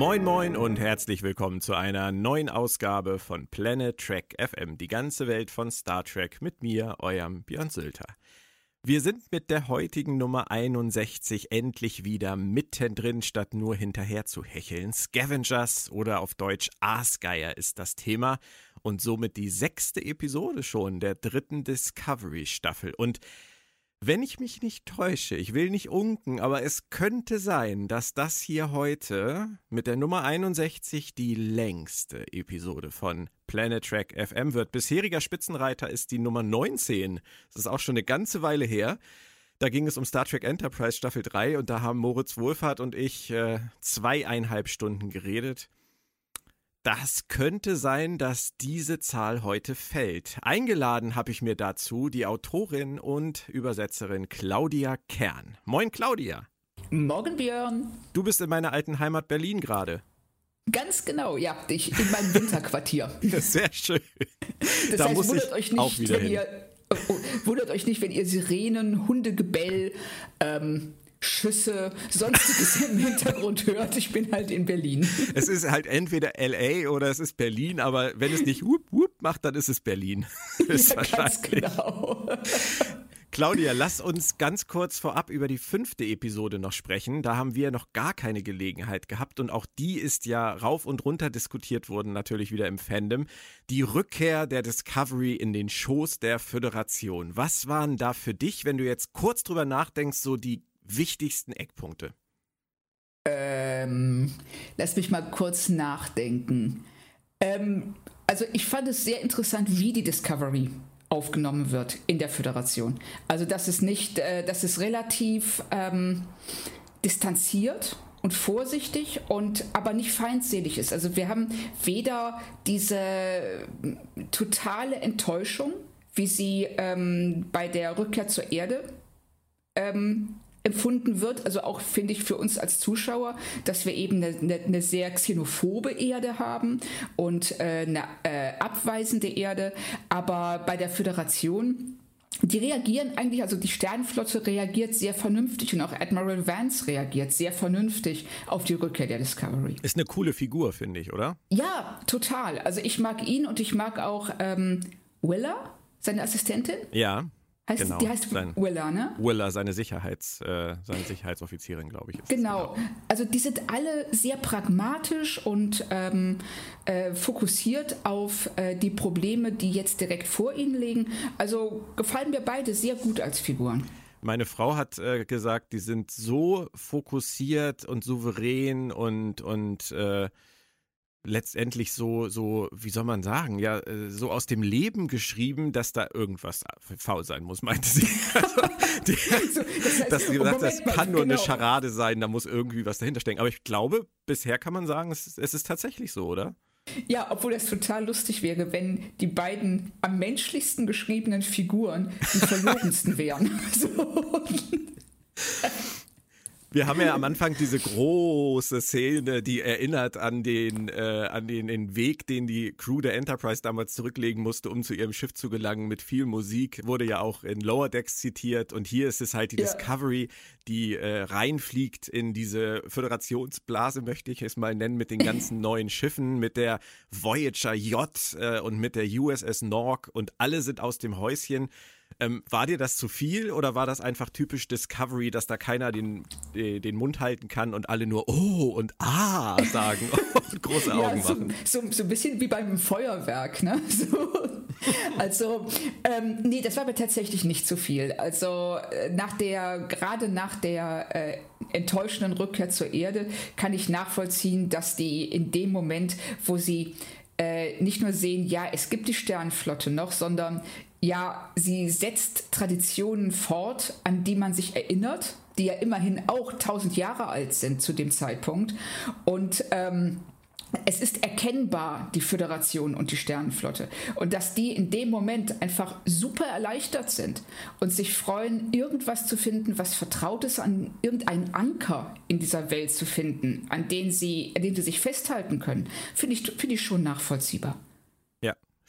Moin moin und herzlich willkommen zu einer neuen Ausgabe von Planet Trek FM, die ganze Welt von Star Trek mit mir, eurem Björn Sülter. Wir sind mit der heutigen Nummer 61 endlich wieder mittendrin, statt nur hinterher zu hecheln. Scavengers oder auf Deutsch Aasgeier ist das Thema und somit die sechste Episode schon der dritten Discovery-Staffel. Und wenn ich mich nicht täusche, ich will nicht unken, aber es könnte sein, dass das hier heute mit der Nummer 61 die längste Episode von Planet Track FM wird. Bisheriger Spitzenreiter ist die Nummer 19. Das ist auch schon eine ganze Weile her. Da ging es um Star Trek Enterprise Staffel 3 und da haben Moritz Wohlfahrt und ich äh, zweieinhalb Stunden geredet. Das könnte sein, dass diese Zahl heute fällt. Eingeladen habe ich mir dazu die Autorin und Übersetzerin Claudia Kern. Moin Claudia. Morgen Björn. Du bist in meiner alten Heimat Berlin gerade. Ganz genau, ja, ich in meinem Winterquartier. Sehr schön. Das da heißt, muss wundert euch nicht, wenn hin. ihr oh, wundert euch nicht, wenn ihr Sirenen, Hundegebell, ähm, Schüsse, sonstiges im Hintergrund hört. Ich bin halt in Berlin. Es ist halt entweder LA oder es ist Berlin, aber wenn es nicht whoop whoop macht, dann ist es Berlin. Ist ja, ganz genau. Claudia, lass uns ganz kurz vorab über die fünfte Episode noch sprechen. Da haben wir noch gar keine Gelegenheit gehabt und auch die ist ja rauf und runter diskutiert worden, natürlich wieder im Fandom. Die Rückkehr der Discovery in den Schoß der Föderation. Was waren da für dich, wenn du jetzt kurz drüber nachdenkst, so die wichtigsten Eckpunkte? Ähm, lass mich mal kurz nachdenken. Ähm, also ich fand es sehr interessant, wie die Discovery aufgenommen wird in der Föderation. Also dass es nicht, äh, dass es relativ ähm, distanziert und vorsichtig und aber nicht feindselig ist. Also wir haben weder diese totale Enttäuschung, wie sie ähm, bei der Rückkehr zur Erde ähm, empfunden wird, also auch finde ich für uns als Zuschauer, dass wir eben eine, eine, sehr xenophobe Erde haben und äh, eine äh, abweisende Erde, aber bei der Föderation die reagieren eigentlich, also die Sternenflotte reagiert sehr vernünftig und auch Admiral Vance reagiert sehr vernünftig auf die Rückkehr der Discovery. Ist eine coole Figur, finde ich, oder? Ja, total. Also ich mag ihn und ich mag auch ähm, Willa, seine Assistentin. Ja. Heißt, genau. Die heißt Sein, Willa, ne? Willa, seine, Sicherheits, äh, seine Sicherheitsoffizierin, glaube ich. genau. genau. Also die sind alle sehr pragmatisch und ähm, äh, fokussiert auf äh, die Probleme, die jetzt direkt vor ihnen liegen. Also gefallen mir beide sehr gut als Figuren. Meine Frau hat äh, gesagt, die sind so fokussiert und souverän und, und äh, letztendlich so, so, wie soll man sagen, ja, äh, so aus dem Leben geschrieben, dass da irgendwas faul sein muss, meinte sie. Also, die, so, das heißt, dass sie gesagt, das kann nur genau. eine Scharade sein, da muss irgendwie was dahinter stecken. Aber ich glaube, bisher kann man sagen, es, es ist tatsächlich so, oder? Ja, obwohl das total lustig wäre, wenn die beiden am menschlichsten geschriebenen Figuren die verlogensten wären. So. Wir haben ja am Anfang diese große Szene, die erinnert an den, äh, an den, den Weg, den die Crew der Enterprise damals zurücklegen musste, um zu ihrem Schiff zu gelangen, mit viel Musik. Wurde ja auch in Lower Decks zitiert. Und hier ist es halt die ja. Discovery, die äh, reinfliegt in diese Föderationsblase, möchte ich es mal nennen, mit den ganzen neuen Schiffen, mit der Voyager J äh, und mit der USS Nork. Und alle sind aus dem Häuschen. Ähm, war dir das zu viel oder war das einfach typisch Discovery, dass da keiner den, den Mund halten kann und alle nur Oh und Ah sagen und große Augen ja, so, machen? So, so ein bisschen wie beim Feuerwerk, ne? So. Also, ähm, nee, das war aber tatsächlich nicht zu viel. Also, äh, nach der, gerade nach der äh, enttäuschenden Rückkehr zur Erde kann ich nachvollziehen, dass die in dem Moment, wo sie äh, nicht nur sehen, ja, es gibt die Sternflotte noch, sondern ja, sie setzt Traditionen fort, an die man sich erinnert, die ja immerhin auch tausend Jahre alt sind zu dem Zeitpunkt. Und ähm, es ist erkennbar, die Föderation und die Sternenflotte. Und dass die in dem Moment einfach super erleichtert sind und sich freuen, irgendwas zu finden, was vertraut ist, an irgendeinen Anker in dieser Welt zu finden, an den sie, an dem sie sich festhalten können, finde ich, find ich schon nachvollziehbar.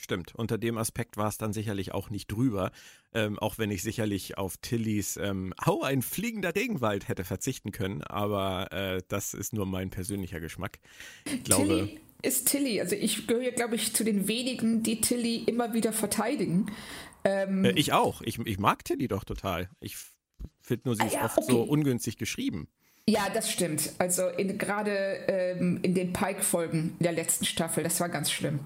Stimmt. Unter dem Aspekt war es dann sicherlich auch nicht drüber. Ähm, auch wenn ich sicherlich auf Tillys ähm, Au, ein fliegender Regenwald hätte verzichten können. Aber äh, das ist nur mein persönlicher Geschmack. Ich glaube. Tilly ist Tilly. Also ich gehöre, glaube ich, zu den wenigen, die Tilly immer wieder verteidigen. Ähm, äh, ich auch. Ich, ich mag Tilly doch total. Ich finde nur, sie ah, ist ja, oft okay. so ungünstig geschrieben. Ja, das stimmt. Also gerade ähm, in den Pike-Folgen der letzten Staffel, das war ganz schlimm.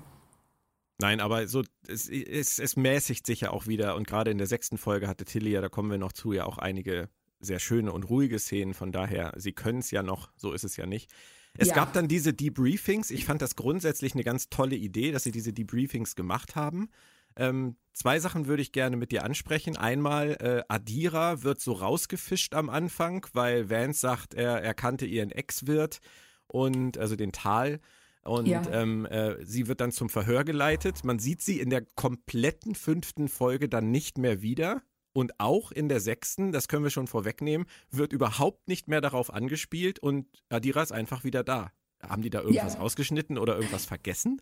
Nein, aber so, es, es, es mäßigt sich ja auch wieder und gerade in der sechsten Folge hatte Tilly ja, da kommen wir noch zu, ja auch einige sehr schöne und ruhige Szenen. Von daher, sie können es ja noch, so ist es ja nicht. Es ja. gab dann diese Debriefings. Ich fand das grundsätzlich eine ganz tolle Idee, dass sie diese Debriefings gemacht haben. Ähm, zwei Sachen würde ich gerne mit dir ansprechen. Einmal, äh, Adira wird so rausgefischt am Anfang, weil Vance sagt, er, er kannte ihren Ex-Wirt und also den Tal. Und ja. ähm, äh, sie wird dann zum Verhör geleitet. Man sieht sie in der kompletten fünften Folge dann nicht mehr wieder. Und auch in der sechsten, das können wir schon vorwegnehmen, wird überhaupt nicht mehr darauf angespielt und Adira ist einfach wieder da. Haben die da irgendwas ja. ausgeschnitten oder irgendwas vergessen?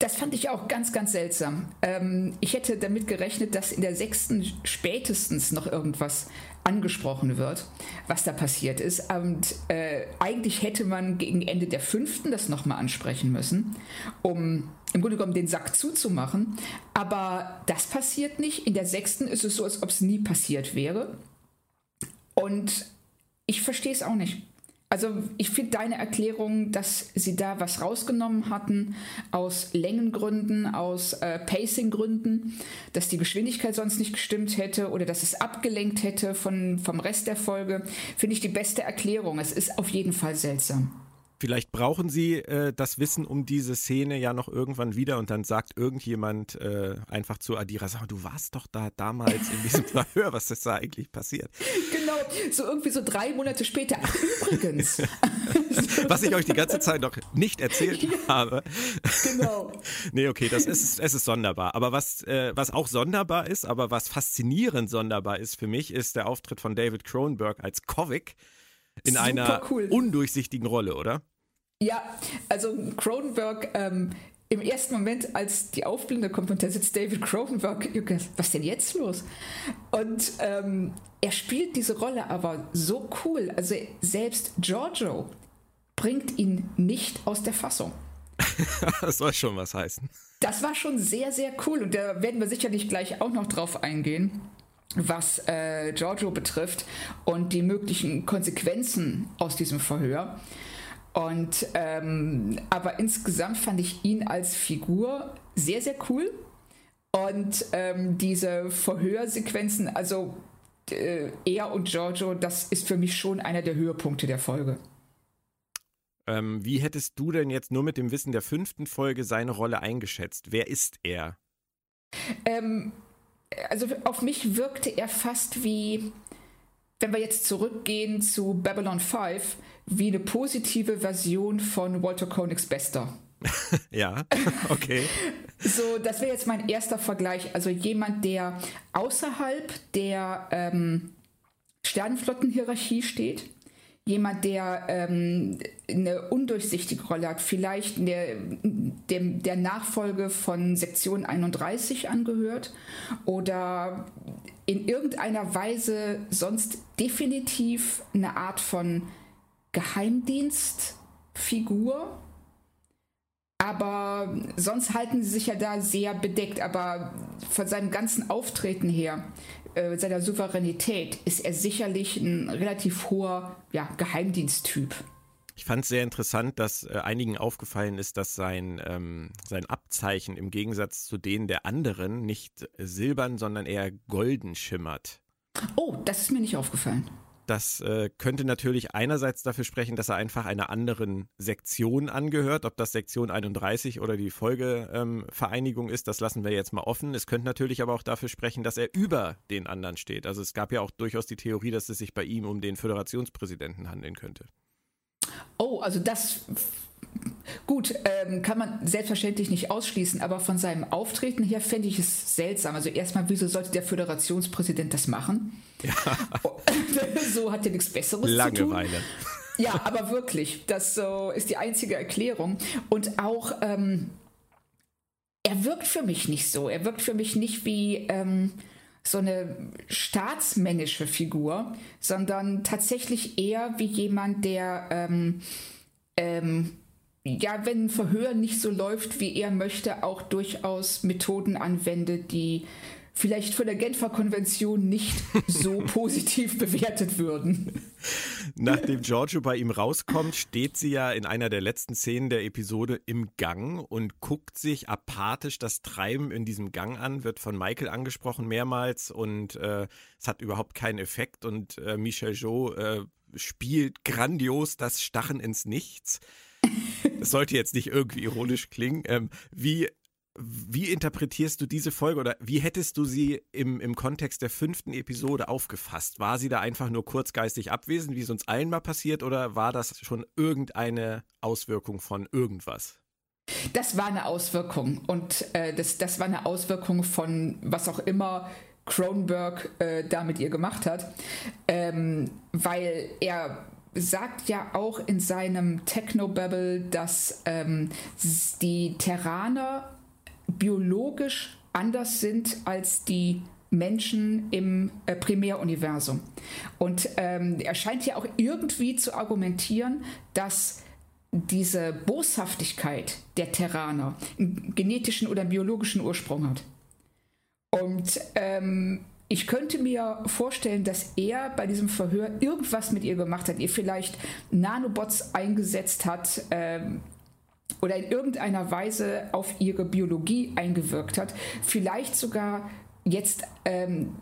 Das fand ich auch ganz, ganz seltsam. Ähm, ich hätte damit gerechnet, dass in der sechsten spätestens noch irgendwas angesprochen wird, was da passiert ist. Und äh, eigentlich hätte man gegen Ende der fünften das nochmal ansprechen müssen, um im Grunde genommen den Sack zuzumachen. Aber das passiert nicht. In der sechsten ist es so, als ob es nie passiert wäre. Und ich verstehe es auch nicht. Also ich finde deine Erklärung, dass sie da was rausgenommen hatten aus Längengründen, aus äh, Pacinggründen, dass die Geschwindigkeit sonst nicht gestimmt hätte oder dass es abgelenkt hätte von, vom Rest der Folge, finde ich die beste Erklärung. Es ist auf jeden Fall seltsam. Vielleicht brauchen sie äh, das Wissen um diese Szene ja noch irgendwann wieder und dann sagt irgendjemand äh, einfach zu Adira, sag mal, du warst doch da damals in diesem Verhör, was ist da eigentlich passiert? Genau, so irgendwie so drei Monate später. Ach, übrigens. was ich euch die ganze Zeit noch nicht erzählt habe. Genau. nee, okay, das ist, es ist sonderbar. Aber was, äh, was auch sonderbar ist, aber was faszinierend sonderbar ist für mich, ist der Auftritt von David Cronenberg als Kovic in Super einer cool. undurchsichtigen Rolle, oder? Ja, also Cronenberg, ähm, im ersten Moment, als die Aufblende kommt und da sitzt David Cronenberg, was ist denn jetzt los? Und ähm, er spielt diese Rolle aber so cool. Also selbst Giorgio bringt ihn nicht aus der Fassung. das soll schon was heißen. Das war schon sehr, sehr cool und da werden wir sicherlich gleich auch noch drauf eingehen was äh, Giorgio betrifft und die möglichen Konsequenzen aus diesem Verhör. Und ähm, aber insgesamt fand ich ihn als Figur sehr, sehr cool. Und ähm, diese Verhörsequenzen, also äh, er und Giorgio, das ist für mich schon einer der Höhepunkte der Folge. Ähm, wie hättest du denn jetzt nur mit dem Wissen der fünften Folge seine Rolle eingeschätzt? Wer ist er? Ähm, also auf mich wirkte er fast wie, wenn wir jetzt zurückgehen zu Babylon 5, wie eine positive Version von Walter Koenigs Bester. ja, okay. so, das wäre jetzt mein erster Vergleich. Also jemand, der außerhalb der ähm, Sternenflottenhierarchie steht, jemand, der ähm, eine undurchsichtige Rolle hat, vielleicht der, dem, der Nachfolge von Sektion 31 angehört oder in irgendeiner Weise sonst definitiv eine Art von Geheimdienstfigur. Aber sonst halten sie sich ja da sehr bedeckt. Aber von seinem ganzen Auftreten her äh, seiner Souveränität ist er sicherlich ein relativ hoher ja, Geheimdiensttyp. Ich fand es sehr interessant, dass äh, einigen aufgefallen ist, dass sein, ähm, sein Abzeichen im Gegensatz zu denen der anderen nicht silbern, sondern eher golden schimmert. Oh, das ist mir nicht aufgefallen. Das äh, könnte natürlich einerseits dafür sprechen, dass er einfach einer anderen Sektion angehört. Ob das Sektion 31 oder die Folgevereinigung ähm, ist, das lassen wir jetzt mal offen. Es könnte natürlich aber auch dafür sprechen, dass er über den anderen steht. Also es gab ja auch durchaus die Theorie, dass es sich bei ihm um den Föderationspräsidenten handeln könnte. Oh, also das Gut, ähm, kann man selbstverständlich nicht ausschließen, aber von seinem Auftreten her fände ich es seltsam. Also erstmal, wieso sollte der Föderationspräsident das machen? Ja. so hat er nichts Besseres Langeweile. zu tun. Ja, aber wirklich, das so ist die einzige Erklärung. Und auch, ähm, er wirkt für mich nicht so. Er wirkt für mich nicht wie ähm, so eine staatsmännische Figur, sondern tatsächlich eher wie jemand, der ähm, ähm, ja, wenn ein Verhör nicht so läuft, wie er möchte, auch durchaus Methoden anwendet, die vielleicht von der Genfer Konvention nicht so positiv bewertet würden. Nachdem Giorgio bei ihm rauskommt, steht sie ja in einer der letzten Szenen der Episode im Gang und guckt sich apathisch das Treiben in diesem Gang an, wird von Michael angesprochen mehrmals und äh, es hat überhaupt keinen Effekt und äh, Michel Jo äh, spielt grandios das Stachen ins Nichts. Das sollte jetzt nicht irgendwie ironisch klingen. Ähm, wie wie interpretierst du diese Folge oder wie hättest du sie im, im Kontext der fünften Episode aufgefasst? War sie da einfach nur kurzgeistig abwesend, wie es uns allen mal passiert, oder war das schon irgendeine Auswirkung von irgendwas? Das war eine Auswirkung und äh, das, das war eine Auswirkung von was auch immer Cronenberg äh, da mit ihr gemacht hat, ähm, weil er sagt ja auch in seinem Technobabble, dass ähm, die Terraner biologisch anders sind als die Menschen im äh, Primäruniversum. Und ähm, er scheint ja auch irgendwie zu argumentieren, dass diese Boshaftigkeit der Terraner einen genetischen oder biologischen Ursprung hat. Und ähm, ich könnte mir vorstellen, dass er bei diesem Verhör irgendwas mit ihr gemacht hat, ihr vielleicht Nanobots eingesetzt hat, ähm, oder in irgendeiner Weise auf ihre Biologie eingewirkt hat. Vielleicht sogar jetzt ähm,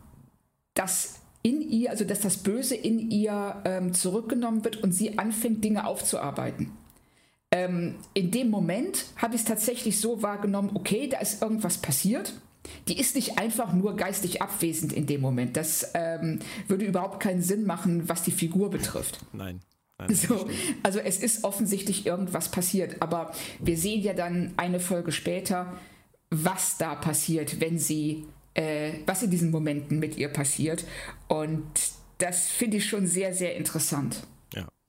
das in ihr, also dass das Böse in ihr ähm, zurückgenommen wird und sie anfängt, Dinge aufzuarbeiten. Ähm, in dem Moment habe ich es tatsächlich so wahrgenommen, okay, da ist irgendwas passiert. Die ist nicht einfach nur geistig abwesend in dem Moment. Das ähm, würde überhaupt keinen Sinn machen, was die Figur betrifft. Nein. So, also es ist offensichtlich irgendwas passiert, aber wir sehen ja dann eine Folge später, was da passiert, wenn sie, äh, was in diesen Momenten mit ihr passiert. Und das finde ich schon sehr, sehr interessant.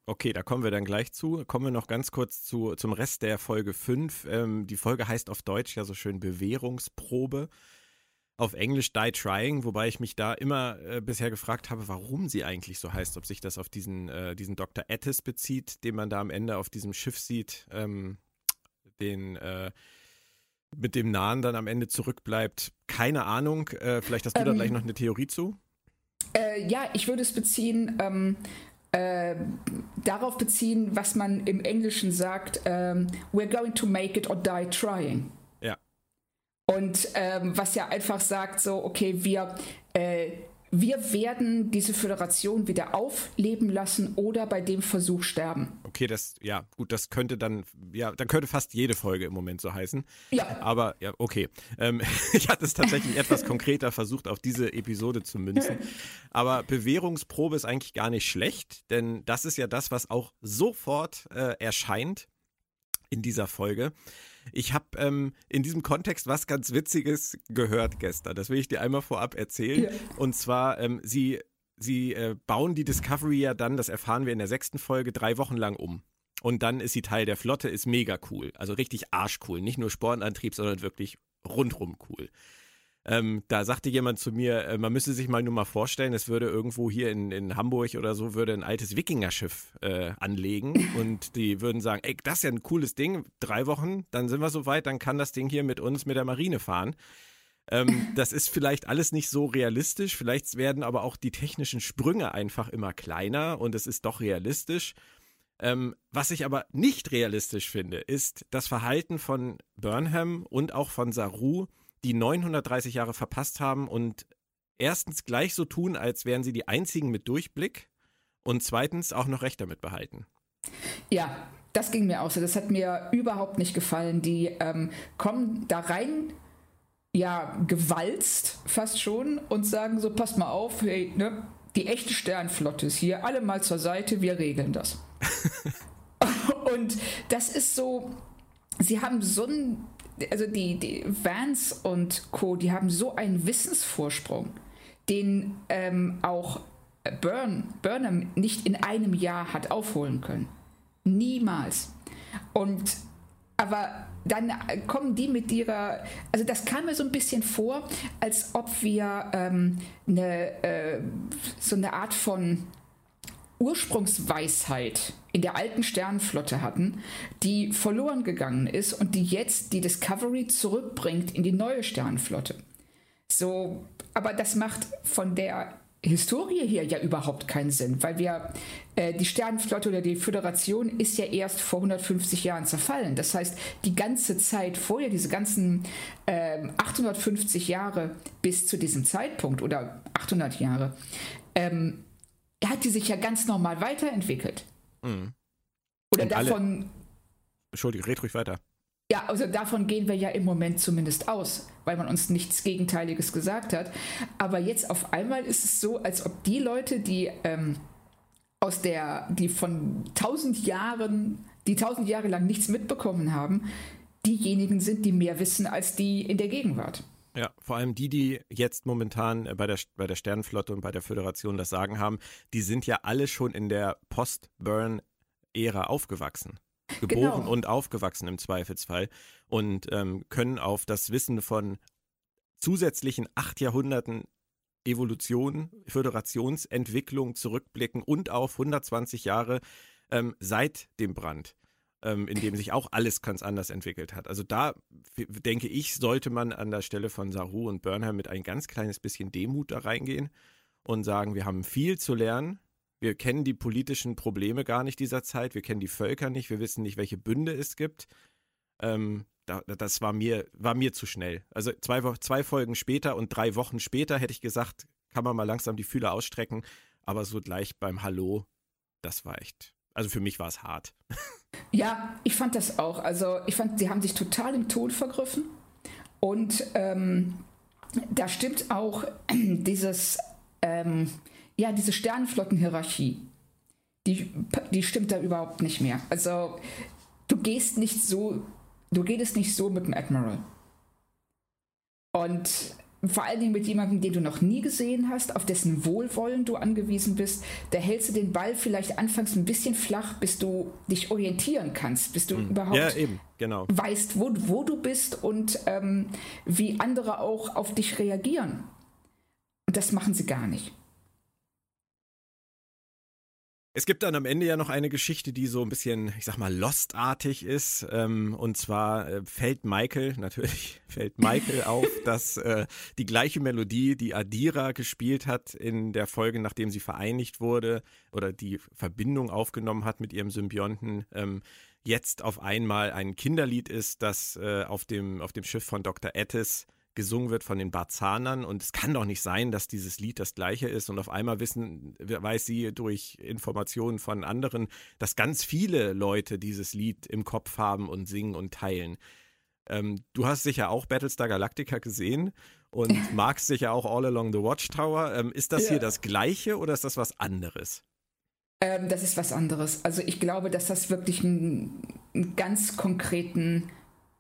Okay, da kommen wir dann gleich zu. Kommen wir noch ganz kurz zu, zum Rest der Folge 5. Ähm, die Folge heißt auf Deutsch ja so schön Bewährungsprobe auf Englisch Die Trying, wobei ich mich da immer äh, bisher gefragt habe, warum sie eigentlich so heißt, ob sich das auf diesen, äh, diesen Dr. Attis bezieht, den man da am Ende auf diesem Schiff sieht, ähm, den äh, mit dem Nahen dann am Ende zurückbleibt. Keine Ahnung, äh, vielleicht hast du ähm, da gleich noch eine Theorie zu? Äh, ja, ich würde es beziehen, ähm, äh, darauf beziehen, was man im Englischen sagt, ähm, we're going to make it or die trying. Und ähm, was ja einfach sagt, so, okay, wir, äh, wir werden diese Föderation wieder aufleben lassen oder bei dem Versuch sterben. Okay, das, ja, gut, das könnte dann, ja, dann könnte fast jede Folge im Moment so heißen. Ja. Aber, ja, okay. Ähm, ich hatte es tatsächlich etwas konkreter versucht, auf diese Episode zu münzen. Aber Bewährungsprobe ist eigentlich gar nicht schlecht, denn das ist ja das, was auch sofort äh, erscheint in dieser Folge. Ich habe ähm, in diesem Kontext was ganz Witziges gehört gestern. Das will ich dir einmal vorab erzählen. Ja. Und zwar, ähm, sie, sie äh, bauen die Discovery ja dann, das erfahren wir in der sechsten Folge, drei Wochen lang um. Und dann ist sie Teil der Flotte, ist mega cool. Also richtig arschcool. Nicht nur Spornantrieb, sondern wirklich rundrum cool. Ähm, da sagte jemand zu mir, äh, man müsse sich mal nur mal vorstellen, es würde irgendwo hier in, in Hamburg oder so, würde ein altes Wikingerschiff äh, anlegen und die würden sagen, ey, das ist ja ein cooles Ding, drei Wochen, dann sind wir soweit, dann kann das Ding hier mit uns mit der Marine fahren. Ähm, das ist vielleicht alles nicht so realistisch, vielleicht werden aber auch die technischen Sprünge einfach immer kleiner und es ist doch realistisch. Ähm, was ich aber nicht realistisch finde, ist das Verhalten von Burnham und auch von Saru, die 930 Jahre verpasst haben und erstens gleich so tun, als wären sie die einzigen mit Durchblick und zweitens auch noch Recht damit behalten. Ja, das ging mir auch so. Das hat mir überhaupt nicht gefallen. Die ähm, kommen da rein, ja, gewalzt fast schon und sagen so, passt mal auf, hey, ne, die echte Sternflotte ist hier, alle mal zur Seite, wir regeln das. und das ist so, sie haben so ein also die, die Vance und Co., die haben so einen Wissensvorsprung, den ähm, auch Burn, Burnham nicht in einem Jahr hat aufholen können. Niemals. Und aber dann kommen die mit ihrer, also das kam mir so ein bisschen vor, als ob wir ähm, eine, äh, so eine Art von Ursprungsweisheit in der alten Sternenflotte hatten, die verloren gegangen ist und die jetzt die Discovery zurückbringt in die neue Sternenflotte. So, aber das macht von der Historie hier ja überhaupt keinen Sinn, weil wir äh, die Sternenflotte oder die Föderation ist ja erst vor 150 Jahren zerfallen. Das heißt, die ganze Zeit vorher, diese ganzen äh, 850 Jahre bis zu diesem Zeitpunkt oder 800 Jahre, ähm, hat die sich ja ganz normal weiterentwickelt. Mhm. Oder Und davon. Alle... Entschuldige, red ruhig weiter. Ja, also davon gehen wir ja im Moment zumindest aus, weil man uns nichts Gegenteiliges gesagt hat. Aber jetzt auf einmal ist es so, als ob die Leute, die ähm, aus der, die von tausend Jahren, die tausend Jahre lang nichts mitbekommen haben, diejenigen sind, die mehr wissen als die in der Gegenwart. Ja, vor allem die, die jetzt momentan bei der, bei der Sternenflotte und bei der Föderation das Sagen haben, die sind ja alle schon in der Post-Burn-Ära aufgewachsen geboren genau. und aufgewachsen im Zweifelsfall und ähm, können auf das Wissen von zusätzlichen acht Jahrhunderten Evolution, Föderationsentwicklung zurückblicken und auf 120 Jahre ähm, seit dem Brand, ähm, in dem sich auch alles ganz anders entwickelt hat. Also da denke ich, sollte man an der Stelle von Saru und Burnham mit ein ganz kleines bisschen Demut da reingehen und sagen, wir haben viel zu lernen wir kennen die politischen Probleme gar nicht dieser Zeit. Wir kennen die Völker nicht. Wir wissen nicht, welche Bünde es gibt. Ähm, da, das war mir, war mir zu schnell. Also zwei, zwei Folgen später und drei Wochen später hätte ich gesagt, kann man mal langsam die Fühler ausstrecken. Aber so gleich beim Hallo, das war echt. Also für mich war es hart. Ja, ich fand das auch. Also ich fand, sie haben sich total im Ton vergriffen. Und ähm, da stimmt auch dieses, ähm, ja, diese Sternenflottenhierarchie, die, die stimmt da überhaupt nicht mehr. Also du gehst nicht so, du redest nicht so mit dem Admiral. Und vor allen Dingen mit jemandem, den du noch nie gesehen hast, auf dessen Wohlwollen du angewiesen bist, da hältst du den Ball vielleicht anfangs ein bisschen flach, bis du dich orientieren kannst, bis du mhm. überhaupt ja, eben, genau. weißt, wo, wo du bist und ähm, wie andere auch auf dich reagieren. Und das machen sie gar nicht. Es gibt dann am Ende ja noch eine Geschichte, die so ein bisschen, ich sag mal, Lost-artig ist. Ähm, und zwar äh, fällt Michael, natürlich fällt Michael auf, dass äh, die gleiche Melodie, die Adira gespielt hat in der Folge, nachdem sie vereinigt wurde oder die Verbindung aufgenommen hat mit ihrem Symbionten, ähm, jetzt auf einmal ein Kinderlied ist, das äh, auf, dem, auf dem Schiff von Dr. Ettis gesungen wird von den Barzanern und es kann doch nicht sein, dass dieses Lied das gleiche ist und auf einmal wissen, weiß sie durch Informationen von anderen, dass ganz viele Leute dieses Lied im Kopf haben und singen und teilen. Ähm, du hast sicher auch Battlestar Galactica gesehen und magst sicher auch All Along the Watchtower. Ähm, ist das ja. hier das gleiche oder ist das was anderes? Ähm, das ist was anderes. Also ich glaube, dass das wirklich einen, einen ganz konkreten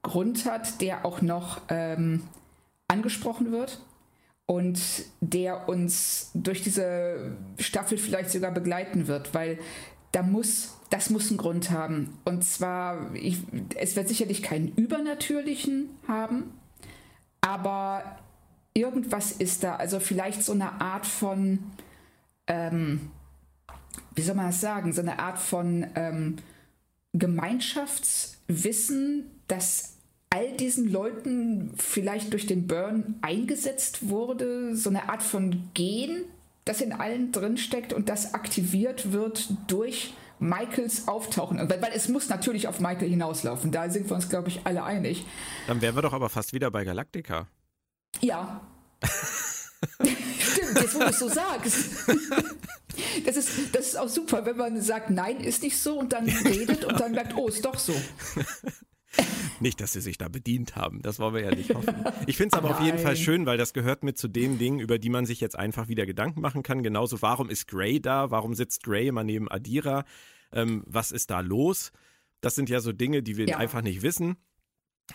Grund hat, der auch noch ähm, angesprochen wird und der uns durch diese Staffel vielleicht sogar begleiten wird, weil da muss, das muss einen Grund haben. Und zwar, ich, es wird sicherlich keinen übernatürlichen haben, aber irgendwas ist da. Also vielleicht so eine Art von, ähm, wie soll man das sagen, so eine Art von ähm, Gemeinschaftswissen, das all diesen Leuten vielleicht durch den Burn eingesetzt wurde, so eine Art von Gen, das in allen drinsteckt und das aktiviert wird durch Michaels Auftauchen. Weil, weil, es muss natürlich auf Michael hinauslaufen. Da sind wir uns, glaube ich, alle einig. Dann wären wir doch aber fast wieder bei Galactica. Ja. Stimmt, jetzt wo du es so sagst. Das ist, das ist auch super, wenn man sagt, nein, ist nicht so und dann redet und dann merkt, oh, ist doch so. Nicht, dass sie sich da bedient haben, das wollen wir ja nicht hoffen. Ich finde es aber Nein. auf jeden Fall schön, weil das gehört mit zu den Dingen, über die man sich jetzt einfach wieder Gedanken machen kann. Genauso, warum ist Gray da? Warum sitzt Gray immer neben Adira? Ähm, was ist da los? Das sind ja so Dinge, die wir ja. einfach nicht wissen.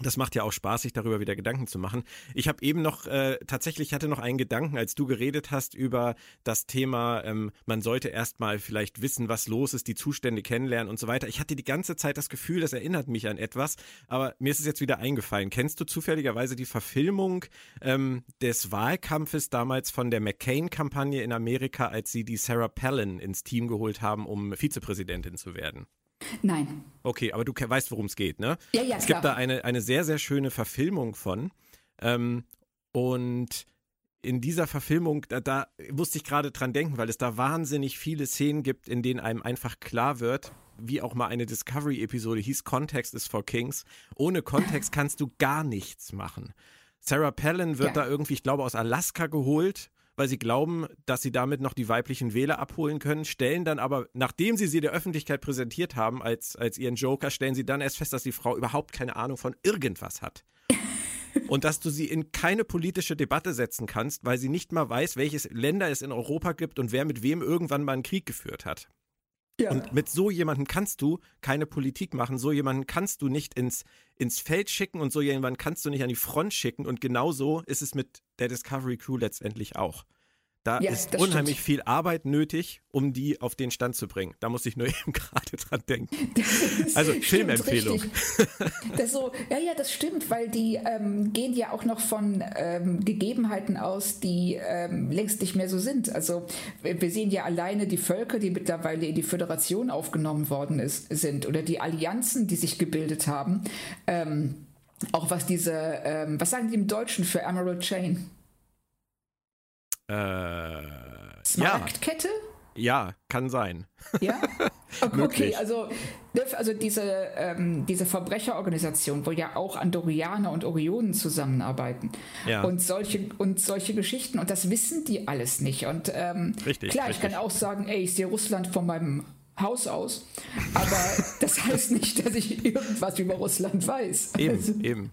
Das macht ja auch Spaß, sich darüber wieder Gedanken zu machen. Ich habe eben noch, äh, tatsächlich hatte noch einen Gedanken, als du geredet hast über das Thema, ähm, man sollte erstmal vielleicht wissen, was los ist, die Zustände kennenlernen und so weiter. Ich hatte die ganze Zeit das Gefühl, das erinnert mich an etwas, aber mir ist es jetzt wieder eingefallen. Kennst du zufälligerweise die Verfilmung ähm, des Wahlkampfes damals von der McCain-Kampagne in Amerika, als sie die Sarah Palin ins Team geholt haben, um Vizepräsidentin zu werden? Nein. Okay, aber du weißt, worum es geht, ne? Ja, ja, Es klar. gibt da eine, eine sehr, sehr schöne Verfilmung von. Ähm, und in dieser Verfilmung, da, da musste ich gerade dran denken, weil es da wahnsinnig viele Szenen gibt, in denen einem einfach klar wird, wie auch mal eine Discovery-Episode hieß, Kontext is for Kings. Ohne Kontext kannst du gar nichts machen. Sarah Palin wird Ja. da irgendwie, ich glaube, aus Alaska geholt, weil sie glauben, dass sie damit noch die weiblichen Wähler abholen können, stellen dann aber, nachdem sie sie der Öffentlichkeit präsentiert haben als, als ihren Joker, stellen sie dann erst fest, dass die Frau überhaupt keine Ahnung von irgendwas hat. Und dass du sie in keine politische Debatte setzen kannst, weil sie nicht mal weiß, welches Länder es in Europa gibt und wer mit wem irgendwann mal einen Krieg geführt hat. Ja. Und mit so jemandem kannst du keine Politik machen, so jemanden kannst du nicht ins, ins Feld schicken und so jemanden kannst du nicht an die Front schicken. Und genauso ist es mit der Discovery Crew letztendlich auch. Da Ja, ist unheimlich stimmt. viel Arbeit nötig, um die auf den Stand zu bringen. Da muss ich nur eben gerade dran denken. Also Filmempfehlung. Das so, ja, ja, das stimmt, weil die ähm, gehen ja auch noch von ähm, Gegebenheiten aus, die ähm, längst nicht mehr so sind. Also wir wir sehen ja alleine die Völker, die mittlerweile in die Föderation aufgenommen worden ist, sind oder die Allianzen, die sich gebildet haben. Ähm, auch was diese, ähm, was sagen die im Deutschen für Emerald Chain? Äh, ja, Smaragdkette? ja, kann sein. Ja? Okay, also, also diese, ähm, diese Verbrecherorganisation, wo ja auch Andorianer und Orionen zusammenarbeiten Ja. und, solche, und solche Geschichten und das wissen die alles nicht. Und ähm, Richtig, klar, ich richtig. kann auch sagen, ey, ich sehe Russland von meinem Haus aus, aber das heißt nicht, dass ich irgendwas über Russland weiß. Also, Eben, eben.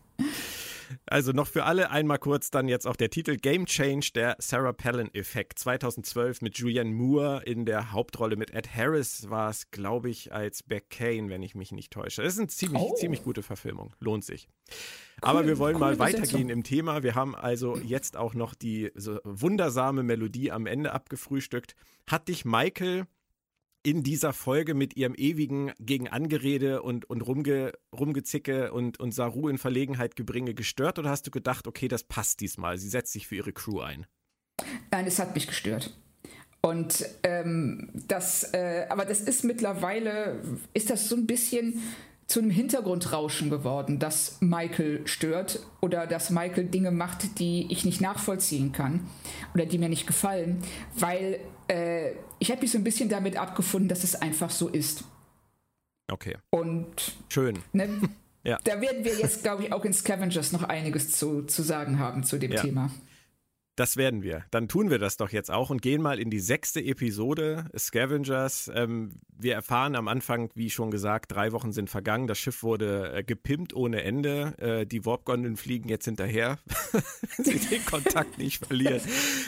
Also noch für alle einmal kurz dann jetzt auch der Titel Game Change, der Sarah Palin-Effekt. 2012 mit Julianne Moore in der Hauptrolle. Mit Ed Harris war es, glaube ich, als Beck Kane, wenn ich mich nicht täusche. Das ist eine ziemlich, Oh. ziemlich gute Verfilmung. Lohnt sich. Aber wir wollen mal weitergehen im Thema. Wir haben also jetzt auch noch die so wundersame Melodie am Ende abgefrühstückt. Hat dich Michael in dieser Folge mit ihrem ewigen Gegenangerede und, und Rumge, Rumgezicke und, und Saru in Verlegenheit gebringe gestört oder hast du gedacht, okay, das passt diesmal, sie setzt sich für ihre Crew ein? Nein, es hat mich gestört. Und ähm, das, äh, aber das ist mittlerweile, ist das so ein bisschen zu einem Hintergrundrauschen geworden, dass Michael stört oder dass Michael Dinge macht, die ich nicht nachvollziehen kann oder die mir nicht gefallen, weil äh, ich habe mich so ein bisschen damit abgefunden, dass es einfach so ist. Okay, Und schön. ne, Ja. da werden wir jetzt, glaube ich, auch in Scavengers noch einiges zu, zu sagen haben zu dem Ja. Thema. Das werden wir. Dann tun wir das doch jetzt auch und gehen mal in die sechste Episode Scavengers. Ähm, wir erfahren am Anfang, wie schon gesagt, drei Wochen sind vergangen. Das Schiff wurde äh, gepimpt ohne Ende. Äh, die Warp-Gondeln fliegen jetzt hinterher, wenn sie den Kontakt nicht verlieren.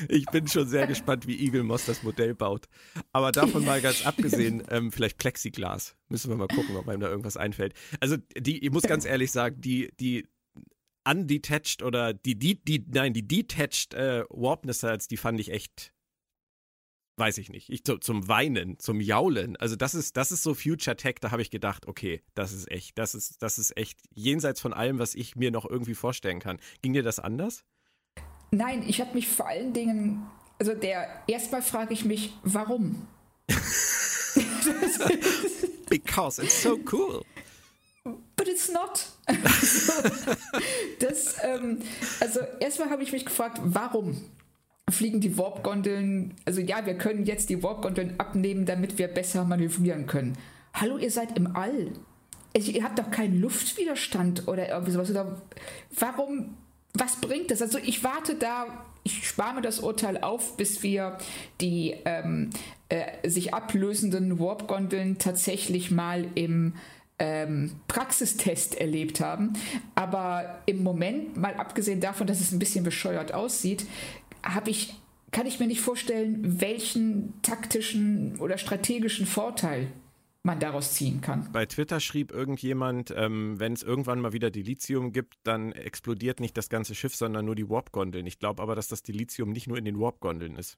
Ich bin schon sehr gespannt, wie Eagle Moss das Modell baut. Aber davon mal ganz abgesehen, ähm, vielleicht Plexiglas. Müssen wir mal gucken, ob einem da irgendwas einfällt. Also, die, ich muss ganz ehrlich sagen, die, die undetached oder die, die, die nein, die detached äh, Warp Missiles, die fand ich echt, weiß ich nicht, ich, zu, zum Weinen, zum Jaulen. Also das ist, das ist so Future Tech, da habe ich gedacht, okay, das ist echt, das ist, das ist echt jenseits von allem, was ich mir noch irgendwie vorstellen kann. Ging dir das anders? Nein, ich habe mich vor allen Dingen, also der, erstmal frage ich mich, warum? Because it's so cool. But it's not. also, das, ähm, also erstmal habe ich mich gefragt, warum fliegen die Warp-Gondeln, also ja, wir können jetzt die Warp-Gondeln abnehmen, damit wir besser manövrieren können. Hallo, ihr seid im All. Ich, ihr habt doch keinen Luftwiderstand oder irgendwie sowas. Oder warum, was bringt das? Also ich warte da, ich spare mir das Urteil auf, bis wir die ähm, äh, sich ablösenden Warp-Gondeln tatsächlich mal im ähm, Praxistest erlebt haben. Aber im Moment, mal abgesehen davon, dass es ein bisschen bescheuert aussieht, habe ich, kann ich mir nicht vorstellen, welchen taktischen oder strategischen Vorteil man daraus ziehen kann. Bei Twitter schrieb irgendjemand, ähm, wenn es irgendwann mal wieder Dilithium gibt, dann explodiert nicht das ganze Schiff, sondern nur die Warp-Gondeln. Ich glaube aber, dass das Dilithium nicht nur in den Warp-Gondeln ist.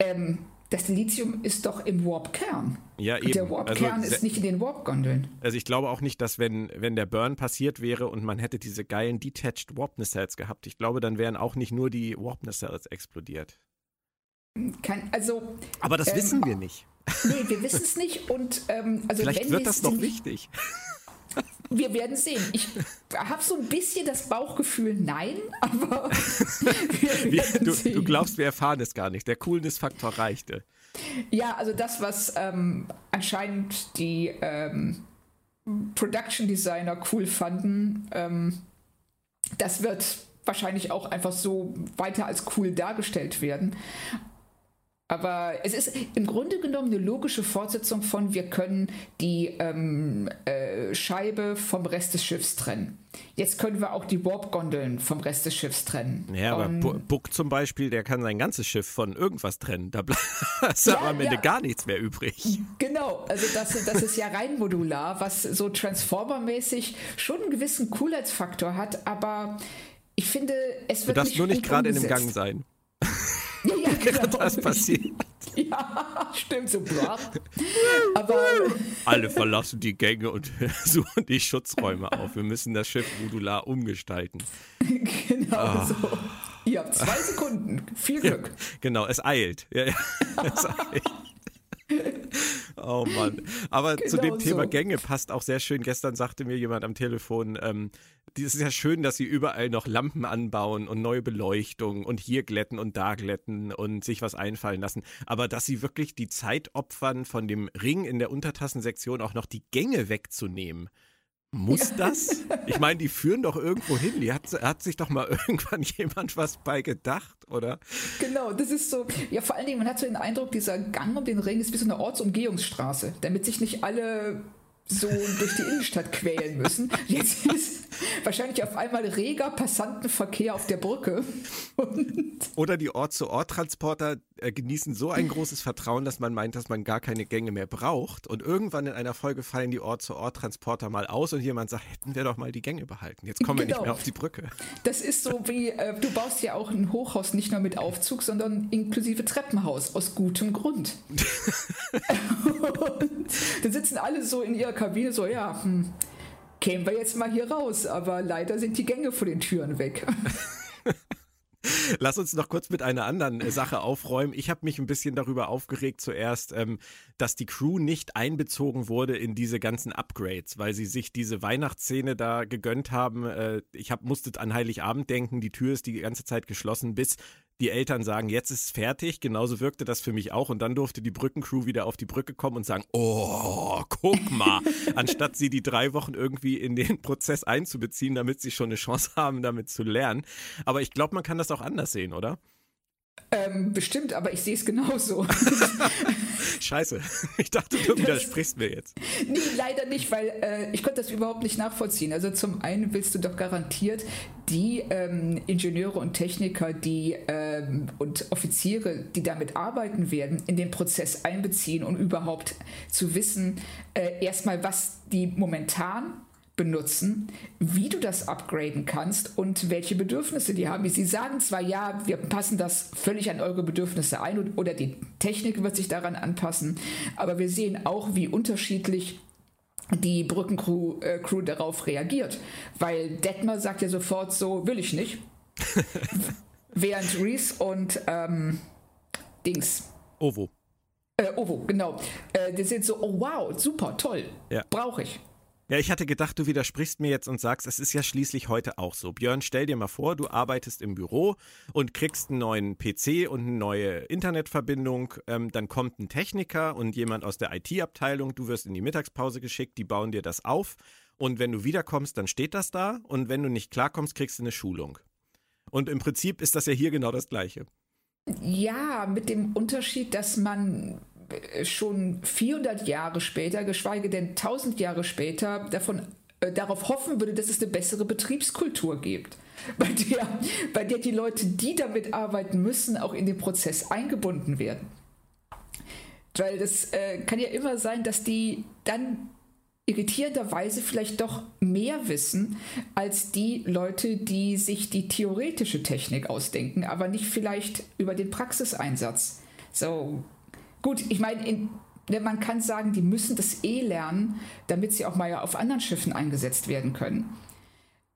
Ähm, das Dilithium ist doch im Warp-Kern. Ja, eben. Der Warp-Kern also, ist nicht in den Warp-Gondeln. Also ich glaube auch nicht, dass wenn, wenn der Burn passiert wäre und man hätte diese geilen Detached Warp Nacelles gehabt, ich glaube, dann wären auch nicht nur die Warp Nacelles explodiert. Kann, also, Aber das ähm, wissen wir nicht. Nee, wir wissen es nicht und ähm, also Vielleicht wird das noch wichtig. Wir werden sehen. Ich habe so ein bisschen das Bauchgefühl, nein, aber wir du, du, glaubst, wir erfahren es gar nicht. Der Coolness-Faktor reichte. Ja, also das, was ähm, anscheinend die ähm, Production Designer cool fanden, ähm, das wird wahrscheinlich auch einfach so weiter als cool dargestellt werden. Aber es ist im Grunde genommen eine logische Fortsetzung von, wir können die ähm, äh, Scheibe vom Rest des Schiffs trennen. Jetzt können wir auch die Warp-Gondeln vom Rest des Schiffs trennen. Ja, aber Buck zum Beispiel, der kann sein ganzes Schiff von irgendwas trennen. Da ist ja, am Ende ja. gar nichts mehr übrig. Genau, also das, das ist ja rein modular, was so Transformer-mäßig schon einen gewissen Coolheitsfaktor hat, aber ich finde, es wird. Du darfst nur nicht gerade in einem Gang sein. Ja, ja, genau. das passiert. Ja, stimmt so. Aber alle verlassen die Gänge und suchen die Schutzräume auf. Wir müssen das Schiff modular umgestalten. Genau oh. so. Ihr habt zwei Sekunden. Viel Glück. Ja, genau, es eilt. Ja, es eilt. Oh Mann. Aber genau zu dem Thema so. Gänge passt auch sehr schön. Gestern sagte mir jemand am Telefon, ähm, es ist ja schön, dass sie überall noch Lampen anbauen und neue Beleuchtung und hier glätten und da glätten und sich was einfallen lassen. Aber dass sie wirklich die Zeit opfern, von dem Ring in der Untertassensektion auch noch die Gänge wegzunehmen. Muss das? Ich meine, die führen doch irgendwo hin. Die hat, hat sich doch mal irgendwann jemand was bei gedacht, oder? Genau, das ist so. Ja, vor allen Dingen, man hat so den Eindruck, dieser Gang um den Ring ist wie so eine Ortsumgehungsstraße, damit sich nicht alle so durch die Innenstadt quälen müssen. Jetzt ist wahrscheinlich auf einmal reger Passantenverkehr auf der Brücke. Und Oder die Ort-zu-Ort-Transporter äh, genießen so ein großes Vertrauen, dass man meint, dass man gar keine Gänge mehr braucht. Und irgendwann in einer Folge fallen die Ort-zu-Ort-Transporter mal aus und jemand sagt, hätten wir doch mal die Gänge behalten. Jetzt kommen genau. wir nicht genau. mehr auf die Brücke. Das ist so wie, äh, du baust ja auch ein Hochhaus nicht nur mit Aufzug, sondern inklusive Treppenhaus, aus gutem Grund. dann sitzen alle so in ihrer Kabine so, ja, hm, kämen wir jetzt mal hier raus, aber leider sind die Gänge vor den Türen weg. Lass uns noch kurz mit einer anderen äh, Sache aufräumen. Ich habe mich ein bisschen darüber aufgeregt zuerst, ähm, dass die Crew nicht einbezogen wurde in diese ganzen Upgrades, weil sie sich diese Weihnachtsszene da gegönnt haben. Äh, ich hab, musste an Heiligabend denken, die Tür ist die ganze Zeit geschlossen, bis die Eltern sagen, jetzt ist es fertig. Genauso wirkte das für mich auch. Und dann durfte die Brückencrew wieder auf die Brücke kommen und sagen, oh, guck mal. Anstatt sie die drei Wochen irgendwie in den Prozess einzubeziehen, damit sie schon eine Chance haben, damit zu lernen. Aber ich glaube, man kann das auch anders sehen, oder? Ähm, bestimmt, aber ich sehe es genauso. Scheiße, ich dachte, du widersprichst mir jetzt. Nee, leider nicht, weil äh, ich konnte das überhaupt nicht nachvollziehen. Also zum einen willst du doch garantiert die ähm, Ingenieure und Techniker, die ähm, und Offiziere, die damit arbeiten werden, in den Prozess einbeziehen und überhaupt zu wissen, äh, erstmal, was die momentan benutzen, wie du das upgraden kannst und welche Bedürfnisse die haben. Sie sagen zwar, ja, wir passen das völlig an eure Bedürfnisse ein oder die Technik wird sich daran anpassen, aber wir sehen auch, wie unterschiedlich die Brückencrew äh, Crew darauf reagiert. Weil Detmer sagt ja sofort so, will ich nicht. Während Reese und ähm, Dings. Ovo. Äh, Ovo, genau. Äh, die sind so, oh wow, super, toll. Ja. Brauche ich. Ja, ich hatte gedacht, du widersprichst mir jetzt und sagst, es ist ja schließlich heute auch so. Björn, stell dir mal vor, du arbeitest im Büro und kriegst einen neuen PC und eine neue Internetverbindung. Ähm, dann kommt ein Techniker und jemand aus der IT-Abteilung. Du wirst in die Mittagspause geschickt, die bauen dir das auf. Und wenn du wiederkommst, dann steht das da. Und wenn du nicht klarkommst, kriegst du eine Schulung. Und im Prinzip ist das ja hier genau das Gleiche. Ja, mit dem Unterschied, dass man schon 400 Jahre später, geschweige denn 1000 Jahre später, davon, äh, darauf hoffen würde, dass es eine bessere Betriebskultur gibt, bei der, bei der die Leute, die damit arbeiten müssen, auch in den Prozess eingebunden werden. Weil das äh, kann ja immer sein, dass die dann irritierenderweise vielleicht doch mehr wissen als die Leute, die sich die theoretische Technik ausdenken, aber nicht vielleicht über den Praxiseinsatz. So, gut, ich meine, man kann sagen, die müssen das eh lernen, damit sie auch mal auf anderen Schiffen eingesetzt werden können.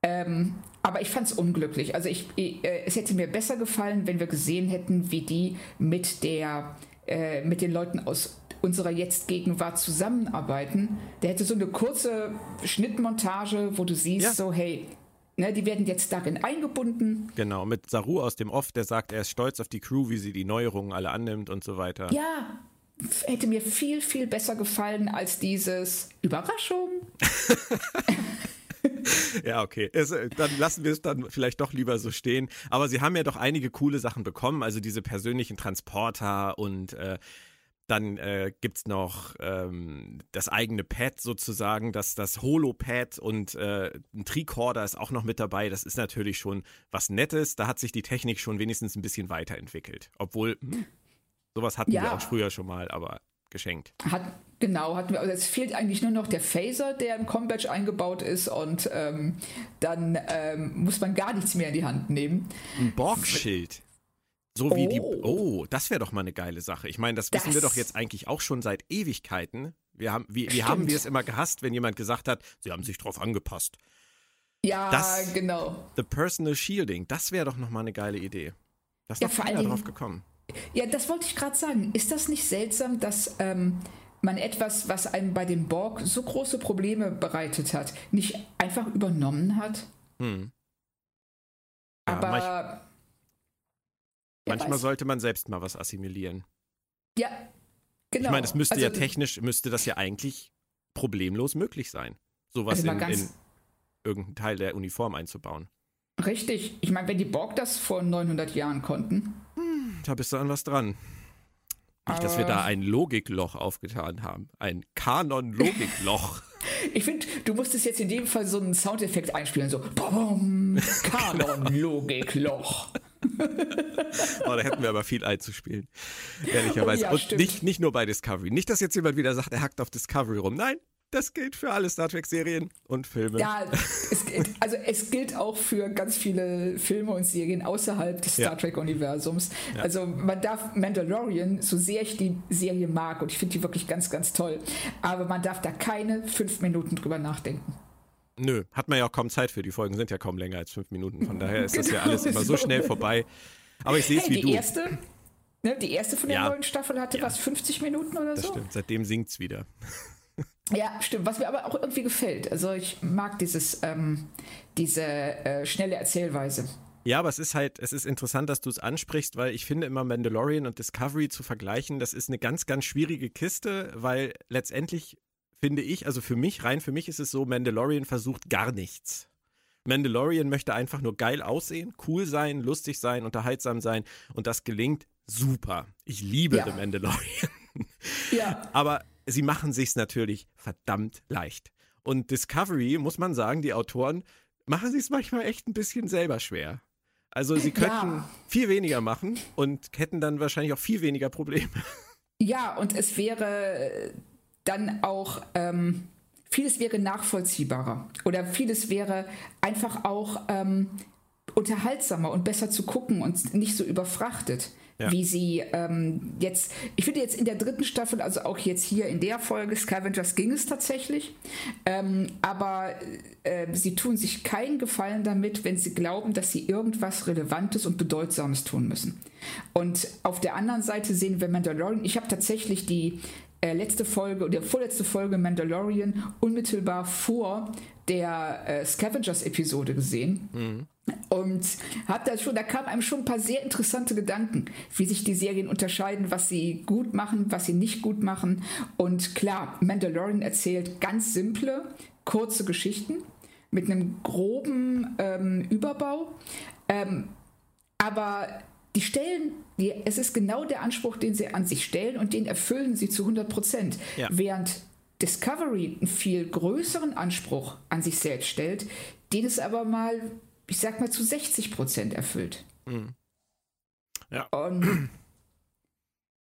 Ähm, aber ich fand es unglücklich. Also ich, äh, es hätte mir besser gefallen, wenn wir gesehen hätten, wie die mit der äh, mit den Leuten aus unserer Jetzt-Gegenwart zusammenarbeiten. Der hätte so eine kurze Schnittmontage, wo du siehst, ja. so, hey, ne, die werden jetzt darin eingebunden. Genau, mit Saru aus dem Off, der sagt, er ist stolz auf die Crew, wie sie die Neuerungen alle annimmt und so weiter. Ja, hätte mir viel, viel besser gefallen als dieses Überraschung. ja, okay. Es, äh, dann lassen wir es dann vielleicht doch lieber so stehen. Aber sie haben ja doch einige coole Sachen bekommen, also diese persönlichen Transporter und äh, dann äh, gibt es noch ähm, das eigene Pad sozusagen, das, das Holo-Pad und äh, ein Tricorder ist auch noch mit dabei. Das ist natürlich schon was Nettes. Da hat sich die Technik schon wenigstens ein bisschen weiterentwickelt. Obwohl, hm, sowas hatten ja. wir auch früher schon mal, aber geschenkt. Hat, genau, hatten wir. Also es fehlt eigentlich nur noch der Phaser, der im Combatch eingebaut ist und ähm, dann ähm, muss man gar nichts mehr in die Hand nehmen. Ein Borgschild. So wie oh. die. Oh, das wäre doch mal eine geile Sache. Ich meine, das, das wissen wir doch jetzt eigentlich auch schon seit Ewigkeiten. Wir haben, wie, wie haben wir es immer gehasst, wenn jemand gesagt hat, sie haben sich drauf angepasst. Ja, das, genau. The Personal Shielding, das wäre doch nochmal eine geile Idee. Das ist ja, doch keiner drauf gekommen. Ja, das wollte ich gerade sagen. Ist das nicht seltsam, dass ähm, man etwas, was einem bei den Borg so große Probleme bereitet hat, nicht einfach übernommen hat? Hm. Ja, Aber Manchmal weiß. sollte man selbst mal was assimilieren. Ja, genau. Ich meine, es müsste also, ja technisch, müsste das ja eigentlich problemlos möglich sein, sowas also in, in irgendeinen Teil der Uniform einzubauen. Richtig. Ich meine, wenn die Borg das vor 900 Jahren konnten. Hm, da bist du an was dran. Nicht, dass wir da ein Logikloch aufgetan haben. Ein Kanon-Logikloch. ich finde, du musstest jetzt in dem Fall so einen Soundeffekt einspielen, so Kanon-Logikloch. oh, da hätten wir aber viel einzuspielen. Ehrlicherweise. Oh, ja, Und nicht, nicht nur bei Discovery. Nicht, dass jetzt jemand wieder sagt, er hackt auf Discovery rum. Nein, das gilt für alle Star Trek-Serien und Filme. Ja, es, also es gilt auch für ganz viele Filme und Serien außerhalb des Star Trek-Universums. Ja. Also man darf Mandalorian, so sehr ich die Serie mag und ich finde die wirklich ganz, ganz toll, aber man darf da keine fünf Minuten drüber nachdenken. Nö, hat man ja auch kaum Zeit für. Die Folgen sind ja kaum länger als fünf Minuten. Von daher ist das ja genau, alles immer so schnell vorbei. Aber ich sehe es hey, wie die du. Erste, ne, die erste von der ja. neuen Staffel hatte ja. was, 50 Minuten oder das so? Stimmt, seitdem singt es wieder. Ja, stimmt. Was mir aber auch irgendwie gefällt. Also ich mag dieses, ähm, diese äh, schnelle Erzählweise. Ja, aber es ist halt, es ist interessant, dass du es ansprichst, weil ich finde immer Mandalorian und Discovery zu vergleichen, das ist eine ganz, ganz schwierige Kiste, weil letztendlich finde ich, also für mich, rein für mich ist es so, Mandalorian versucht gar nichts. Mandalorian möchte einfach nur geil aussehen, cool sein, lustig sein, unterhaltsam sein und das gelingt super. Ich liebe ja. The Mandalorian. Ja. Aber sie machen sich's natürlich verdammt leicht. Und Discovery, muss man sagen, die Autoren machen sich es manchmal echt ein bisschen selber schwer. Also sie könnten ja. viel weniger machen und hätten dann wahrscheinlich auch viel weniger Probleme. Ja, und es wäre dann auch ähm, vieles wäre nachvollziehbarer oder vieles wäre einfach auch ähm, unterhaltsamer und besser zu gucken und nicht so überfrachtet. Ja. Wie sie ähm, jetzt, ich finde jetzt in der dritten Staffel, also auch jetzt hier in der Folge Scavengers ging es tatsächlich, ähm, aber äh, sie tun sich keinen Gefallen damit, wenn sie glauben, dass sie irgendwas Relevantes und Bedeutsames tun müssen. Und auf der anderen Seite sehen wir Mandalorian. Ich habe tatsächlich die äh, letzte Folge oder vorletzte Folge Mandalorian unmittelbar vor der äh, Scavengers-Episode gesehen. Mhm. Und hat da schon, da kamen einem schon ein paar sehr interessante Gedanken, wie sich die Serien unterscheiden, was sie gut machen, was sie nicht gut machen. Und klar, Mandalorian erzählt ganz simple, kurze Geschichten mit einem groben ähm, Überbau. Ähm, aber die stellen, es ist genau der Anspruch, den sie an sich stellen und den erfüllen sie zu 100 Prozent. Ja. Während Discovery einen viel größeren Anspruch an sich selbst stellt, den es aber mal, ich sag mal, zu 60 Prozent erfüllt. Mhm. Ja. Und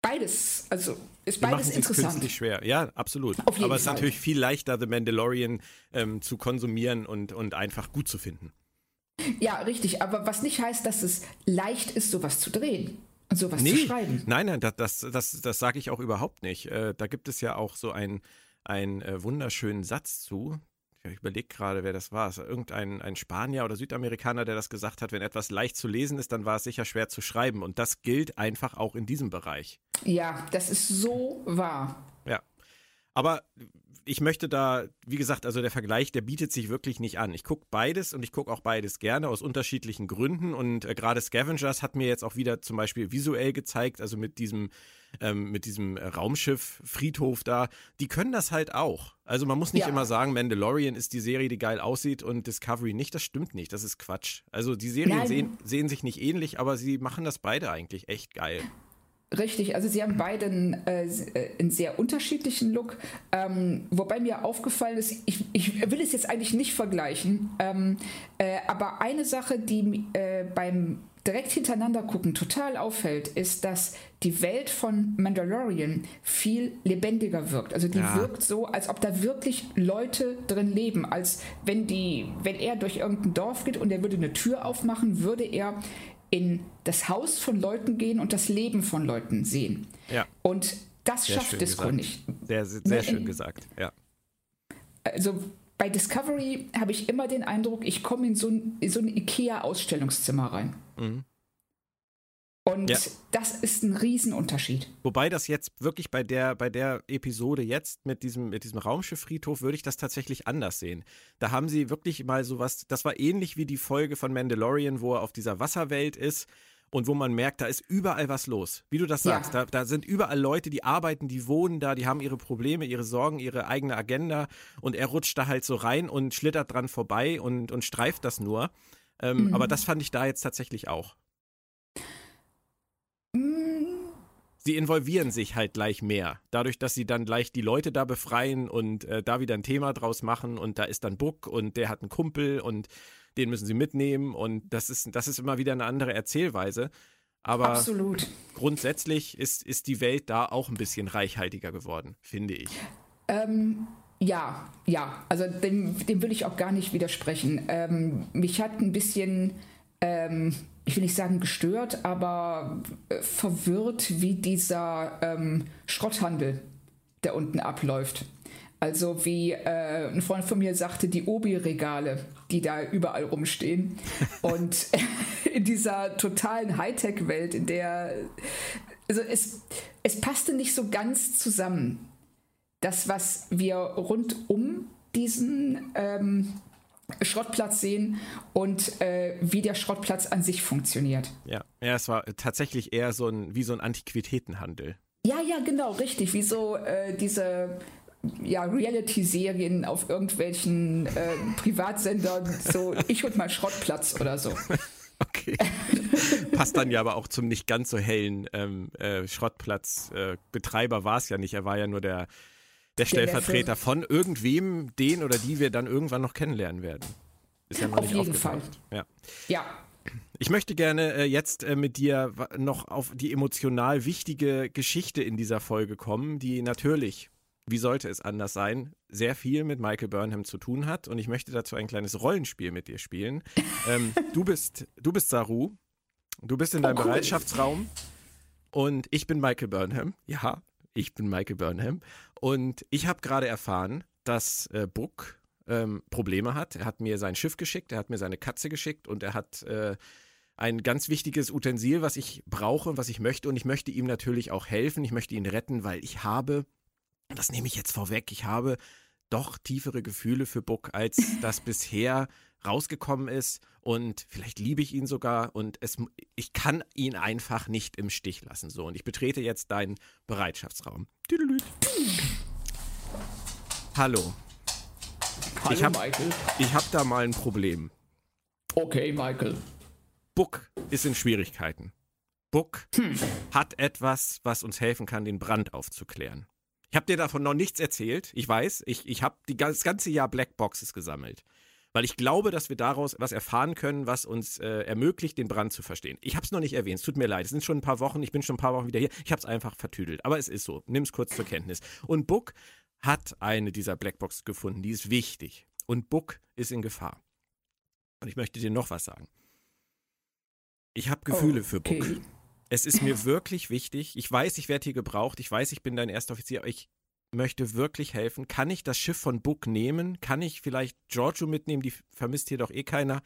beides, also ist beides die interessant. künstlich schwer. Ja, absolut. Auf jeden Aber es ist natürlich viel leichter, The Mandalorian ähm, zu konsumieren und, und einfach gut zu finden. Ja, richtig. Aber was nicht heißt, dass es leicht ist, sowas zu drehen und sowas zu Nee, schreiben. nein, nein, das, das, das, das sage ich auch überhaupt nicht. Äh, da gibt es ja auch so einen äh, wunderschönen Satz zu. Ich überlege gerade, wer das war irgendein ein Spanier oder Südamerikaner, der das gesagt hat, wenn etwas leicht zu lesen ist, dann war es sicher schwer zu schreiben. Und das gilt einfach auch in diesem Bereich. Ja, das ist so wahr. Ja. Aber ich möchte da, wie gesagt, also der Vergleich, der bietet sich wirklich nicht an. Ich gucke beides und ich gucke auch beides gerne aus unterschiedlichen Gründen. Und äh, gerade Scavengers hat mir jetzt auch wieder zum Beispiel visuell gezeigt, also mit diesem, ähm, mit diesem Raumschiff Friedhof da, die können das halt auch. Also man muss nicht Ja. immer sagen, Mandalorian ist die Serie, die geil aussieht und Discovery nicht. Das stimmt nicht. Das ist Quatsch. Also die Serien Nein. sehen, sehen sich nicht ähnlich, aber sie machen das beide eigentlich echt geil. Richtig, also sie haben beide einen, äh, einen sehr unterschiedlichen Look. Ähm, wobei mir aufgefallen ist, ich, ich will es jetzt eigentlich nicht vergleichen, ähm, äh, aber eine Sache, die äh, beim direkt hintereinander gucken total auffällt, ist, dass die Welt von Mandalorian viel lebendiger wirkt. Also die Ja. wirkt so, als ob da wirklich Leute drin leben, als wenn die, wenn er durch irgendein Dorf geht und er würde eine Tür aufmachen, würde er in das Haus von Leuten gehen und das Leben von Leuten sehen. Ja. Und das Sehr schafft Disco gesagt. nicht. Sehr, sehr, sehr schön in- gesagt. Ja. Also bei Discovery habe ich immer den Eindruck, ich komme in so ein, in so ein IKEA-Ausstellungszimmer rein. Mhm. Und Ja. das ist ein Riesenunterschied. Wobei das jetzt wirklich bei der, bei der Episode jetzt mit diesem, mit diesem Raumschifffriedhof würde ich das tatsächlich anders sehen. Da haben sie wirklich mal sowas, das war ähnlich wie die Folge von Mandalorian, wo er auf dieser Wasserwelt ist und wo man merkt, da ist überall was los. Wie du das Ja. sagst, da, da sind überall Leute, die arbeiten, die wohnen da, die haben ihre Probleme, ihre Sorgen, ihre eigene Agenda und er rutscht da halt so rein und schlittert dran vorbei und, und streift das nur. Ähm, Mhm. Aber das fand ich da jetzt tatsächlich auch. Sie involvieren sich halt gleich mehr. Dadurch, dass sie dann gleich die Leute da befreien und äh, da wieder ein Thema draus machen und da ist dann Buck und der hat einen Kumpel und den müssen sie mitnehmen und das ist, das ist immer wieder eine andere Erzählweise. Aber Absolut. grundsätzlich ist, ist die Welt da auch ein bisschen reichhaltiger geworden, finde ich. Ähm, ja, ja, also dem, dem will ich auch gar nicht widersprechen. Ähm, mich hat ein bisschen, ähm, ich will nicht sagen gestört, aber äh, verwirrt, wie dieser ähm, Schrotthandel, der unten abläuft. Also wie äh, ein Freund von mir sagte, die Obi-Regale, die da überall rumstehen. Und in dieser totalen Hightech-Welt, in der, also es, es passte nicht so ganz zusammen das, was wir rund um diesen ähm, Schrottplatz sehen und äh, wie der Schrottplatz an sich funktioniert. Ja, ja es war tatsächlich eher so ein, wie so ein Antiquitätenhandel. Ja, ja, genau, richtig. Wie so äh, diese ja, Reality-Serien auf irgendwelchen äh, Privatsendern, so ich und mein Schrottplatz oder so. Okay. Passt dann ja aber auch zum nicht ganz so hellen ähm, äh, Schrottplatzbetreiber war es ja nicht. Er war ja nur der, der Stellvertreter von irgendwem, den oder die wir dann irgendwann noch kennenlernen werden. Ist ja noch Auf nicht jeden aufgetaucht. Ja. Ja, Ich möchte gerne äh, jetzt äh, mit dir noch auf die emotional wichtige Geschichte in dieser Folge kommen, die natürlich, wie sollte es anders sein, sehr viel mit Michael Burnham zu tun hat. Und ich möchte dazu ein kleines Rollenspiel mit dir spielen. ähm, du bist, du bist Saru. Du bist in deinem cool. Bereitschaftsraum und ich bin Michael Burnham. Ja, ich bin Michael Burnham. Und ich habe gerade erfahren, dass äh, Book ähm, Probleme hat. Er hat mir sein Schiff geschickt, er hat mir seine Katze geschickt und er hat äh, ein ganz wichtiges Utensil, was ich brauche, was ich möchte. Und ich möchte ihm natürlich auch helfen. Ich möchte ihn retten, weil ich habe, das nehme ich jetzt vorweg, ich habe doch tiefere Gefühle für Buck, als das bisher rausgekommen ist. Und vielleicht liebe ich ihn sogar. Und es, ich kann ihn einfach nicht im Stich lassen. So, und ich betrete jetzt deinen Bereitschaftsraum. Hallo, hallo hab- Michael. ich habe da mal ein Problem. Okay, Michael. Buck ist in Schwierigkeiten. Buck hat etwas, was uns helfen kann, den Brand aufzuklären. Ich habe dir davon noch nichts erzählt. Ich weiß, ich, ich habe das ganze Jahr Blackboxes gesammelt. Weil ich glaube, dass wir daraus was erfahren können, was uns äh, ermöglicht, den Brand zu verstehen. Ich habe es noch nicht erwähnt, es tut mir leid. Es sind schon ein paar Wochen, ich bin schon ein paar Wochen wieder hier. Ich habe es einfach vertüdelt. Aber es ist so. Nimm es kurz zur Kenntnis. Und Book hat eine dieser Blackbox gefunden, die ist wichtig. Und Book ist in Gefahr. Und ich möchte dir noch was sagen. Ich habe Gefühle oh, für Book. Okay. Es ist mir wirklich wichtig. Ich weiß, ich werde hier gebraucht. Ich weiß, ich bin dein erster Offizier, aber ich möchte wirklich helfen. Kann ich das Schiff von Book nehmen? Kann ich vielleicht Giorgio mitnehmen? Die vermisst hier doch eh keiner.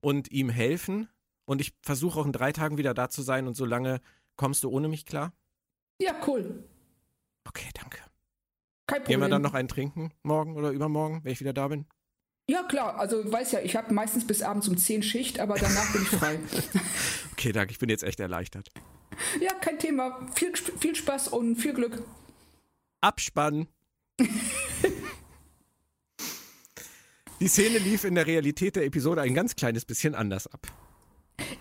Und ihm helfen? Und ich versuche auch in drei Tagen wieder da zu sein und solange kommst du ohne mich klar? Ja, cool. Okay, danke. Kein Problem. Gehen wir dann noch einen trinken, morgen oder übermorgen, wenn ich wieder da bin? Ja, klar. Also, du weißt ja, ich habe meistens bis abends um 10 Schicht, aber danach bin ich frei. okay, danke. Ich bin jetzt echt erleichtert. Ja, kein Thema. Viel, viel Spaß und viel Glück. Abspann. Die Szene lief in der Realität der Episode ein ganz kleines bisschen anders ab.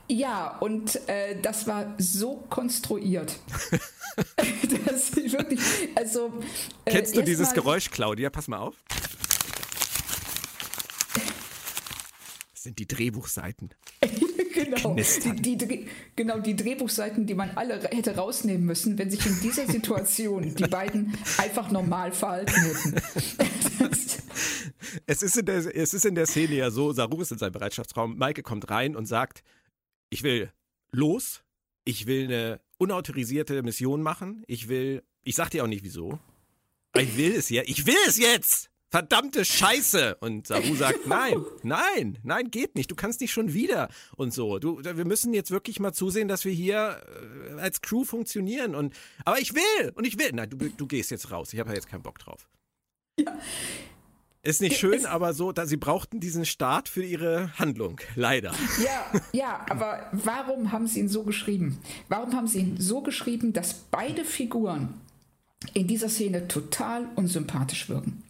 Ja, und äh, das war so konstruiert. das wirklich, also. Äh, Kennst du dieses Geräusch, Claudia? Pass mal auf. Das sind die Drehbuchseiten. genau, die, die, genau, die Drehbuchseiten, die man alle hätte rausnehmen müssen, wenn sich in dieser Situation die beiden einfach normal verhalten hätten. es, ist in der, es ist in der Szene ja so, Saru ist in seinem Bereitschaftsraum, Maike kommt rein und sagt, ich will los, ich will eine unautorisierte Mission machen, ich will, ich sag dir auch nicht wieso, aber ich will es ja, ich will es jetzt! Verdammte Scheiße. Und Saru sagt, nein, nein, nein, geht nicht. Du kannst nicht schon wieder und so. Du, wir müssen jetzt wirklich mal zusehen, dass wir hier äh, als Crew funktionieren. Und, aber ich will und ich will. Nein, du, du gehst jetzt raus. Ich habe ja jetzt keinen Bock drauf. Ja. Ist nicht schön, es, aber so, da sie brauchten diesen Start für ihre Handlung, leider. Ja, ja, aber warum haben sie ihn so geschrieben? Warum haben sie ihn so geschrieben, dass beide Figuren in dieser Szene total unsympathisch wirken?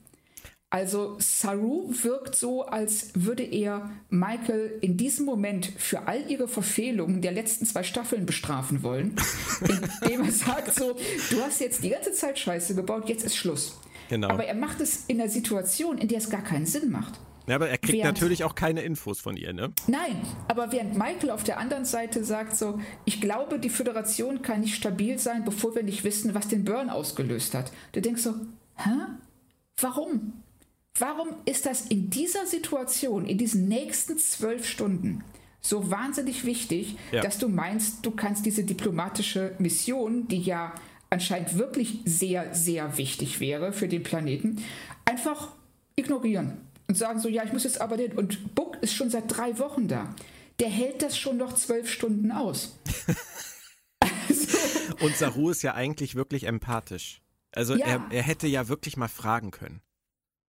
Also Saru wirkt so, als würde er Michael in diesem Moment für all ihre Verfehlungen der letzten zwei Staffeln bestrafen wollen, indem er sagt so, du hast jetzt die ganze Zeit Scheiße gebaut, jetzt ist Schluss. Genau. Aber er macht es in einer Situation, in der es gar keinen Sinn macht. Ja, aber er kriegt während, natürlich auch keine Infos von ihr, ne? Nein, aber während Michael auf der anderen Seite sagt so, ich glaube, die Föderation kann nicht stabil sein, bevor wir nicht wissen, was den Burn ausgelöst hat. Du denkst so, hä? Warum? Warum ist das in dieser Situation, in diesen nächsten zwölf Stunden, so wahnsinnig wichtig, ja. dass du meinst, du kannst diese diplomatische Mission, die ja anscheinend wirklich sehr, sehr wichtig wäre für den Planeten, einfach ignorieren und sagen so, ja, ich muss jetzt aber den. Und Buck ist schon seit drei Wochen da. Der hält das schon noch zwölf Stunden aus. also. Und Saru ist ja eigentlich wirklich empathisch. Also ja. er, er hätte ja wirklich mal fragen können.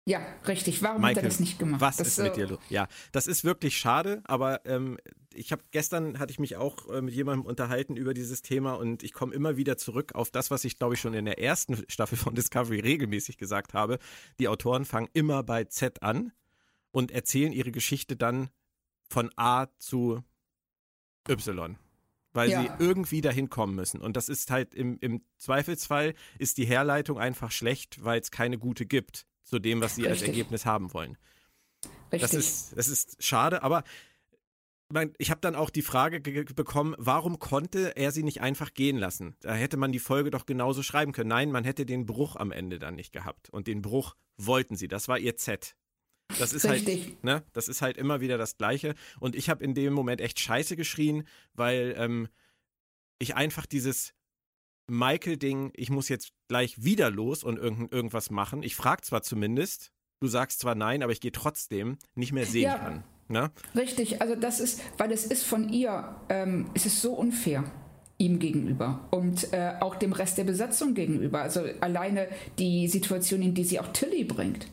Ja, richtig. Warum Michael, hat er das nicht gemacht? Was das, ist mit dir los? Ja, das ist wirklich schade, aber ähm, ich habe gestern hatte ich mich auch äh, mit jemandem unterhalten über dieses Thema und ich komme immer wieder zurück auf das, was ich glaube ich schon in der ersten Staffel von Discovery regelmäßig gesagt habe. Die Autoren fangen immer bei Z an und erzählen ihre Geschichte dann von A zu Y weil ja. sie irgendwie dahin kommen müssen. Und das ist halt im, im Zweifelsfall ist die Herleitung einfach schlecht, weil es keine gute gibt zu dem, was sie Richtig. als Ergebnis haben wollen. Richtig. Das ist, das ist schade, aber ich habe dann auch die Frage bekommen, warum konnte er sie nicht einfach gehen lassen? Da hätte man die Folge doch genauso schreiben können. Nein, man hätte den Bruch am Ende dann nicht gehabt. Und den Bruch wollten sie. Das war ihr Z. Das ist halt, Richtig. halt, ne, das ist halt immer wieder das Gleiche. Und ich habe in dem Moment echt Scheiße geschrien, weil ähm, ich einfach dieses, Michael-Ding, ich muss jetzt gleich wieder los und irgend, irgendwas machen. Ich frage zwar zumindest, du sagst zwar nein, aber ich gehe trotzdem nicht mehr sehen ja, kann. Ne? Richtig, also das ist, weil es ist von ihr, ähm, es ist so unfair ihm gegenüber und äh, auch dem Rest der Besatzung gegenüber. Also alleine die Situation, in die sie auch Tilly bringt,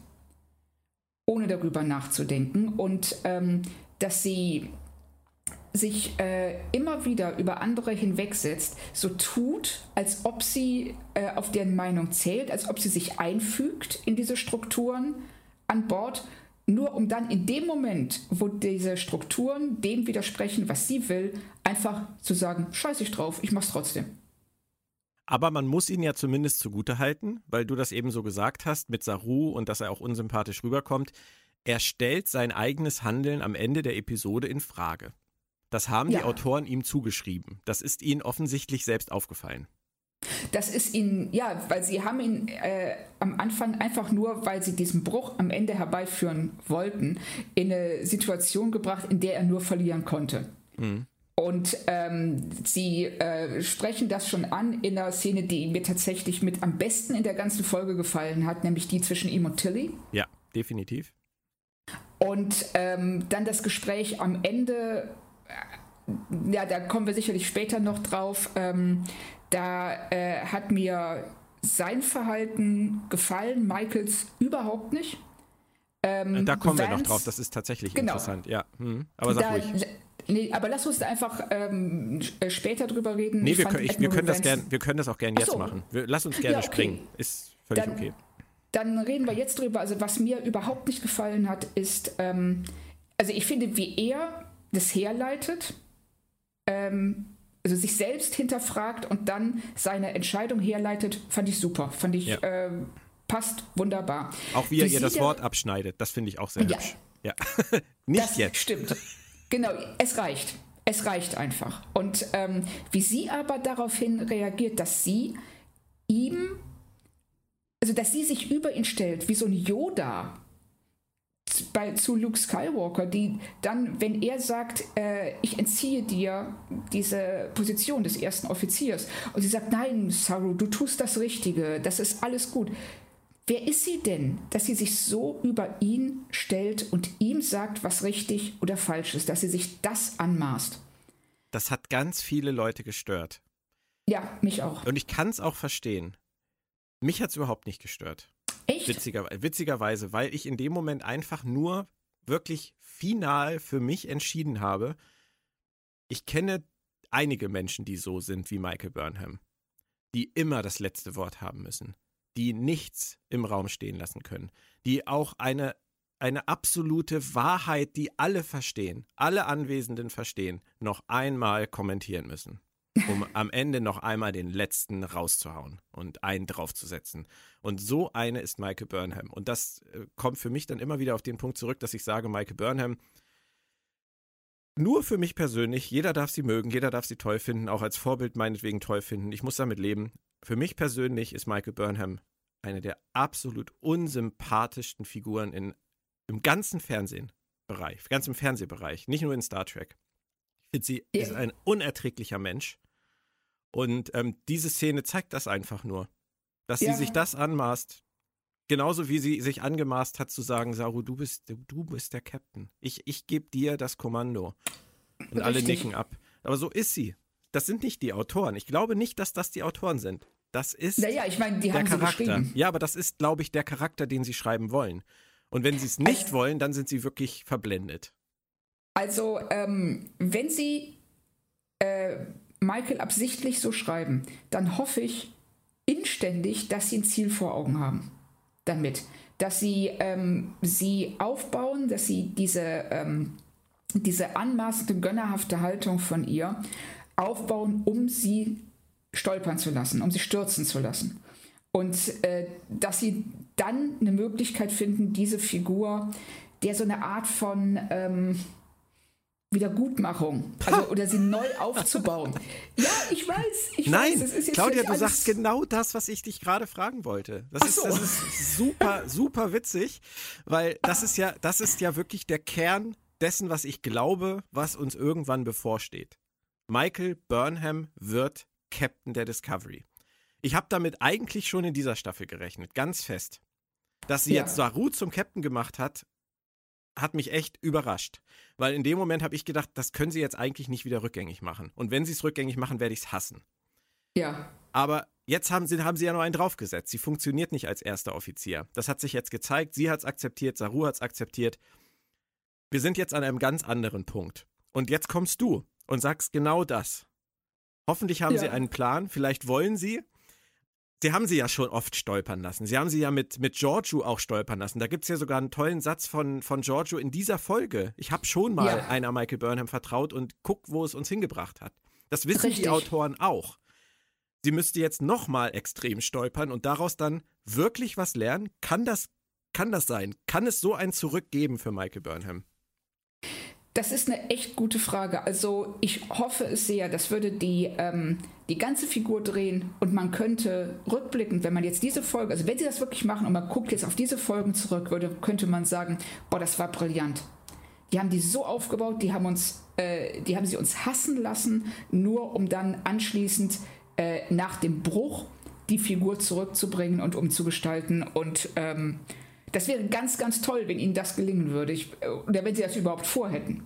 ohne darüber nachzudenken und ähm, dass sie sich äh, immer wieder über andere hinwegsetzt, so tut, als ob sie äh, auf deren Meinung zählt, als ob sie sich einfügt in diese Strukturen an Bord, nur um dann in dem Moment, wo diese Strukturen dem widersprechen, was sie will, einfach zu sagen, scheiß ich drauf, ich mach's trotzdem. Aber man muss ihn ja zumindest zugute halten, weil du das eben so gesagt hast mit Saru und dass er auch unsympathisch rüberkommt er stellt sein eigenes Handeln am Ende der Episode in Frage. Das haben ja. die Autoren ihm zugeschrieben. Das ist ihnen offensichtlich selbst aufgefallen. Das ist ihnen, ja, weil sie haben ihn äh, am Anfang einfach nur, weil sie diesen Bruch am Ende herbeiführen wollten, in eine Situation gebracht, in der er nur verlieren konnte. Mhm. Und ähm, sie äh, sprechen das schon an in der Szene, die mir tatsächlich mit am besten in der ganzen Folge gefallen hat, nämlich die zwischen ihm und Tilly. Ja, definitiv. Und ähm, dann das Gespräch am Ende, ja, da kommen wir sicherlich später noch drauf. Ähm, da äh, hat mir sein Verhalten gefallen, Michaels überhaupt nicht. Ähm, da kommen Vance, wir noch drauf, das ist tatsächlich genau, interessant, ja. Hm. Aber sag da, ruhig. Nee, aber lass uns einfach ähm, äh, später drüber reden. Nee, wir können, ich, wir, können das gern, wir können das auch gerne jetzt so. machen. Wir, lass uns gerne ja, okay. springen. Ist völlig dann, okay. Dann reden wir jetzt drüber. Also, was mir überhaupt nicht gefallen hat, ist, ähm, also ich finde, wie er das herleitet, ähm, also sich selbst hinterfragt und dann seine Entscheidung herleitet, fand ich super. Fand ich, ja. äh, passt wunderbar. Auch wie er ihr das Wort abschneidet, das finde ich auch sehr ja. hübsch. Ja. Nicht das jetzt. Stimmt. Genau, es reicht. Es reicht einfach. Und ähm, wie sie aber daraufhin reagiert, dass sie ihm, also dass sie sich über ihn stellt, wie so ein Yoda bei, zu Luke Skywalker, die dann, wenn er sagt, äh, ich entziehe dir diese Position des ersten Offiziers, und sie sagt, nein, Saru, du tust das Richtige, das ist alles gut. Wer ist sie denn, dass sie sich so über ihn stellt und ihm sagt, was richtig oder falsch ist, dass sie sich das anmaßt? Das hat ganz viele Leute gestört. Ja, mich auch. Und ich kann es auch verstehen. Mich hat es überhaupt nicht gestört. Echt? Witziger, witzigerweise, weil ich in dem Moment einfach nur wirklich final für mich entschieden habe, ich kenne einige Menschen, die so sind wie Michael Burnham, die immer das letzte Wort haben müssen die nichts im Raum stehen lassen können, die auch eine, eine absolute Wahrheit, die alle verstehen, alle Anwesenden verstehen, noch einmal kommentieren müssen, um am Ende noch einmal den letzten rauszuhauen und einen draufzusetzen. Und so eine ist Michael Burnham. Und das äh, kommt für mich dann immer wieder auf den Punkt zurück, dass ich sage, Michael Burnham, nur für mich persönlich, jeder darf sie mögen, jeder darf sie toll finden, auch als Vorbild meinetwegen toll finden. Ich muss damit leben. Für mich persönlich ist Michael Burnham eine der absolut unsympathischsten Figuren in, im ganzen Fernsehbereich, ganz im Fernsehbereich, nicht nur in Star Trek. Sie ja. ist ein unerträglicher Mensch. Und ähm, diese Szene zeigt das einfach nur. Dass ja. sie sich das anmaßt, genauso wie sie sich angemaßt hat zu sagen, Saru, du bist, du bist der Captain. Ich, ich gebe dir das Kommando. Und Richtig. alle nicken ab. Aber so ist sie. Das sind nicht die Autoren. Ich glaube nicht, dass das die Autoren sind. Das ist naja, ich meine, die der haben Charakter. Ja, aber das ist, glaube ich, der Charakter, den sie schreiben wollen. Und wenn sie es nicht also, wollen, dann sind sie wirklich verblendet. Also, ähm, wenn sie äh, Michael absichtlich so schreiben, dann hoffe ich inständig, dass sie ein Ziel vor Augen haben damit. Dass sie ähm, sie aufbauen, dass sie diese, ähm, diese anmaßende, gönnerhafte Haltung von ihr aufbauen, um sie stolpern zu lassen, um sie stürzen zu lassen. Und äh, dass sie dann eine Möglichkeit finden, diese Figur, der so eine Art von ähm, Wiedergutmachung, also oder sie neu aufzubauen. ja, ich weiß, ich Nein, weiß. Claudia, du sagst genau das, was ich dich gerade fragen wollte. Das ist, so. das ist super, super witzig, weil das ist ja, das ist ja wirklich der Kern dessen, was ich glaube, was uns irgendwann bevorsteht. Michael Burnham wird Captain der Discovery. Ich habe damit eigentlich schon in dieser Staffel gerechnet, ganz fest. Dass sie ja. jetzt Saru zum Captain gemacht hat, hat mich echt überrascht. Weil in dem Moment habe ich gedacht, das können sie jetzt eigentlich nicht wieder rückgängig machen. Und wenn sie es rückgängig machen, werde ich es hassen. Ja. Aber jetzt haben sie, haben sie ja noch einen draufgesetzt. Sie funktioniert nicht als erster Offizier. Das hat sich jetzt gezeigt. Sie hat es akzeptiert, Saru hat es akzeptiert. Wir sind jetzt an einem ganz anderen Punkt. Und jetzt kommst du und sagst genau das. Hoffentlich haben ja. sie einen Plan. Vielleicht wollen sie. Sie haben sie ja schon oft stolpern lassen. Sie haben sie ja mit, mit Giorgio auch stolpern lassen. Da gibt es ja sogar einen tollen Satz von, von Giorgio in dieser Folge. Ich habe schon mal ja. einer Michael Burnham vertraut und guck, wo es uns hingebracht hat. Das wissen Richtig. die Autoren auch. Sie müsste jetzt nochmal extrem stolpern und daraus dann wirklich was lernen. Kann das kann das sein? Kann es so ein Zurück geben für Michael Burnham? Das ist eine echt gute Frage. Also ich hoffe es sehr. Das würde die, ähm, die ganze Figur drehen und man könnte rückblickend, wenn man jetzt diese Folge, also wenn sie das wirklich machen und man guckt jetzt auf diese Folgen zurück, würde, könnte man sagen, boah, das war brillant. Die haben die so aufgebaut, die haben uns, äh, die haben sie uns hassen lassen, nur um dann anschließend äh, nach dem Bruch die Figur zurückzubringen und umzugestalten und ähm, das wäre ganz, ganz toll, wenn ihnen das gelingen würde. Ich, oder wenn sie das überhaupt vorhätten.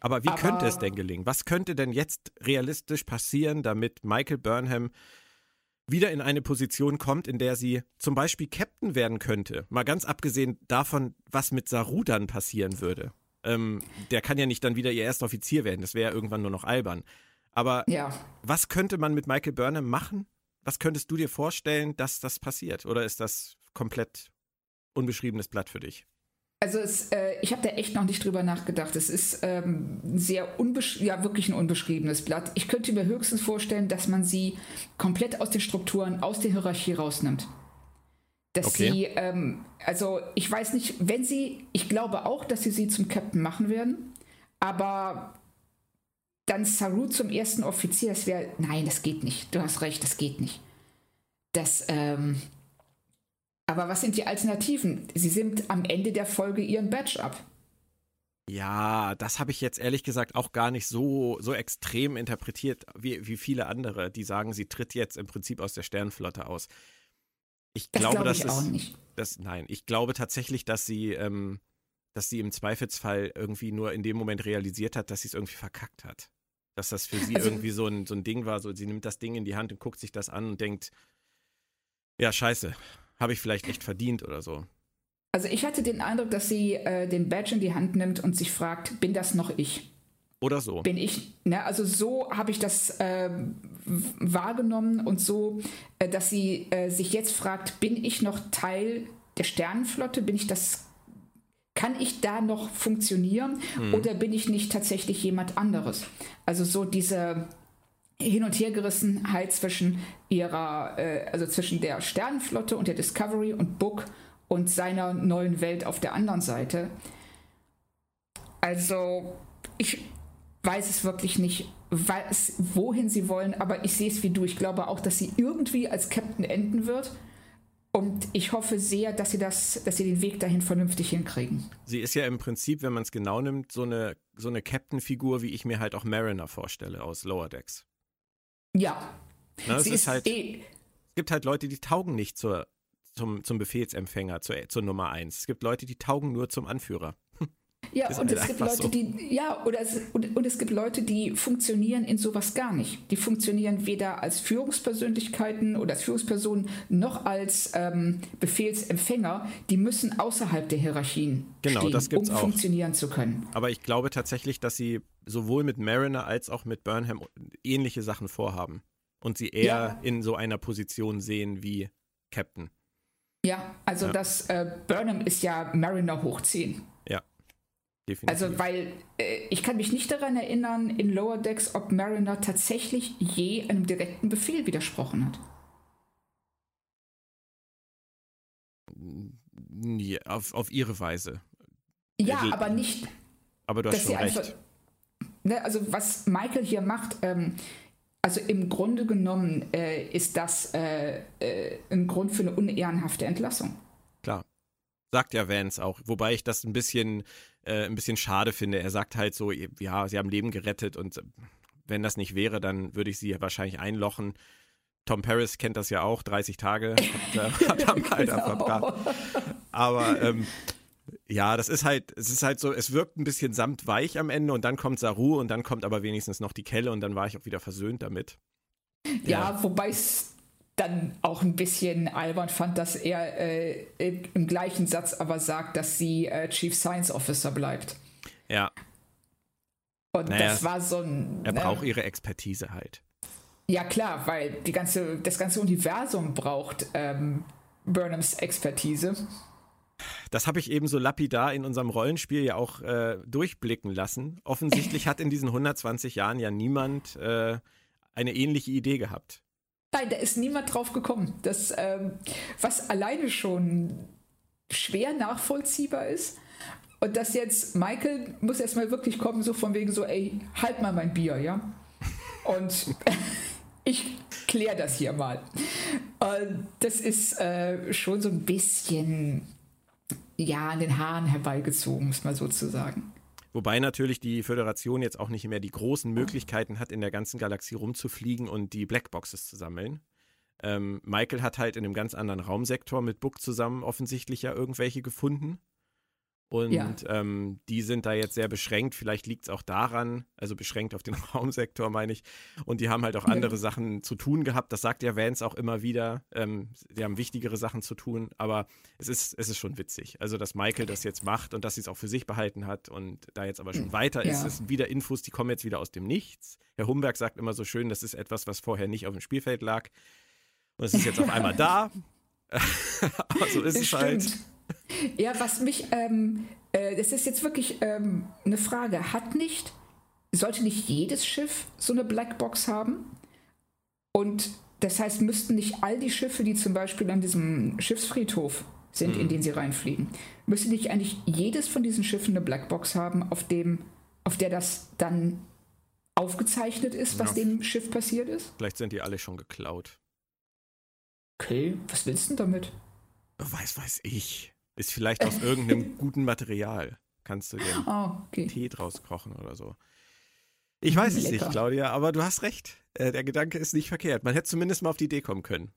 Aber wie Aber, könnte es denn gelingen? Was könnte denn jetzt realistisch passieren, damit Michael Burnham wieder in eine Position kommt, in der sie zum Beispiel Captain werden könnte? Mal ganz abgesehen davon, was mit Saru dann passieren würde. Ähm, der kann ja nicht dann wieder ihr erster Offizier werden. Das wäre ja irgendwann nur noch albern. Aber ja. was könnte man mit Michael Burnham machen? Was könntest du dir vorstellen, dass das passiert? Oder ist das komplett unbeschriebenes Blatt für dich? Also es, äh, ich habe da echt noch nicht drüber nachgedacht. Es ist ähm, sehr ja wirklich ein unbeschriebenes Blatt. Ich könnte mir höchstens vorstellen, dass man sie komplett aus den Strukturen, aus der Hierarchie rausnimmt. Dass okay. sie, ähm, also ich weiß nicht, wenn sie, ich glaube auch, dass sie sie zum Captain machen werden, aber dann Saru zum ersten Offizier, das wäre, nein, das geht nicht. Du hast recht, das geht nicht. Das, ähm, aber was sind die Alternativen? Sie sind am Ende der Folge ihren Badge ab. Ja, das habe ich jetzt ehrlich gesagt auch gar nicht so, so extrem interpretiert wie, wie viele andere, die sagen, sie tritt jetzt im Prinzip aus der Sternenflotte aus. Ich das glaube, glaube ich auch nicht. Das, nein, ich glaube tatsächlich, dass sie, ähm, dass sie im Zweifelsfall irgendwie nur in dem Moment realisiert hat, dass sie es irgendwie verkackt hat. Dass das für sie also, irgendwie so ein, so ein Ding war, so sie nimmt das Ding in die Hand und guckt sich das an und denkt, ja, scheiße, habe ich vielleicht echt verdient oder so. Also ich hatte den Eindruck, dass sie äh, den Badge in die Hand nimmt und sich fragt, bin das noch ich? Oder so. Bin ich, ne, also so habe ich das äh, wahrgenommen und so, äh, dass sie äh, sich jetzt fragt, bin ich noch Teil der Sternenflotte? Bin ich das, kann ich da noch funktionieren hm. oder bin ich nicht tatsächlich jemand anderes? Also so diese, hin und hergerissenheit zwischen ihrer, äh, also zwischen der Sternenflotte und der Discovery und Book und seiner neuen Welt auf der anderen Seite. Also, ich weiß es wirklich nicht, was, wohin sie wollen, aber ich sehe es wie du. Ich glaube auch, dass sie irgendwie als Captain enden wird. Und ich hoffe sehr, dass sie das, dass sie den Weg dahin vernünftig hinkriegen. Sie ist ja im Prinzip, wenn man es genau nimmt, so eine, so eine Captain-Figur, wie ich mir halt auch Mariner vorstelle aus Lower Decks. Ja. Na, es, ist halt, eh es gibt halt Leute, die taugen nicht zur, zum, zum Befehlsempfänger, zur, zur Nummer eins. Es gibt Leute, die taugen nur zum Anführer. Ja, und halt es gibt Leute, so. die, ja, oder es, und, und, es gibt Leute, die funktionieren in sowas gar nicht. Die funktionieren weder als Führungspersönlichkeiten oder als Führungspersonen noch als ähm, Befehlsempfänger. Die müssen außerhalb der Hierarchien genau, stehen, das gibt's um auch. funktionieren zu können. Aber ich glaube tatsächlich, dass sie sowohl mit Mariner als auch mit Burnham ähnliche Sachen vorhaben. Und sie eher ja. in so einer Position sehen wie Captain. Ja, also ja. das äh, Burnham ist ja Mariner hoch 10. Definitiv. Also, weil äh, ich kann mich nicht daran erinnern, in Lower Decks, ob Mariner tatsächlich je einem direkten Befehl widersprochen hat. Nee, auf, auf ihre Weise. Ja, also, aber nicht. Aber du hast schon recht. Einfach, ne, also, was Michael hier macht, ähm, also im Grunde genommen äh, ist das äh, äh ein Grund für eine unehrenhafte Entlassung. Klar. Sagt ja Vance auch. Wobei ich das ein bisschen äh, ein bisschen schade finde. Er sagt halt so, ja, sie haben Leben gerettet und wenn das nicht wäre, dann würde ich sie wahrscheinlich einlochen. Tom Paris kennt das ja auch, 30 Tage hat, hat er halt genau. verbracht. Aber ähm, ja, das ist halt, es ist halt so, es wirkt ein bisschen samtweich am Ende und dann kommt Saru und dann kommt aber wenigstens noch die Kelle und dann war ich auch wieder versöhnt damit. Ja, ja. wobei es dann auch ein bisschen albern fand, dass er äh, im gleichen Satz aber sagt, dass sie äh, Chief Science Officer bleibt. Ja. Und naja, das war so ein. Er ne? braucht ihre Expertise halt. Ja, klar, weil die ganze, das ganze Universum braucht ähm, Burnhams Expertise. Das habe ich eben so lapidar in unserem Rollenspiel ja auch äh, durchblicken lassen. Offensichtlich hat in diesen 120 Jahren ja niemand äh, eine ähnliche Idee gehabt. Nein, da ist niemand drauf gekommen. Das, ähm, was alleine schon schwer nachvollziehbar ist. Und dass jetzt Michael muss erstmal wirklich kommen, so von wegen so, ey, halt mal mein Bier, ja? Und ich kläre das hier mal. Und das ist äh, schon so ein bisschen, ja, an den Haaren herbeigezogen, muss man sozusagen. Wobei natürlich die Föderation jetzt auch nicht mehr die großen Möglichkeiten hat, in der ganzen Galaxie rumzufliegen und die Blackboxes zu sammeln. Ähm, Michael hat halt in einem ganz anderen Raumsektor mit Book zusammen offensichtlich ja irgendwelche gefunden. Und ja. ähm, die sind da jetzt sehr beschränkt. Vielleicht liegt es auch daran, also beschränkt auf den Raumsektor, meine ich. Und die haben halt auch andere ja. Sachen zu tun gehabt. Das sagt ja Vance auch immer wieder. Ähm, die haben wichtigere Sachen zu tun. Aber es ist, es ist schon witzig. Also, dass Michael das jetzt macht und dass sie es auch für sich behalten hat und da jetzt aber schon hm. weiter ja. ist. Das sind wieder Infos, die kommen jetzt wieder aus dem Nichts. Herr Humberg sagt immer so schön, das ist etwas, was vorher nicht auf dem Spielfeld lag. Und es ist jetzt auf einmal da. aber so ist es halt. Ja, was mich, ähm, äh, das ist jetzt wirklich ähm, eine Frage. Hat nicht, sollte nicht jedes Schiff so eine Blackbox haben? Und das heißt, müssten nicht all die Schiffe, die zum Beispiel an diesem Schiffsfriedhof sind, mhm. in den sie reinfliegen, müsste nicht eigentlich jedes von diesen Schiffen eine Blackbox haben, auf dem, auf der das dann aufgezeichnet ist, was ja. dem Schiff passiert ist? Vielleicht sind die alle schon geklaut. Okay, was willst du denn damit? Weiß, weiß ich. Ist vielleicht aus irgendeinem guten Material. Kannst du den oh, okay. Tee draus kochen oder so. Ich weiß es nicht, Claudia, aber du hast recht. Äh, der Gedanke ist nicht verkehrt. Man hätte zumindest mal auf die Idee kommen können.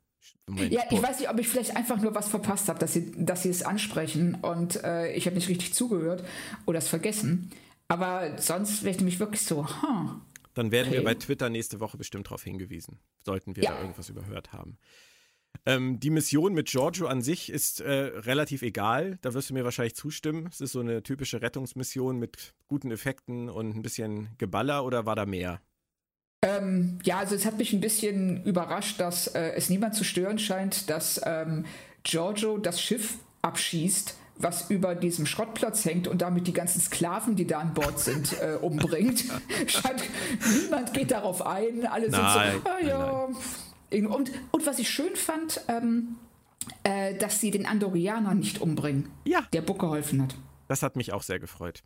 Moment, ja, ich weiß nicht, ob ich vielleicht einfach nur was verpasst habe, dass sie, dass sie es ansprechen und äh, ich habe nicht richtig zugehört oder es vergessen. Aber sonst wäre ich nämlich wirklich so, huh, Dann werden okay. wir bei Twitter nächste Woche bestimmt darauf hingewiesen, sollten wir ja. da irgendwas überhört haben. Ähm, die Mission mit Giorgio an sich ist äh, relativ egal. Da wirst du mir wahrscheinlich zustimmen. Es ist so eine typische Rettungsmission mit guten Effekten und ein bisschen Geballer oder war da mehr? Ähm, ja, also es hat mich ein bisschen überrascht, dass äh, es niemand zu stören scheint, dass ähm, Giorgio das Schiff abschießt, was über diesem Schrottplatz hängt und damit die ganzen Sklaven, die da an Bord sind, äh, umbringt. scheint, niemand geht darauf ein. Alle sind nein, so, ah ja. Nein und, und was ich schön fand, ähm, äh, dass sie den Andorianer nicht umbringen, ja. der Buck geholfen hat. Das hat mich auch sehr gefreut.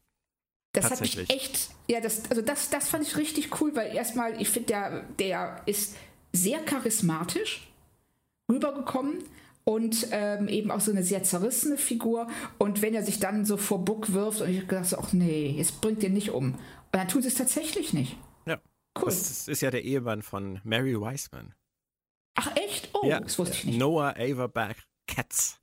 Das hat mich echt, ja, das, also das, das fand ich richtig cool, weil erstmal, ich finde, der, der ist sehr charismatisch rübergekommen und ähm, eben auch so eine sehr zerrissene Figur. Und wenn er sich dann so vor Buck wirft und ich dachte, ach nee, jetzt bringt den nicht um. Und dann tut es tatsächlich nicht. Ja. Cool. Das ist ja der Ehemann von Mary Wiseman. Ach echt? Oh, ja, das wusste ich nicht. Noah Averback Katz.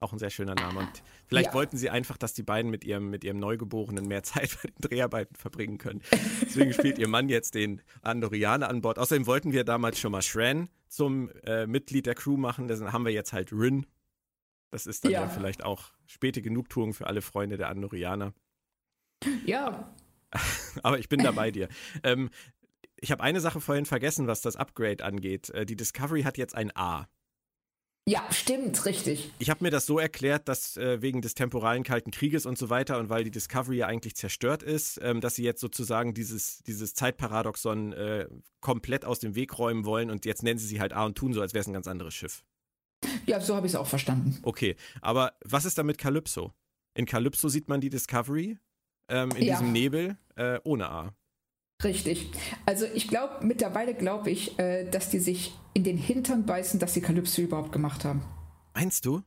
Auch ein sehr schöner Name. Und vielleicht ja. wollten sie einfach, dass die beiden mit ihrem, mit ihrem Neugeborenen mehr Zeit bei den Dreharbeiten verbringen können. Deswegen spielt ihr Mann jetzt den Andorianer an Bord. Außerdem wollten wir damals schon mal Shran zum äh, Mitglied der Crew machen. Deswegen haben wir jetzt halt Rin. Das ist dann ja. ja vielleicht auch späte Genugtuung für alle Freunde der Andorianer. Ja. Aber ich bin da bei dir. Ähm, ich habe eine Sache vorhin vergessen, was das Upgrade angeht. Äh, die Discovery hat jetzt ein A. Ja, stimmt, richtig. Ich habe mir das so erklärt, dass äh, wegen des temporalen Kalten Krieges und so weiter und weil die Discovery ja eigentlich zerstört ist, ähm, dass sie jetzt sozusagen dieses, dieses Zeitparadoxon äh, komplett aus dem Weg räumen wollen und jetzt nennen sie sie halt A und tun so, als wäre es ein ganz anderes Schiff. Ja, so habe ich es auch verstanden. Okay, aber was ist da mit Calypso? In Calypso sieht man die Discovery ähm, in ja. diesem Nebel äh, ohne A. Richtig. Also ich glaube, mittlerweile glaube ich, äh, dass die sich in den Hintern beißen, dass sie Kalypso überhaupt gemacht haben. Meinst du?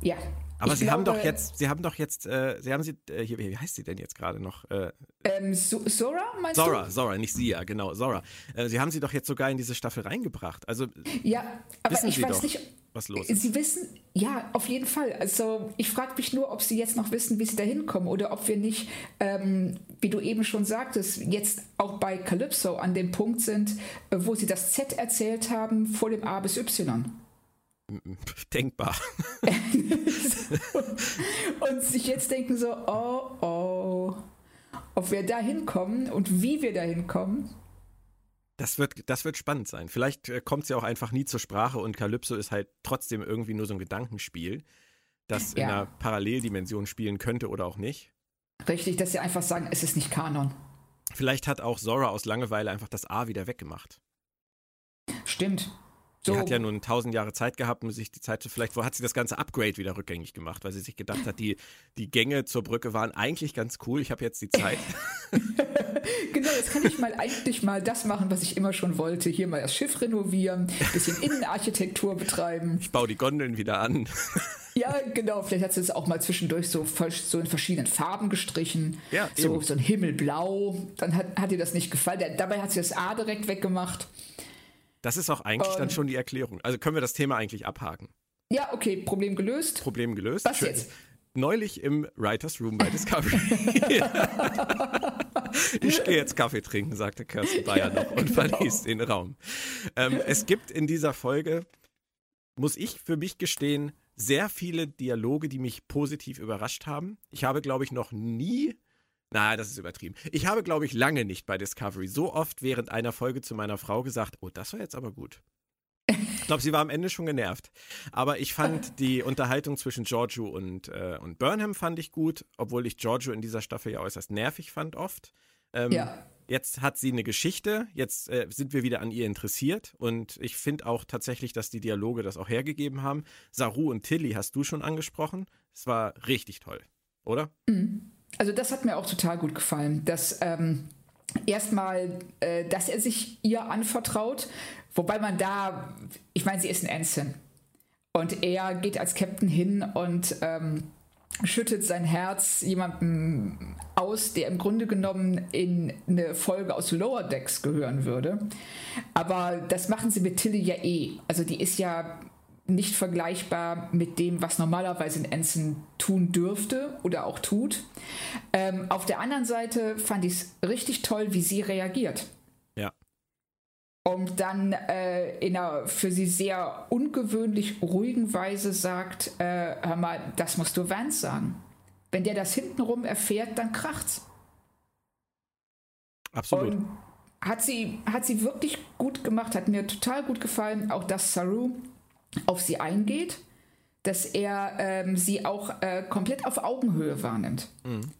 Ja. Aber sie glaube, haben doch jetzt, sie haben doch jetzt, äh, sie haben sie, äh, hier, wie heißt sie denn jetzt gerade noch? Äh, ähm, so Zora, meinst Zora, du? Zora, nicht sie, ja, genau, Zora. Äh, sie haben sie doch jetzt sogar in diese Staffel reingebracht. Also, ja, aber ich weiß doch, nicht, was los ist. Sie wissen, ja, auf jeden Fall. Also, ich frage mich nur, ob sie jetzt noch wissen, wie sie da hinkommen oder ob wir nicht, ähm, wie du eben schon sagtest, jetzt auch bei Calypso an dem Punkt sind, äh, wo sie das Z erzählt haben vor dem A bis Y. Denkbar. und sich jetzt denken so, oh, oh, ob wir da hinkommen und wie wir da hinkommen. Das wird, das wird spannend sein. Vielleicht äh, kommt sie ja auch einfach nie zur Sprache und Calypso ist halt trotzdem irgendwie nur so ein Gedankenspiel, das ja. in einer Paralleldimension spielen könnte oder auch nicht. Richtig, dass sie einfach sagen, es ist nicht Kanon. Vielleicht hat auch Zora aus Langeweile einfach das A wieder weggemacht. Stimmt. So. Die hat ja nun tausend Jahre Zeit gehabt, um sich die Zeit zu, vielleicht, wo hat sie das ganze Upgrade wieder rückgängig gemacht, weil sie sich gedacht hat, die, die Gänge zur Brücke waren eigentlich ganz cool, ich habe jetzt die Zeit. genau, jetzt kann ich mal eigentlich mal das machen, was ich immer schon wollte. Hier mal das Schiff renovieren, ein bisschen Innenarchitektur betreiben. Ich baue die Gondeln wieder an. Ja, genau. Vielleicht hat sie es auch mal zwischendurch so, so in verschiedenen Farben gestrichen. Ja, so, so ein Himmelblau. Dann hat, hat ihr das nicht gefallen. Dabei hat sie das A direkt weggemacht. Das ist auch eigentlich dann schon die Erklärung. Also können wir das Thema eigentlich abhaken. Ja, okay, Problem gelöst. Problem gelöst. Was Schön. jetzt? Neulich im Writers Room bei Discovery. ich gehe jetzt Kaffee trinken, sagte Kirsten Bayer noch und genau. verließ den Raum. Ähm, es gibt in dieser Folge, muss ich für mich gestehen, sehr viele Dialoge, die mich positiv überrascht haben. Ich habe, glaube ich, noch nie na, das ist übertrieben. Ich habe, glaube ich, lange nicht bei Discovery so oft während einer Folge zu meiner Frau gesagt, oh, das war jetzt aber gut. Ich glaube, sie war am Ende schon genervt. Aber ich fand die Unterhaltung zwischen Giorgio und, äh, und Burnham fand ich gut, obwohl ich Giorgio in dieser Staffel ja äußerst nervig fand oft. Ähm, ja. Jetzt hat sie eine Geschichte, jetzt äh, sind wir wieder an ihr interessiert und ich finde auch tatsächlich, dass die Dialoge das auch hergegeben haben. Saru und Tilly hast du schon angesprochen. Es war richtig toll, oder? Mhm also das hat mir auch total gut gefallen, dass ähm, erstmal, äh, dass er sich ihr anvertraut, wobei man da, ich meine, sie ist ein Ensign und er geht als Captain hin und ähm, schüttet sein Herz jemandem aus, der im Grunde genommen in eine Folge aus Lower Decks gehören würde. Aber das machen sie mit Tilly ja eh. Also die ist ja nicht vergleichbar mit dem, was normalerweise ein Ensign tun dürfte oder auch tut. Ähm, auf der anderen Seite fand ich es richtig toll, wie sie reagiert. Ja. Und dann äh, in einer für sie sehr ungewöhnlich ruhigen Weise sagt, äh, hör mal, das musst du Vance sagen. Wenn der das hintenrum erfährt, dann kracht's. Absolut. Und hat sie, hat sie wirklich gut gemacht, hat mir total gut gefallen. Auch dass Saru auf sie eingeht, dass er ähm, sie auch äh, komplett auf Augenhöhe wahrnimmt. Mhm.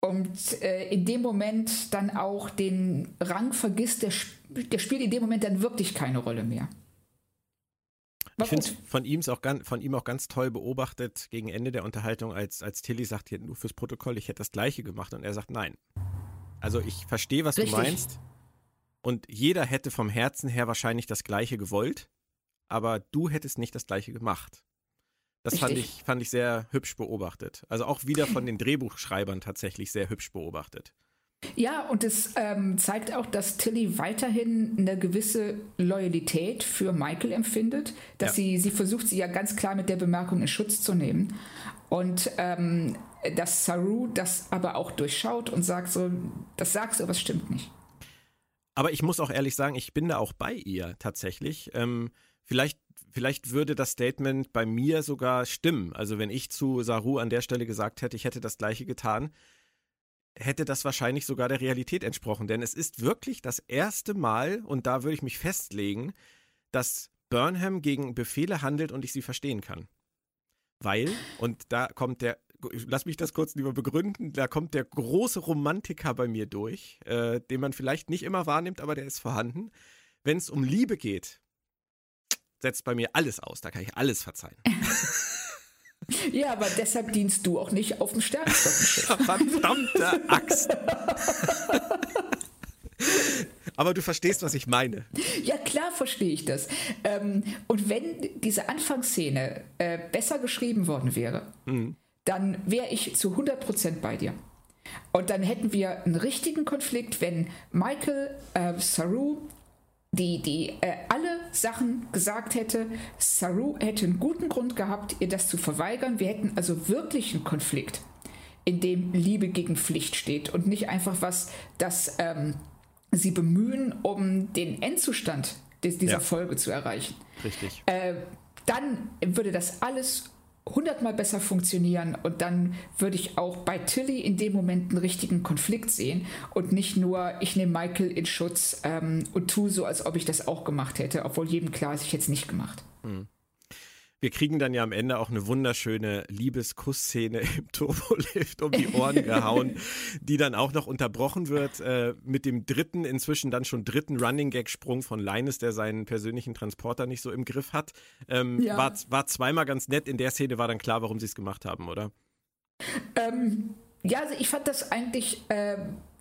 Und äh, in dem Moment dann auch den Rang vergisst, der, der spielt in dem Moment dann wirklich keine Rolle mehr. War ich finde von ihm auch ganz, von ihm auch ganz toll beobachtet gegen Ende der Unterhaltung, als, als Tilly sagt, hier nur fürs Protokoll, ich hätte das gleiche gemacht und er sagt nein. Also ich verstehe, was Richtig. du meinst. Und jeder hätte vom Herzen her wahrscheinlich das gleiche gewollt aber du hättest nicht das gleiche gemacht. Das fand ich, fand ich sehr hübsch beobachtet. Also auch wieder von den Drehbuchschreibern tatsächlich sehr hübsch beobachtet. Ja, und es ähm, zeigt auch, dass Tilly weiterhin eine gewisse Loyalität für Michael empfindet, dass ja. sie, sie versucht, sie ja ganz klar mit der Bemerkung in Schutz zu nehmen. Und ähm, dass Saru das aber auch durchschaut und sagt so, das sagst du, aber es stimmt nicht. Aber ich muss auch ehrlich sagen, ich bin da auch bei ihr tatsächlich. Ähm, Vielleicht, vielleicht würde das Statement bei mir sogar stimmen. Also wenn ich zu Saru an der Stelle gesagt hätte, ich hätte das gleiche getan, hätte das wahrscheinlich sogar der Realität entsprochen. Denn es ist wirklich das erste Mal, und da würde ich mich festlegen, dass Burnham gegen Befehle handelt und ich sie verstehen kann. Weil, und da kommt der, lass mich das kurz lieber begründen, da kommt der große Romantiker bei mir durch, äh, den man vielleicht nicht immer wahrnimmt, aber der ist vorhanden. Wenn es um Liebe geht, setzt bei mir alles aus. Da kann ich alles verzeihen. Ja, aber deshalb dienst du auch nicht auf dem Sternflottenschiff. Verdammte Axt. Aber du verstehst, was ich meine. Ja, klar verstehe ich das. Ähm, und wenn diese Anfangsszene äh, besser geschrieben worden wäre, mhm. dann wäre ich zu 100% bei dir. Und dann hätten wir einen richtigen Konflikt, wenn Michael äh, Saru die, die äh, alle Sachen gesagt hätte, Saru hätte einen guten Grund gehabt, ihr das zu verweigern. Wir hätten also wirklich einen Konflikt, in dem Liebe gegen Pflicht steht und nicht einfach was, das ähm, sie bemühen, um den Endzustand dieser ja. Folge zu erreichen. Richtig. Äh, dann würde das alles hundertmal besser funktionieren und dann würde ich auch bei Tilly in dem Moment einen richtigen Konflikt sehen und nicht nur, ich nehme Michael in Schutz ähm, und tue so, als ob ich das auch gemacht hätte, obwohl jedem klar ist, ich hätte es nicht gemacht. Hm. Wir kriegen dann ja am Ende auch eine wunderschöne Liebeskussszene im Turbolift um die Ohren gehauen, die dann auch noch unterbrochen wird äh, mit dem dritten, inzwischen dann schon dritten Running Gag Sprung von Linus, der seinen persönlichen Transporter nicht so im Griff hat. Ähm, ja. war, war zweimal ganz nett. In der Szene war dann klar, warum sie es gemacht haben, oder? Ähm, ja, also ich fand das eigentlich. Äh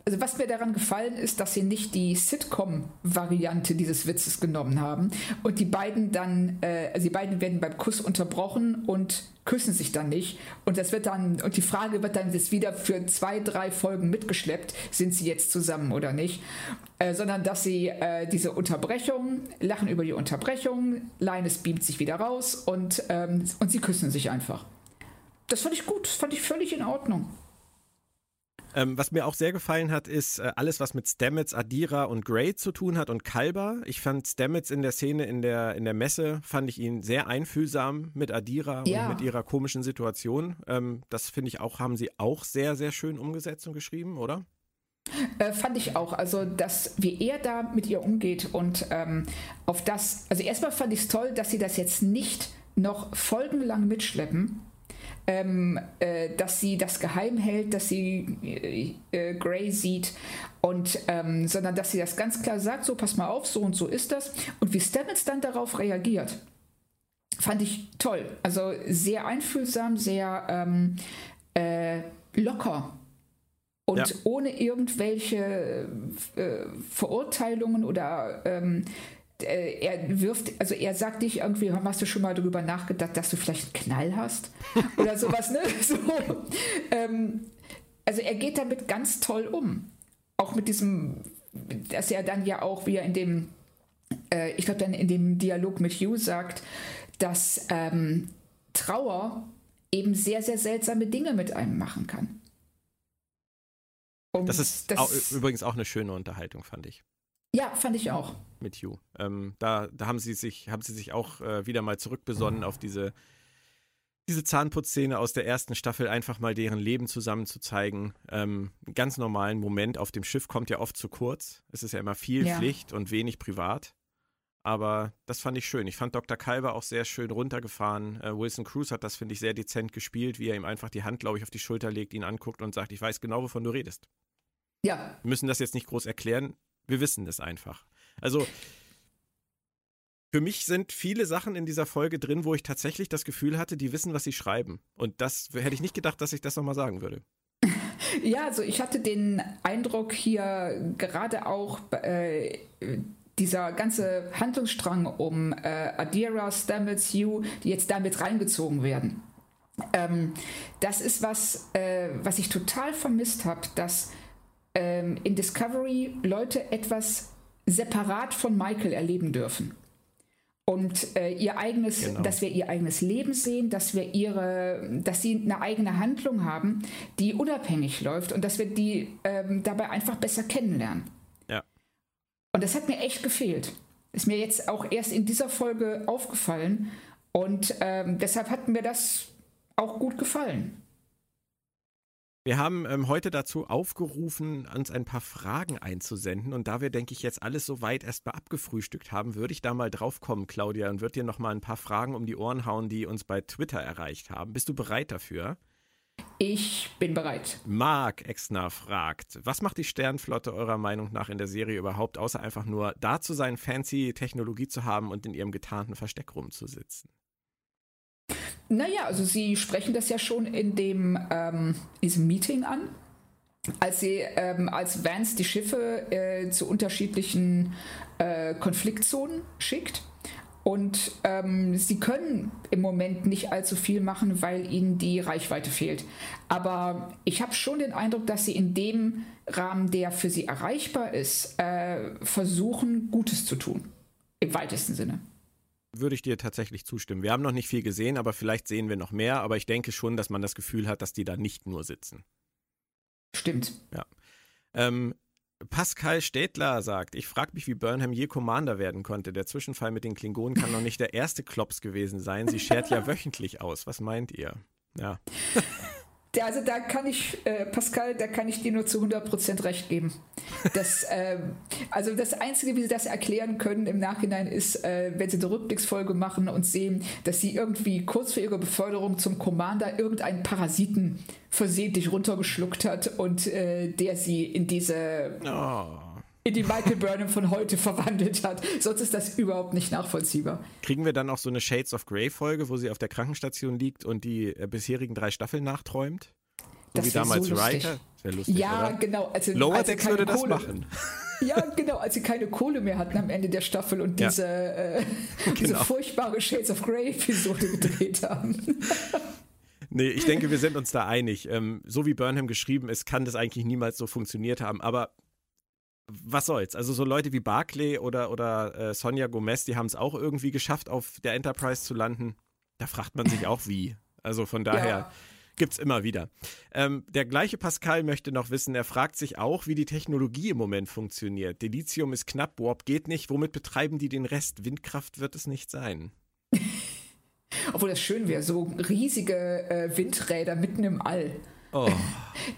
also was mir daran gefallen ist, dass sie nicht die Sitcom-Variante dieses Witzes genommen haben und die beiden dann, äh, also die beiden werden beim Kuss unterbrochen und küssen sich dann nicht und das wird dann und die Frage wird dann jetzt wieder für zwei, drei Folgen mitgeschleppt, sind sie jetzt zusammen oder nicht, äh, sondern dass sie äh, diese Unterbrechung lachen über die Unterbrechung, Linus beamt sich wieder raus und ähm, und sie küssen sich einfach. Das fand ich gut, das fand ich völlig in Ordnung. Ähm, was mir auch sehr gefallen hat, ist äh, alles, was mit Stamets, Adira und Gray zu tun hat und Kalber. Ich fand Stamets in der Szene in der, in der Messe, fand ich ihn sehr einfühlsam mit Adira ja. und mit ihrer komischen Situation. Ähm, das finde ich auch, haben sie auch sehr, sehr schön umgesetzt und geschrieben, oder? Äh, fand ich auch. Also, dass wie er da mit ihr umgeht und ähm, auf das, also erstmal fand ich es toll, dass sie das jetzt nicht noch folgenlang mitschleppen, ähm, äh, dass sie das geheim hält, dass sie äh, äh, Gray sieht und ähm, sondern dass sie das ganz klar sagt, so pass mal auf, so und so ist das und wie Stamets dann darauf reagiert, fand ich toll. Also sehr einfühlsam, sehr ähm, äh, locker und ja. ohne irgendwelche äh, Verurteilungen oder ähm, äh, er wirft, also er sagt nicht irgendwie, hast du schon mal darüber nachgedacht, dass du vielleicht einen Knall hast? Oder sowas, ne? So, ähm, also er geht damit ganz toll um. Auch mit diesem, dass er dann ja auch wieder in dem, äh, ich glaube dann in dem Dialog mit Hugh sagt, dass ähm, Trauer eben sehr, sehr seltsame Dinge mit einem machen kann. Und das ist das, auch, übrigens auch eine schöne Unterhaltung, fand ich. Ja, fand ich auch. Mit Hugh. Ähm, da, da haben sie sich, haben sie sich auch äh, wieder mal zurückbesonnen auf diese, diese Zahnputzszene aus der ersten Staffel, einfach mal deren Leben zusammen zu zeigen. Ähm, einen ganz normalen Moment auf dem Schiff kommt ja oft zu kurz. Es ist ja immer viel ja. Pflicht und wenig privat. Aber das fand ich schön. Ich fand Dr. Kalber auch sehr schön runtergefahren. Äh, Wilson Cruz hat das, finde ich, sehr dezent gespielt, wie er ihm einfach die Hand, glaube ich, auf die Schulter legt, ihn anguckt und sagt, ich weiß genau, wovon du redest. Ja. Wir müssen das jetzt nicht groß erklären. Wir wissen es einfach. Also für mich sind viele Sachen in dieser Folge drin, wo ich tatsächlich das Gefühl hatte, die wissen, was sie schreiben. Und das hätte ich nicht gedacht, dass ich das nochmal sagen würde. Ja, also ich hatte den Eindruck hier gerade auch äh, dieser ganze Handlungsstrang um äh, Adira, Stamets, Hugh, die jetzt damit reingezogen werden. Ähm, das ist was, äh, was ich total vermisst habe, dass ähm, in Discovery Leute etwas separat von Michael erleben dürfen. Und äh, ihr eigenes, genau. dass wir ihr eigenes Leben sehen, dass wir ihre, dass sie eine eigene Handlung haben, die unabhängig läuft und dass wir die ähm, dabei einfach besser kennenlernen. Ja. Und das hat mir echt gefehlt. Ist mir jetzt auch erst in dieser Folge aufgefallen und ähm, deshalb hat mir das auch gut gefallen. Wir haben ähm, heute dazu aufgerufen, uns ein paar Fragen einzusenden. Und da wir, denke ich, jetzt alles so weit erstmal abgefrühstückt haben, würde ich da mal drauf kommen, Claudia, und würde dir noch mal ein paar Fragen um die Ohren hauen, die uns bei Twitter erreicht haben. Bist du bereit dafür? Ich bin bereit. Mark Exner fragt, was macht die Sternflotte eurer Meinung nach in der Serie überhaupt, außer einfach nur da zu sein, fancy Technologie zu haben und in ihrem getarnten Versteck rumzusitzen? Naja, also Sie sprechen das ja schon in dem ähm, diesem Meeting an, als Sie ähm, als Vance die Schiffe äh, zu unterschiedlichen äh, Konfliktzonen schickt. Und ähm, sie können im Moment nicht allzu viel machen, weil ihnen die Reichweite fehlt. Aber ich habe schon den Eindruck, dass sie in dem Rahmen, der für sie erreichbar ist, äh, versuchen, Gutes zu tun. Im weitesten Sinne würde ich dir tatsächlich zustimmen. Wir haben noch nicht viel gesehen, aber vielleicht sehen wir noch mehr. Aber ich denke schon, dass man das Gefühl hat, dass die da nicht nur sitzen. Stimmt. Ja. Ähm, Pascal Städtler sagt, ich frage mich, wie Burnham je Commander werden konnte. Der Zwischenfall mit den Klingonen kann noch nicht der erste Klops gewesen sein. Sie schert ja wöchentlich aus. Was meint ihr? Ja. Also da kann ich, äh, Pascal, da kann ich dir nur zu 100% recht geben. Das, äh, also das Einzige, wie sie das erklären können im Nachhinein ist, äh, wenn sie eine Rückblicksfolge machen und sehen, dass sie irgendwie kurz vor ihrer Beförderung zum Commander irgendeinen Parasiten versehentlich runtergeschluckt hat und äh, der sie in diese... Oh in die Michael Burnham von heute verwandelt hat. Sonst ist das überhaupt nicht nachvollziehbar. Kriegen wir dann auch so eine Shades of Grey Folge, wo sie auf der Krankenstation liegt und die äh, bisherigen drei Staffeln nachträumt? So das wie damals so Riker? Lustig, ja, oder? genau. Also, Lower Decks würde das Kohle, machen. Ja, genau, als sie keine Kohle mehr hatten am Ende der Staffel und ja. diese, äh, genau. diese furchtbare Shades of Grey-Episode gedreht haben. Nee, ich denke, wir sind uns da einig. Ähm, so wie Burnham geschrieben ist, kann das eigentlich niemals so funktioniert haben. Aber was soll's? Also so Leute wie Barclay oder, oder äh, Sonja Gomez, die haben es auch irgendwie geschafft, auf der Enterprise zu landen. Da fragt man sich auch wie. Also von daher ja. gibt's immer wieder. Ähm, der gleiche Pascal möchte noch wissen, er fragt sich auch, wie die Technologie im Moment funktioniert. Delizium ist knapp, Warp geht nicht. Womit betreiben die den Rest? Windkraft wird es nicht sein. Obwohl das schön wäre, so riesige äh, Windräder mitten im All. Oh.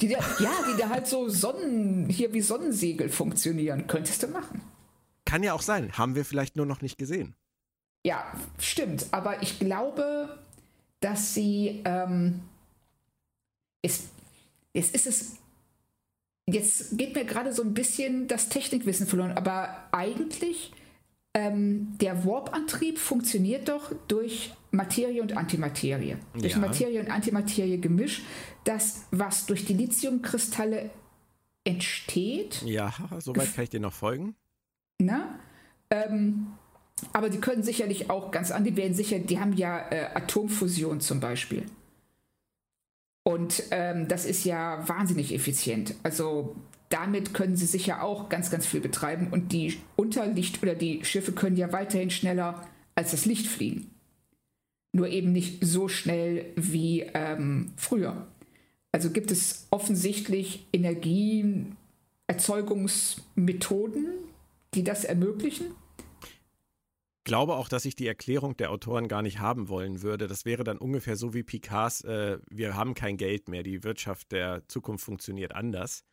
Die da, ja, die da halt so Sonnen, hier wie Sonnensegel funktionieren. Könntest du machen. Kann ja auch sein. Haben wir vielleicht nur noch nicht gesehen. Ja, stimmt. Aber ich glaube, dass sie. Ähm, es, es ist es. Jetzt geht mir gerade so ein bisschen das Technikwissen verloren, aber eigentlich ähm, der Warp-Antrieb funktioniert doch durch Materie und Antimaterie. Ja. Durch Materie und Antimaterie Gemisch. Das, was durch die Lithiumkristalle entsteht. Ja, soweit kann ich dir noch folgen. Na? Ähm, aber die können sicherlich auch ganz an, die werden sicher, die haben ja äh, Atomfusion zum Beispiel. Und ähm, das ist ja wahnsinnig effizient. Also damit können sie sicher auch ganz, ganz viel betreiben. Und die Unterlicht oder die Schiffe können ja weiterhin schneller als das Licht fliegen. Nur eben nicht so schnell wie ähm, früher. Also gibt es offensichtlich Energieerzeugungsmethoden, die das ermöglichen? Ich glaube auch, dass ich die Erklärung der Autoren gar nicht haben wollen würde. Das wäre dann ungefähr so wie Picards, äh, wir haben kein Geld mehr, die Wirtschaft der Zukunft funktioniert anders.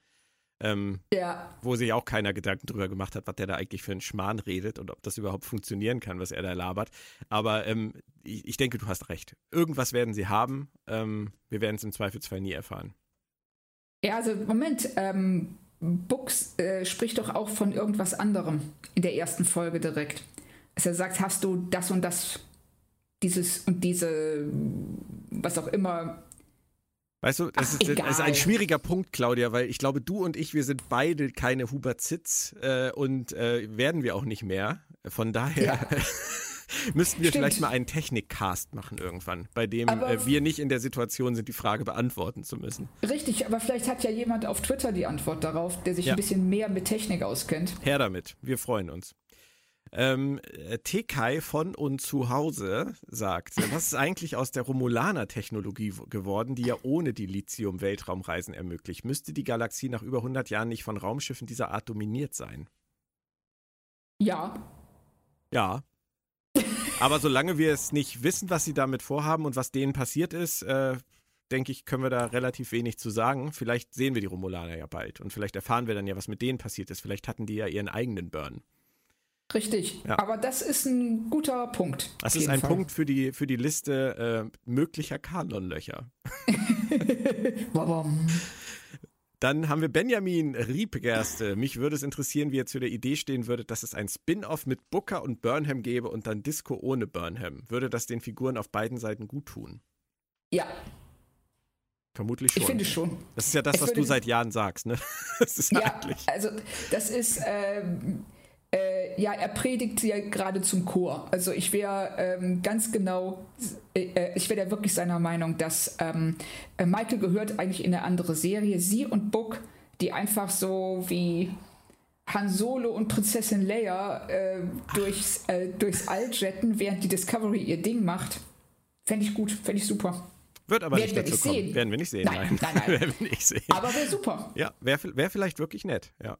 Ähm, ja. Wo sich auch keiner Gedanken drüber gemacht hat, was der da eigentlich für einen Schmarrn redet und ob das überhaupt funktionieren kann, was er da labert. Aber ähm, ich, ich, denke, du hast recht. Irgendwas werden sie haben. Ähm, wir werden es im Zweifelsfall nie erfahren. Ja, also Moment. Ähm, Books äh, spricht doch auch von irgendwas anderem in der ersten Folge direkt. Dass er sagt, hast du das und das, dieses und diese, was auch immer Weißt du, das, Ach, ist, das, ist, ein schwieriger Punkt, Claudia, weil ich glaube, du und ich, wir sind beide keine Hubert Zitz äh, und äh, werden wir auch nicht mehr. Von daher ja. müssten wir Stimmt. vielleicht mal einen Technikcast machen irgendwann, bei dem äh, wir nicht in der Situation sind, die Frage beantworten zu müssen. Richtig, aber vielleicht hat ja jemand auf Twitter die Antwort darauf, der sich ja. ein bisschen mehr mit Technik auskennt. Her damit, wir freuen uns. Ähm, Tekai von und zu Hause sagt, was ist eigentlich aus der Romulaner-Technologie geworden, die ja ohne die Lithium-Weltraumreisen ermöglicht? Müsste die Galaxie nach über 100 Jahren nicht von Raumschiffen dieser Art dominiert sein? Ja. Ja. Aber solange wir es nicht wissen, was sie damit vorhaben und was denen passiert ist, äh, denke ich, können wir da relativ wenig zu sagen. Vielleicht sehen wir die Romulaner ja bald und vielleicht erfahren wir dann ja, was mit denen passiert ist. Vielleicht hatten die ja ihren eigenen Burn. Richtig, ja. aber das ist ein guter Punkt. Das ist ein Fall. Punkt für die, für die Liste äh, möglicher Kanonlöcher. Dann haben wir Benjamin Riebgerste. Mich würde es interessieren, wie ihr zu der Idee stehen würdet, dass es ein Spin-off mit Booker und Burnham gäbe und dann Disco ohne Burnham. Würde das den Figuren auf beiden Seiten gut tun? Ja. Vermutlich schon. Ich finde schon. Das ist ja das, ich was du seit Jahren sagst, ne? Das ist ja, eigentlich. Also, das ist. Ähm äh, ja, er predigt ja gerade zum Chor. Also ich wäre ähm, ganz genau, äh, äh ich wäre da wirklich seiner Meinung, dass ähm, äh, Michael gehört eigentlich in eine andere Serie. Sie und Book, die einfach so wie Han Solo und Prinzessin Leia äh, durchs, äh, durchs All jetten, während die Discovery ihr Ding macht. Fände ich gut, fände ich super. Wird aber Werden nicht dazu kommen. Sehen. Werden wir nicht sehen. Nein, nein, nein. nein. Werden wir nicht sehen. Aber wäre super. Ja, wäre wär vielleicht wirklich nett, ja.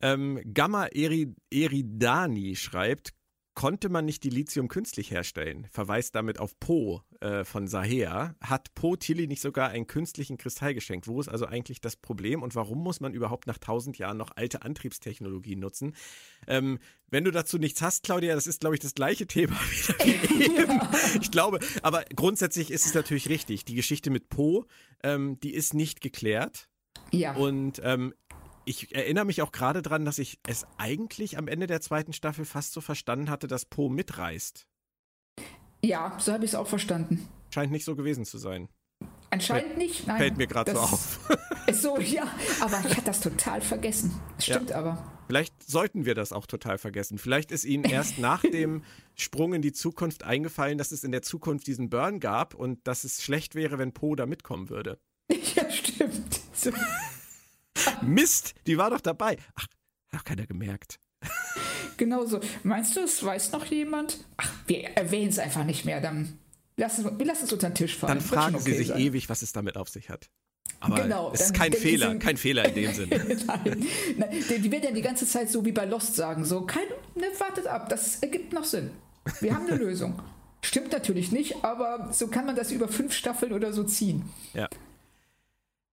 Ähm, Gamma Eri Eridani schreibt, konnte man nicht Dilithium künstlich herstellen? Verweist damit auf Po äh, von Sahea. Hat Po Tilly nicht sogar einen künstlichen Kristall geschenkt? Wo ist also eigentlich das Problem und warum muss man überhaupt nach tausend Jahren noch alte Antriebstechnologien nutzen? Ähm, wenn du dazu nichts hast, Claudia, das ist, glaube ich, das gleiche Thema wie eben. Ich glaube, aber grundsätzlich ist es natürlich richtig. Die Geschichte mit Po, ähm, die ist nicht geklärt. Ja. Und ähm, ich erinnere mich auch gerade dran, dass ich es eigentlich am Ende der zweiten Staffel fast so verstanden hatte, dass Po mitreißt. Ja, so habe ich es auch verstanden. Scheint nicht so gewesen zu sein. Anscheinend nicht, nein. Fällt mir gerade so auf. Ist so, ja, aber ich hatte das total vergessen. Das Ja. Stimmt aber. Vielleicht sollten wir das auch total vergessen. Vielleicht ist Ihnen erst nach dem Sprung in die Zukunft eingefallen, dass es in der Zukunft diesen Burn gab und dass es schlecht wäre, wenn Po da mitkommen würde. Ja, stimmt. So. Mist, die war doch dabei. Ach, hat doch keiner gemerkt. Genau so. Meinst du, es weiß noch jemand? Ach, wir erwähnen es einfach nicht mehr. Dann lassen wir lassen es unter den Tisch fallen. Dann fragen schon Sie okay sich sein. ewig, was es damit auf sich hat. Aber Genau, es ist kein Fehler, Sie- kein Fehler in dem Sinne. Nein, Nein, die, die werden ja die ganze Zeit so wie bei Lost sagen, so, kein, ne, wartet ab, das ergibt noch Sinn. Wir haben eine Lösung. Stimmt natürlich nicht, aber so kann man das über fünf Staffeln oder so ziehen. Ja.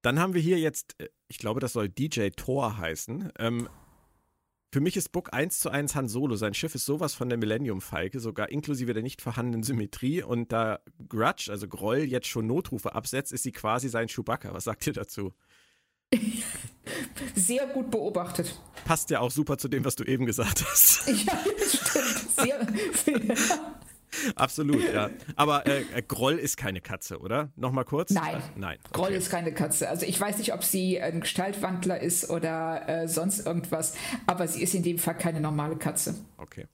Dann haben wir hier jetzt, äh, ich glaube, das soll DJ Thor heißen. Ähm, für mich ist Book 1 zu 1 Han Solo. Sein Schiff ist sowas von der Millennium-Falke, sogar inklusive der nicht vorhandenen Symmetrie. Und da Grudge, also Groll, jetzt schon Notrufe absetzt, ist sie quasi sein Chewbacca. Was sagt ihr dazu? Sehr gut beobachtet. Passt ja auch super zu dem, was du eben gesagt hast. Ja, stimmt. Sehr, Absolut, ja. Aber äh, äh, Groll ist keine Katze, oder? Nochmal kurz? Nein. Äh, nein. Groll okay. ist keine Katze. Also ich weiß nicht, ob sie ein Gestaltwandler ist oder äh, sonst irgendwas, aber sie ist in dem Fall keine normale Katze. Okay.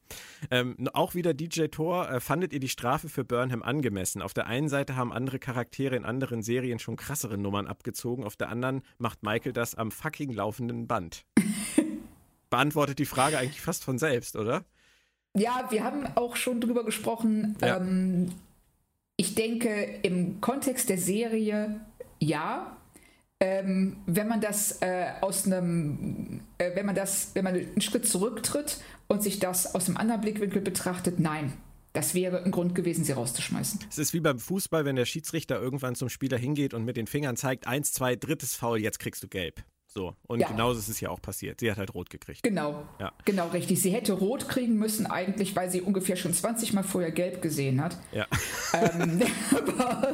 Ähm, auch wieder DJ Thor, äh, fandet ihr die Strafe für Burnham angemessen? Auf der einen Seite haben andere Charaktere in anderen Serien schon krassere Nummern abgezogen, auf der anderen macht Michael das am fucking laufenden Band. Beantwortet die Frage eigentlich fast von selbst, oder? Ja, wir haben auch schon drüber gesprochen. Ja. Ähm, ich denke, im Kontext der Serie ja. Ähm, wenn man das äh, aus einem, äh, wenn man das, wenn man einen Schritt zurücktritt und sich das aus einem anderen Blickwinkel betrachtet, nein. Das wäre ein Grund gewesen, sie rauszuschmeißen. Es ist wie beim Fußball, wenn der Schiedsrichter irgendwann zum Spieler hingeht und mit den Fingern zeigt, eins, zwei, drittes Foul, jetzt kriegst du gelb. So. Und Ja. genauso ist es ja auch passiert. Sie hat halt rot gekriegt. Genau, Ja. genau richtig. Sie hätte rot kriegen müssen eigentlich, weil sie ungefähr schon 20 Mal vorher gelb gesehen hat. Ja. ähm, aber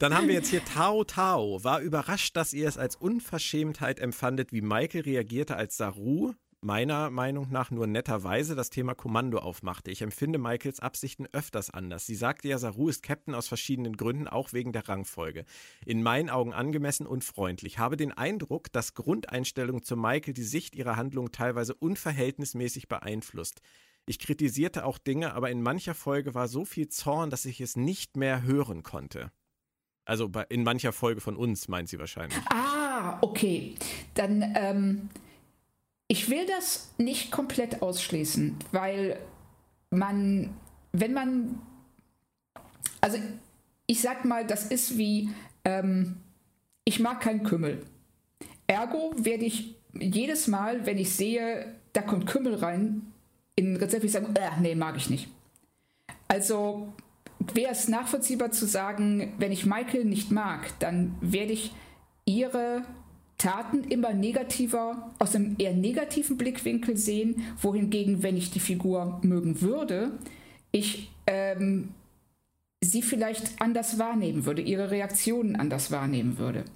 Dann haben wir jetzt hier Tao Tao. War überrascht, dass ihr es als Unverschämtheit empfandet, wie Michael reagierte, als Saru, meiner Meinung nach nur netterweise, das Thema Kommando aufmachte. Ich empfinde Michaels Absichten öfters anders. Sie sagte ja, Saru ist Captain aus verschiedenen Gründen, auch wegen der Rangfolge. In meinen Augen angemessen und freundlich. Habe den Eindruck, dass Grundeinstellung zu Michael die Sicht ihrer Handlung teilweise unverhältnismäßig beeinflusst. Ich kritisierte auch Dinge, aber in mancher Folge war so viel Zorn, dass ich es nicht mehr hören konnte. Also in mancher Folge von uns, meint sie wahrscheinlich. Ah, okay. Dann, ähm, ich will das nicht komplett ausschließen, weil man, wenn man, also ich sag mal, das ist wie, ähm, ich mag keinen Kümmel. Ergo werde ich jedes Mal, wenn ich sehe, da kommt Kümmel rein, in ein Rezept, ich sagen, äh, nee, mag ich nicht. Also wäre es nachvollziehbar zu sagen, wenn ich Michael nicht mag, dann werde ich ihre Taten immer negativer, aus einem eher negativen Blickwinkel sehen, wohingegen, wenn ich die Figur mögen würde, ich ähm, sie vielleicht anders wahrnehmen würde, ihre Reaktionen anders wahrnehmen würde.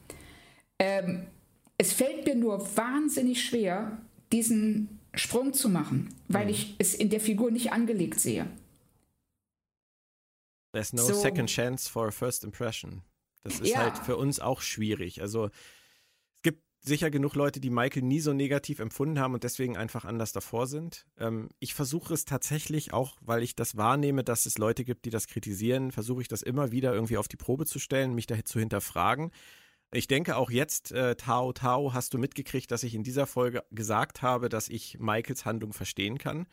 Ähm, es fällt mir nur wahnsinnig schwer, diesen Sprung zu machen, weil ich es in der Figur nicht angelegt sehe. There's no So. second chance for a first impression. Das ist Ja. halt für uns auch schwierig. Also sicher genug Leute, die Michael nie so negativ empfunden haben und deswegen einfach anders davor sind. Ähm, ich versuche es tatsächlich auch, weil ich das wahrnehme, dass es Leute gibt, die das kritisieren, versuche ich das immer wieder irgendwie auf die Probe zu stellen, mich da zu hinterfragen. Ich denke auch jetzt, äh, Tao Tao, hast du mitgekriegt, dass ich in dieser Folge gesagt habe, dass ich Michaels Handlung verstehen kann.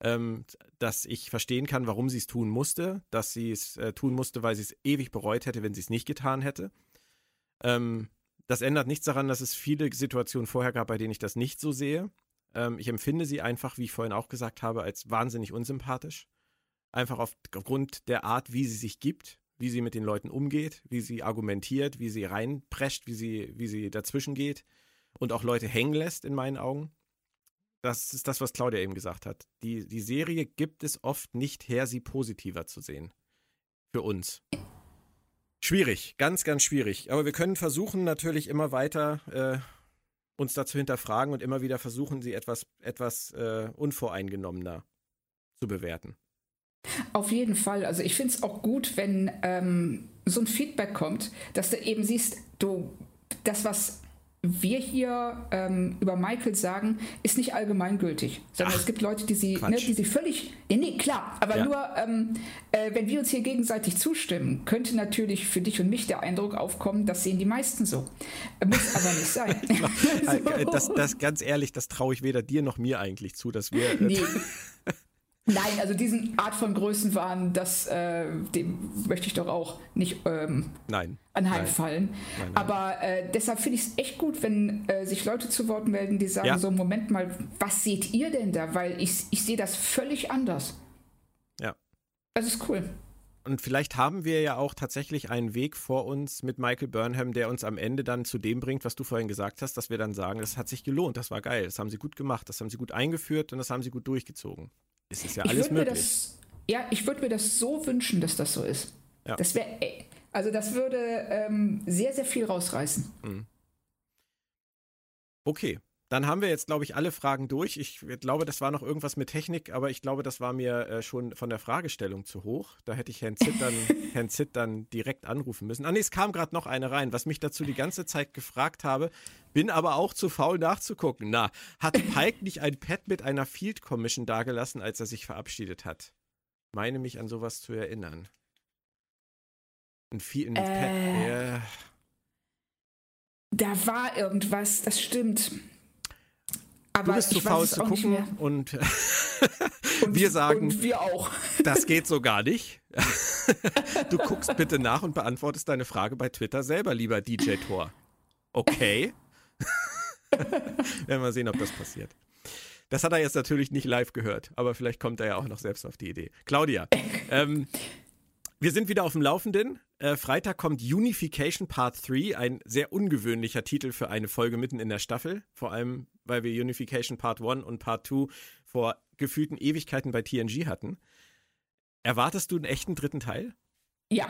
Ähm, dass ich verstehen kann, warum sie es tun musste, dass sie es äh, tun musste, weil sie es ewig bereut hätte, wenn sie es nicht getan hätte. Ähm, das ändert nichts daran, dass es viele Situationen vorher gab, bei denen ich das nicht so sehe. Ähm, ich empfinde sie einfach, wie ich vorhin auch gesagt habe, als wahnsinnig unsympathisch. Einfach aufgrund der Art, wie sie sich gibt, wie sie mit den Leuten umgeht, wie sie argumentiert, wie sie reinprescht, wie sie, wie sie dazwischen geht und auch Leute hängen lässt, in meinen Augen. Das ist das, was Claudia eben gesagt hat. Die, die Serie gibt es oft nicht her, sie positiver zu sehen. Für uns. Schwierig, ganz, ganz schwierig. Aber wir können versuchen, natürlich immer weiter äh, uns dazu hinterfragen und immer wieder versuchen, sie etwas, etwas äh, unvoreingenommener zu bewerten. Auf jeden Fall. Also ich finde es auch gut, wenn ähm, so ein Feedback kommt, dass du eben siehst, du, das, was wir hier ähm, über Michael sagen, ist nicht allgemeingültig, sondern Ach, es gibt Leute, die sie, ne, die sie völlig, nee, klar, aber ja. nur, ähm, äh, wenn wir uns hier gegenseitig zustimmen, könnte natürlich für dich und mich der Eindruck aufkommen, das sehen die meisten so. Muss aber nicht sein. so. das, das, ganz ehrlich, das traue ich weder dir noch mir eigentlich zu, dass wir. Äh, nee. Nein, also diesen Art von Größenwahn, das, äh, dem möchte ich doch auch nicht ähm, nein, anheimfallen. Nein, nein, Aber äh, deshalb finde ich es echt gut, wenn äh, sich Leute zu Wort melden, die sagen, ja. so Moment mal, was seht ihr denn da? Weil ich, ich sehe das völlig anders. Ja. Das ist cool. Und vielleicht haben wir ja auch tatsächlich einen Weg vor uns mit Michael Burnham, der uns am Ende dann zu dem bringt, was du vorhin gesagt hast, dass wir dann sagen, das hat sich gelohnt, das war geil, das haben sie gut gemacht, das haben sie gut eingeführt und das haben sie gut durchgezogen. Es ist ja alles möglich. Das, ja, ich würde mir das so wünschen, dass das so ist. Ja. Das wäre, also das würde ähm, sehr, sehr viel rausreißen. Mhm. Okay, dann haben wir jetzt, glaube ich, alle Fragen durch. Ich glaube, das war noch irgendwas mit Technik, aber ich glaube, das war mir äh, schon von der Fragestellung zu hoch. Da hätte ich Herrn Zitt dann, Herrn Zitt dann direkt anrufen müssen. Ah, nee, es kam gerade noch eine rein, was mich dazu die ganze Zeit gefragt habe, bin aber auch zu faul nachzugucken. Na, hat Pike nicht ein Pad mit einer Field Commission dagelassen, als er sich verabschiedet hat? Meine mich an sowas zu erinnern. Ein, ein äh, Pad, ja. Da war irgendwas, das stimmt. Aber du bist zu faul zu gucken und, und, wir sagen, und wir auch. das geht so gar nicht. du guckst bitte nach und beantwortest deine Frage bei Twitter selber, lieber DJ Tor. Okay. Werden wir sehen, ob das passiert. Das hat er jetzt natürlich nicht live gehört, aber vielleicht kommt er ja auch noch selbst auf die Idee. Claudia, ähm, wir sind wieder auf dem Laufenden. Äh, Freitag kommt Unification Part 3, ein sehr ungewöhnlicher Titel für eine Folge mitten in der Staffel. Vor allem, weil wir Unification Part 1 und Part 2 vor gefühlten Ewigkeiten bei TNG hatten. Erwartest du einen echten dritten Teil? Ja.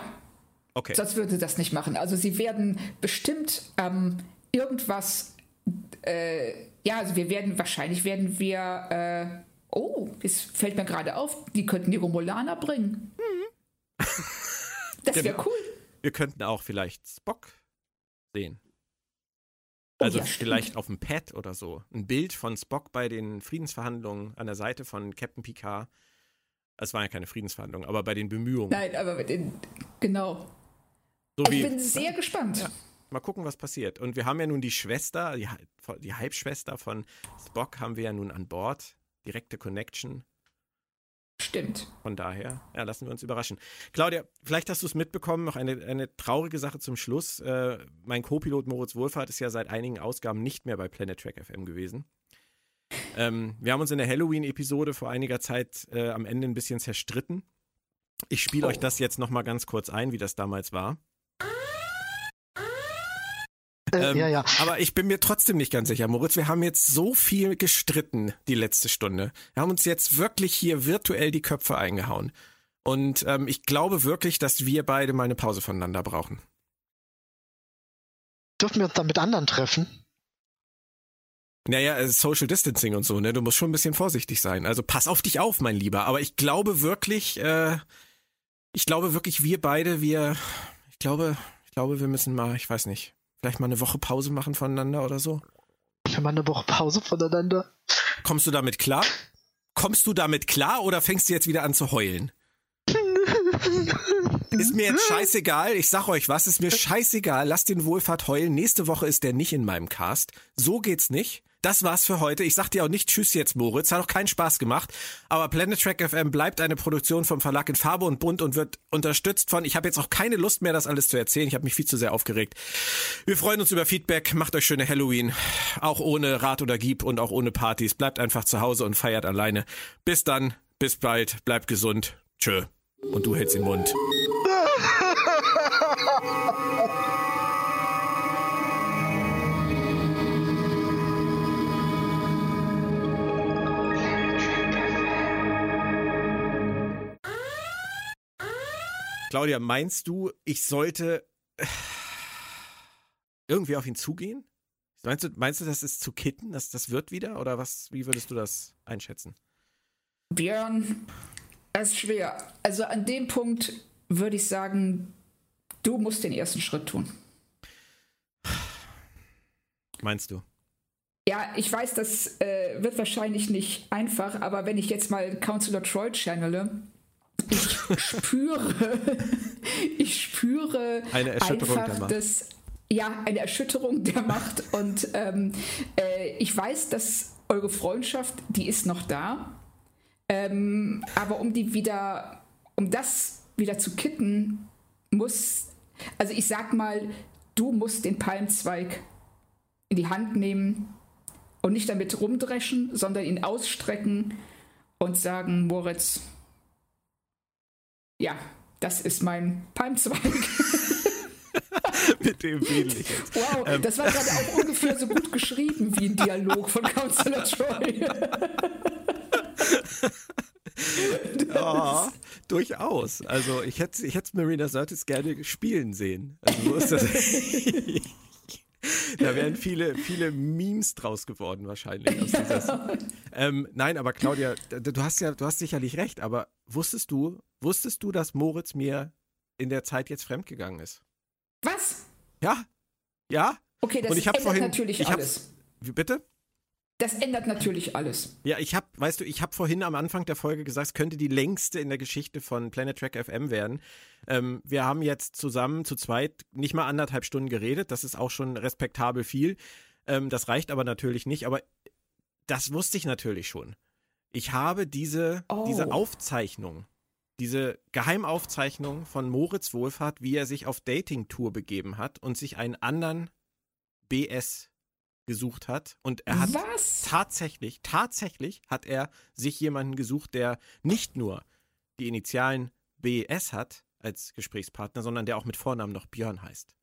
Okay. Sonst würde das nicht machen. Also sie werden bestimmt ähm, irgendwas, äh, ja, also wir werden, wahrscheinlich werden wir, äh, oh, es fällt mir gerade auf, die könnten die Romulaner bringen. Hm. das wäre genau. cool. Wir könnten auch vielleicht Spock sehen. Oh, also ja, vielleicht auf dem Pad oder so. Ein Bild von Spock bei den Friedensverhandlungen an der Seite von Captain Picard. Es waren ja keine Friedensverhandlungen, aber bei den Bemühungen. Nein, aber mit den, genau. So ich wie, bin sehr gespannt. Ja, mal gucken, was passiert. Und wir haben ja nun die Schwester, die, die Halbschwester von Spock haben wir ja nun an Bord. Direkte Connection. Stimmt. Von daher, ja, lassen wir uns überraschen. Claudia, vielleicht hast du es mitbekommen, noch eine, eine traurige Sache zum Schluss. Äh, mein Co-Pilot Moritz Wohlfahrt ist ja seit einigen Ausgaben nicht mehr bei Planet Track FM gewesen. Ähm, wir haben uns in der Halloween-Episode vor einiger Zeit äh, am Ende ein bisschen zerstritten. Ich spiele oh. euch das jetzt nochmal ganz kurz ein, wie das damals war. Äh, ähm, ja, ja. Aber ich bin mir trotzdem nicht ganz sicher, Moritz. Wir haben jetzt so viel gestritten die letzte Stunde. Wir haben uns jetzt wirklich hier virtuell die Köpfe eingehauen. Und ähm, ich glaube wirklich, dass wir beide mal eine Pause voneinander brauchen. Dürfen wir uns dann mit anderen treffen? Naja, äh, Social Distancing und so, ne? Du musst schon ein bisschen vorsichtig sein. Also pass auf dich auf, mein Lieber. Aber ich glaube wirklich, äh, ich glaube wirklich, wir beide, wir, ich glaube, ich glaube, wir müssen mal, ich weiß nicht, Vielleicht mal eine Woche Pause machen voneinander oder so? Für mal eine Woche Pause voneinander. Kommst du damit klar? Kommst du damit klar oder fängst du jetzt wieder an zu heulen? ist mir jetzt scheißegal. Ich sag euch was, ist mir scheißegal. Lasst den Wohlfahrt heulen. Nächste Woche ist der nicht in meinem Cast. So geht's nicht. Das war's für heute. Ich sag dir auch nicht Tschüss jetzt, Moritz. Hat auch keinen Spaß gemacht. Aber Planet Track FM bleibt eine Produktion vom Verlag in Farbe und Bunt und wird unterstützt von. Ich habe jetzt auch keine Lust mehr, das alles zu erzählen. Ich habe mich viel zu sehr aufgeregt. Wir freuen uns über Feedback. Macht euch schöne Halloween. Auch ohne Rat oder Gieb und auch ohne Partys. Bleibt einfach zu Hause und feiert alleine. Bis dann. Bis bald. Bleibt gesund. Tschö. Und du hältst den Mund. Claudia, meinst du, ich sollte irgendwie auf ihn zugehen? Meinst du, meinst du, das ist zu kitten, dass das wird wieder? Oder was, wie würdest du das einschätzen? Björn, es ist schwer. Also an dem Punkt würde ich sagen, du musst den ersten Schritt tun. Meinst du? Ja, ich weiß, das äh, wird wahrscheinlich nicht einfach, aber wenn ich jetzt mal Counselor Troy channele, ich spüre, ich spüre eine Erschütterung einfach das, ja, eine Erschütterung der Macht. Und ähm, äh, ich weiß, dass eure Freundschaft, die ist noch da. Ähm, aber um die wieder, um das wieder zu kitten, muss, also ich sag mal, du musst den Palmzweig in die Hand nehmen und nicht damit rumdreschen, sondern ihn ausstrecken und sagen, Moritz, ja, das ist mein Palmzweig. Mit dem ich jetzt. Wow, ähm. das war gerade auch ungefähr so gut geschrieben wie ein Dialog von Counselor Troy. ja, durchaus. Also ich hätte ich hätte Marina Sirtis gerne spielen sehen. Also so ist das. da wären viele, viele Memes draus geworden wahrscheinlich. Ähm, nein, aber Claudia, du hast ja, du hast sicherlich recht, aber wusstest du, wusstest du, dass Moritz mir in der Zeit jetzt fremdgegangen ist? Was? Ja, ja. Okay, das Und ich ändert vorhin, natürlich ich alles. Wie bitte? Das ändert natürlich alles. Ja, ich habe, weißt du, ich habe vorhin am Anfang der Folge gesagt, es könnte die längste in der Geschichte von Planet Track FM werden. Ähm, wir haben jetzt zusammen zu zweit nicht mal anderthalb Stunden geredet. Das ist auch schon respektabel viel. Ähm, das reicht aber natürlich nicht. Aber das wusste ich natürlich schon. Ich habe diese, oh. diese Aufzeichnung, diese Geheimaufzeichnung von Moritz Wohlfahrt, wie er sich auf Dating-Tour begeben hat und sich einen anderen BS gesucht hat. Und er hat Was? tatsächlich, tatsächlich hat er sich jemanden gesucht, der nicht nur die Initialen BS hat als Gesprächspartner, sondern der auch mit Vornamen noch Björn heißt.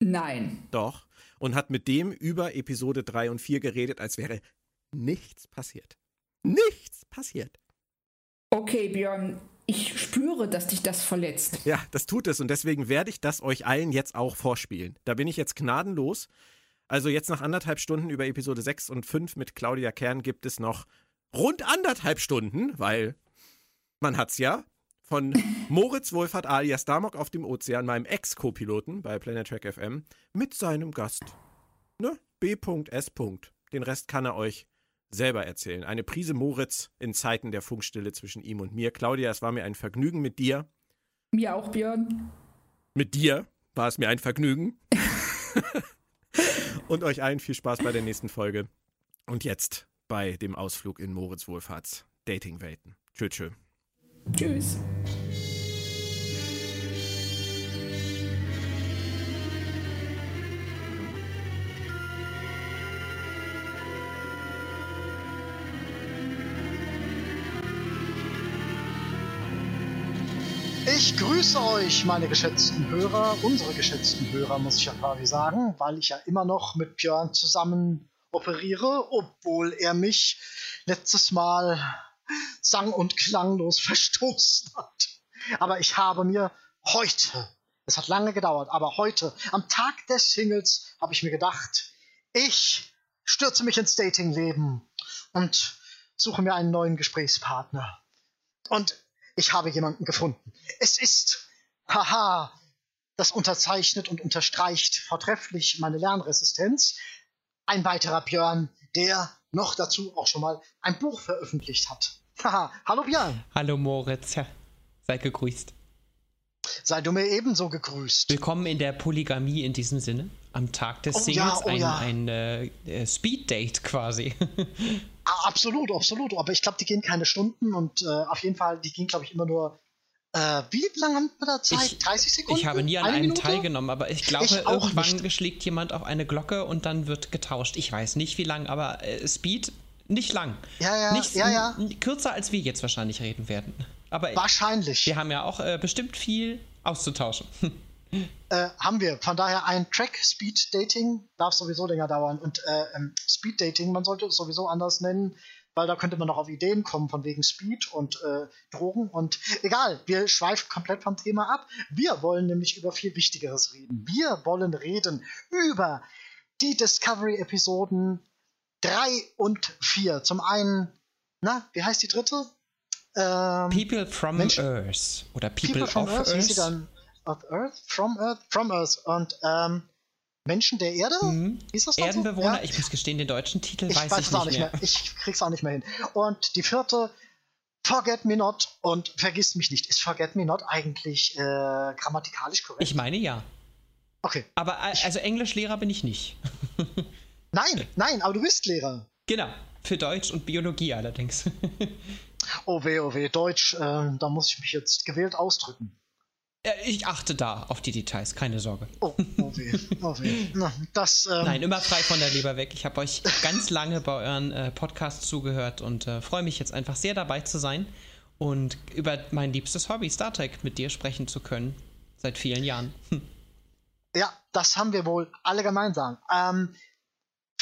Nein. Doch. Und hat mit dem über Episode 3 und 4 geredet, als wäre nichts passiert. Nichts passiert. Okay, Björn, ich spüre, dass dich das verletzt. Ja, das tut es und deswegen werde ich das euch allen jetzt auch vorspielen. Da bin ich jetzt gnadenlos. Also jetzt nach anderthalb Stunden über Episode 6 und 5 mit Claudia Kern gibt es noch rund anderthalb Stunden, weil man hat's ja von Moritz Wohlfahrt alias Damok auf dem Ozean, meinem Ex-Co-Piloten bei Planet Track FM, mit seinem Gast. Ne? B.S. Den Rest kann er euch selber erzählen. Eine Prise Moritz in Zeiten der Funkstille zwischen ihm und mir. Claudia, es war mir ein Vergnügen mit dir. Mir auch, Björn. Mit dir war es mir ein Vergnügen. und euch allen viel Spaß bei der nächsten Folge. Und jetzt bei dem Ausflug in Moritz Wohlfahrts Datingwelten. Tschö, tschö. Tschüss. Grüße euch, meine geschätzten Hörer, unsere geschätzten Hörer, muss ich ja quasi sagen, weil ich ja immer noch mit Björn zusammen operiere, obwohl er mich letztes Mal sang- und klanglos verstoßen hat. Aber ich habe mir heute, es hat lange gedauert, aber heute, am Tag des Singles, habe ich mir gedacht, ich stürze mich ins Datingleben und suche mir einen neuen Gesprächspartner. Und ich habe jemanden gefunden. Es ist, haha, das unterzeichnet und unterstreicht vortrefflich meine Lernresistenz. Ein weiterer Björn, der noch dazu auch schon mal ein Buch veröffentlicht hat. Haha, hallo Björn. Hallo Moritz, ja, seid gegrüßt. Sei du mir ebenso gegrüßt. Willkommen in der Polygamie in diesem Sinne. Am Tag des Oh Singles ja, oh ein, ja. ein äh, äh, Speed-Date quasi. Ah, absolut, absolut. Aber ich glaube, die gehen keine Stunden und äh, auf jeden Fall, die gehen, glaube ich, immer nur. Äh, wie lange haben wir da Zeit? Ich- 30 Sekunden? Ich habe nie an Eine einem Minute? teilgenommen, aber ich glaube, Ich auch irgendwann nicht. schlägt jemand auf eine Glocke und dann wird getauscht. Ich weiß nicht wie lang, aber äh, Speed nicht lang. Ja, ja, nicht, ja, ja. Kürzer als wir jetzt wahrscheinlich reden werden. Aber Wahrscheinlich. wir haben ja auch äh, bestimmt viel auszutauschen. Äh, haben wir. Von daher ein Track Speed Dating darf sowieso länger dauern. Und äh, ähm, Speed Dating, man sollte es sowieso anders nennen, weil da könnte man noch auf Ideen kommen von wegen Speed und äh, Drogen. Und egal, wir schweifen komplett vom Thema ab. Wir wollen nämlich über viel Wichtigeres reden. Wir wollen reden über die Discovery-Episoden 3 und 4. Zum einen, na, wie heißt die dritte? Ähm, People from Mensch- Earth oder People, People from of Earth, Earth. Of Earth, from Earth, from Earth und ähm, Menschen der Erde, Mhm. hieß das so? Erdenbewohner, Ja. ich muss gestehen, den deutschen Titel Ich weiß, weiß ich es auch nicht nicht mehr. mehr. Ich krieg's auch nicht mehr hin. Und die vierte, Forget Me Not und Vergiss mich nicht. Ist Forget Me Not eigentlich äh, grammatikalisch korrekt? Ich meine ja. okay. Aber äh, also Englischlehrer bin ich nicht. Nein, nein, aber du bist Lehrer. Genau. Für Deutsch und Biologie allerdings. Oh weh, oh weh, Deutsch, äh, da muss ich mich jetzt gewählt ausdrücken. Äh, ich achte da auf die Details, keine Sorge. Oh, oh weh, oh weh. Na, das, ähm, Nein, immer frei von der Leber weg. Ich habe euch ganz lange bei euren äh, Podcasts zugehört und äh, freue mich jetzt einfach sehr dabei zu sein und über mein liebstes Hobby Star Trek mit dir sprechen zu können. Seit vielen Jahren. Hm. Ja, das haben wir wohl alle gemeinsam. Ähm,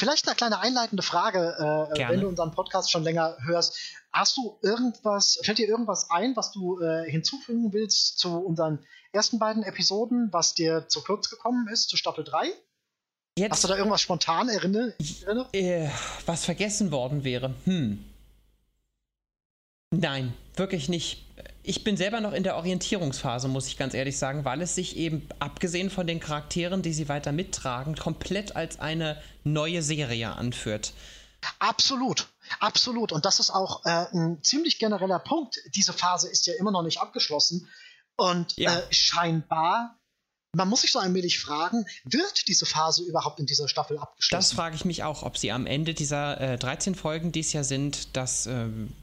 vielleicht eine kleine einleitende Frage, äh, Gerne. wenn du unseren Podcast schon länger hörst. Hast du irgendwas, fällt dir irgendwas ein, was du äh, hinzufügen willst zu unseren ersten beiden Episoden, was dir zu kurz gekommen ist, zu Staffel 3? Hast Jetzt, du da irgendwas spontan erinner- erinnert? äh, was vergessen worden wäre. Hm. Nein, wirklich nicht. Ich bin selber noch in der Orientierungsphase, muss ich ganz ehrlich sagen, weil es sich eben, abgesehen von den Charakteren, die sie weiter mittragen, komplett als eine neue Serie anführt. Absolut, absolut. Und das ist auch äh, ein ziemlich genereller Punkt. Diese Phase ist ja immer noch nicht abgeschlossen. Und Ja. äh, scheinbar, man muss sich so allmählich fragen, wird diese Phase überhaupt in dieser Staffel Das abgeschlossen? frage ich mich auch, ob sie am Ende dieser äh, 13 Folgen, die es ja sind, das, ähm,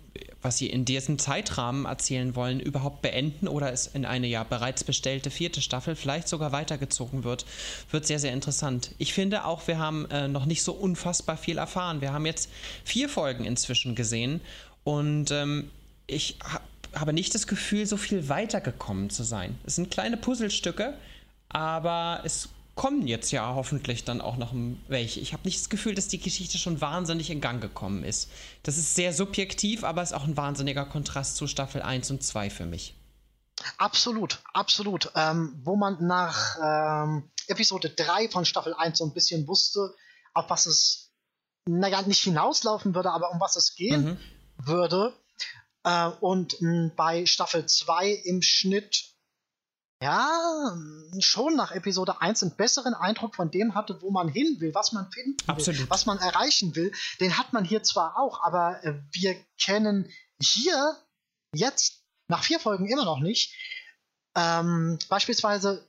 was sie in diesem Zeitrahmen erzählen wollen, überhaupt beenden oder es in eine ja bereits bestellte vierte Staffel vielleicht sogar weitergezogen wird, wird sehr, sehr interessant. Ich finde auch, wir haben äh, noch nicht so unfassbar viel erfahren. Wir haben jetzt vier Folgen inzwischen gesehen und ähm, ich ha habe nicht das Gefühl, so viel weitergekommen zu sein. Es sind kleine Puzzlestücke, aber es kommen jetzt ja hoffentlich dann auch noch welche. Ich habe nicht das Gefühl, dass die Geschichte schon wahnsinnig in Gang gekommen ist. Das ist sehr subjektiv, aber ist auch ein wahnsinniger Kontrast zu Staffel 1 und 2 für mich. Absolut, absolut. Ähm, wo man nach ähm, Episode 3 von Staffel 1 so ein bisschen wusste, auf was es, naja, nicht hinauslaufen würde, aber um was es gehen Mhm. würde. Äh, und mh, bei Staffel 2 im Schnitt, ja, schon nach Episode 1 einen besseren Eindruck von dem hatte, wo man hin will, was man finden will, Absolut. was man erreichen will. Den hat man hier zwar auch, aber äh, wir kennen hier jetzt nach vier Folgen immer noch nicht. Ähm, beispielsweise,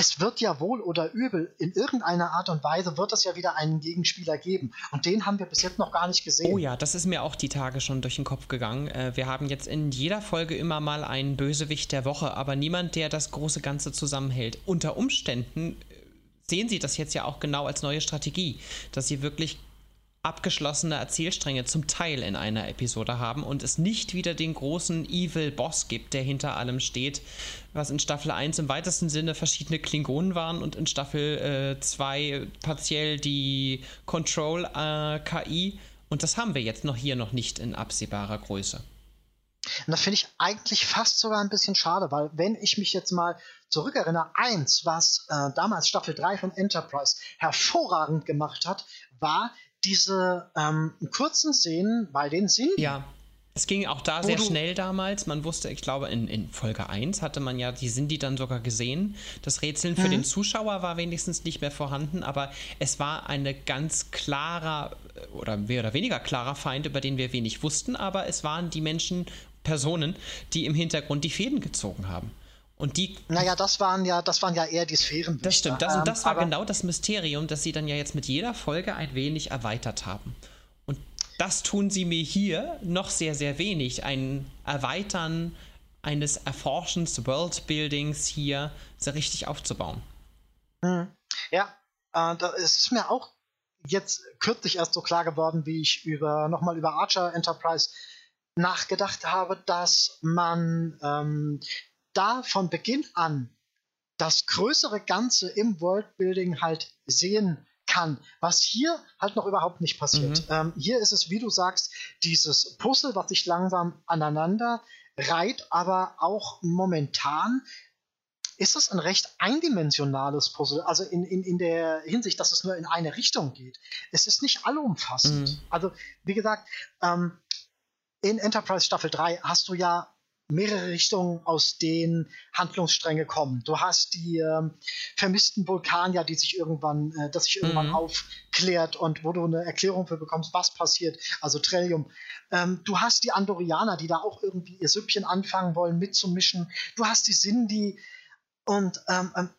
es wird ja wohl oder übel, in irgendeiner Art und Weise wird es ja wieder einen Gegenspieler geben. Und den haben wir bis jetzt noch gar nicht gesehen. Oh ja, das ist mir auch die Tage schon durch den Kopf gegangen. Äh, wir haben jetzt in jeder Folge immer mal einen Bösewicht der Woche, aber niemand, der das große Ganze zusammenhält. Unter Umständen äh, sehen sie das jetzt ja auch genau als neue Strategie, dass sie wirklich abgeschlossene Erzählstränge zum Teil in einer Episode haben und es nicht wieder den großen Evil Boss gibt, der hinter allem steht, was in Staffel 1 im weitesten Sinne verschiedene Klingonen waren und in Staffel 2 partiell die Control äh, und das haben wir jetzt noch hier noch nicht in absehbarer Größe. Und das finde ich eigentlich fast sogar ein bisschen schade, weil wenn ich mich jetzt mal zurückerinnere, eins, was äh, damals Staffel 3 von Enterprise hervorragend gemacht hat, war diese ähm, kurzen Szenen bei den Sinn. Ja. Es ging auch da sehr schnell damals. Man wusste, ich glaube, in, in Folge 1 hatte man ja die Sinti dann sogar gesehen. Das Rätseln für den Zuschauer war wenigstens nicht mehr vorhanden, aber es war eine ganz klarer äh, oder mehr oder weniger klarer Feind, über den wir wenig wussten, aber es waren die Menschen, Personen, die im Hintergrund die Fäden gezogen haben. Und die. Naja, das waren ja, das waren ja eher die Sphären. Das stimmt. Das, und das war genau das Mysterium, das sie dann ja jetzt mit jeder Folge ein wenig erweitert haben. Und das tun sie mir hier noch sehr, sehr wenig. Ein Erweitern eines Erforschens, Worldbuildings hier sehr richtig aufzubauen. Hm. Ja, äh, es ist mir auch jetzt kürzlich erst so klar geworden, wie ich über nochmal über Archer Enterprise nachgedacht habe, dass man ähm, da von Beginn an das größere Ganze im Worldbuilding halt sehen kann, was hier halt noch überhaupt nicht passiert. Mhm. Ähm, hier ist es, wie du sagst, dieses Puzzle, was sich langsam aneinander reiht, aber auch momentan ist es ein recht eindimensionales Puzzle, also in, in, in der Hinsicht, dass es nur in eine Richtung geht. Es ist nicht allumfassend. Mhm. Also, wie gesagt, ähm, in Enterprise Staffel 3 hast du ja mehrere Richtungen, aus denen Handlungsstränge kommen. Du hast die ähm, vermissten Vulkanier, die sich irgendwann, äh, das sich irgendwann mhm. aufklärt und wo du eine Erklärung für bekommst, was passiert, also Trillium. Ähm, du hast die Andorianer, die da auch irgendwie ihr Süppchen anfangen wollen, mitzumischen. Du hast die Sindhi. Und ähm, ähm,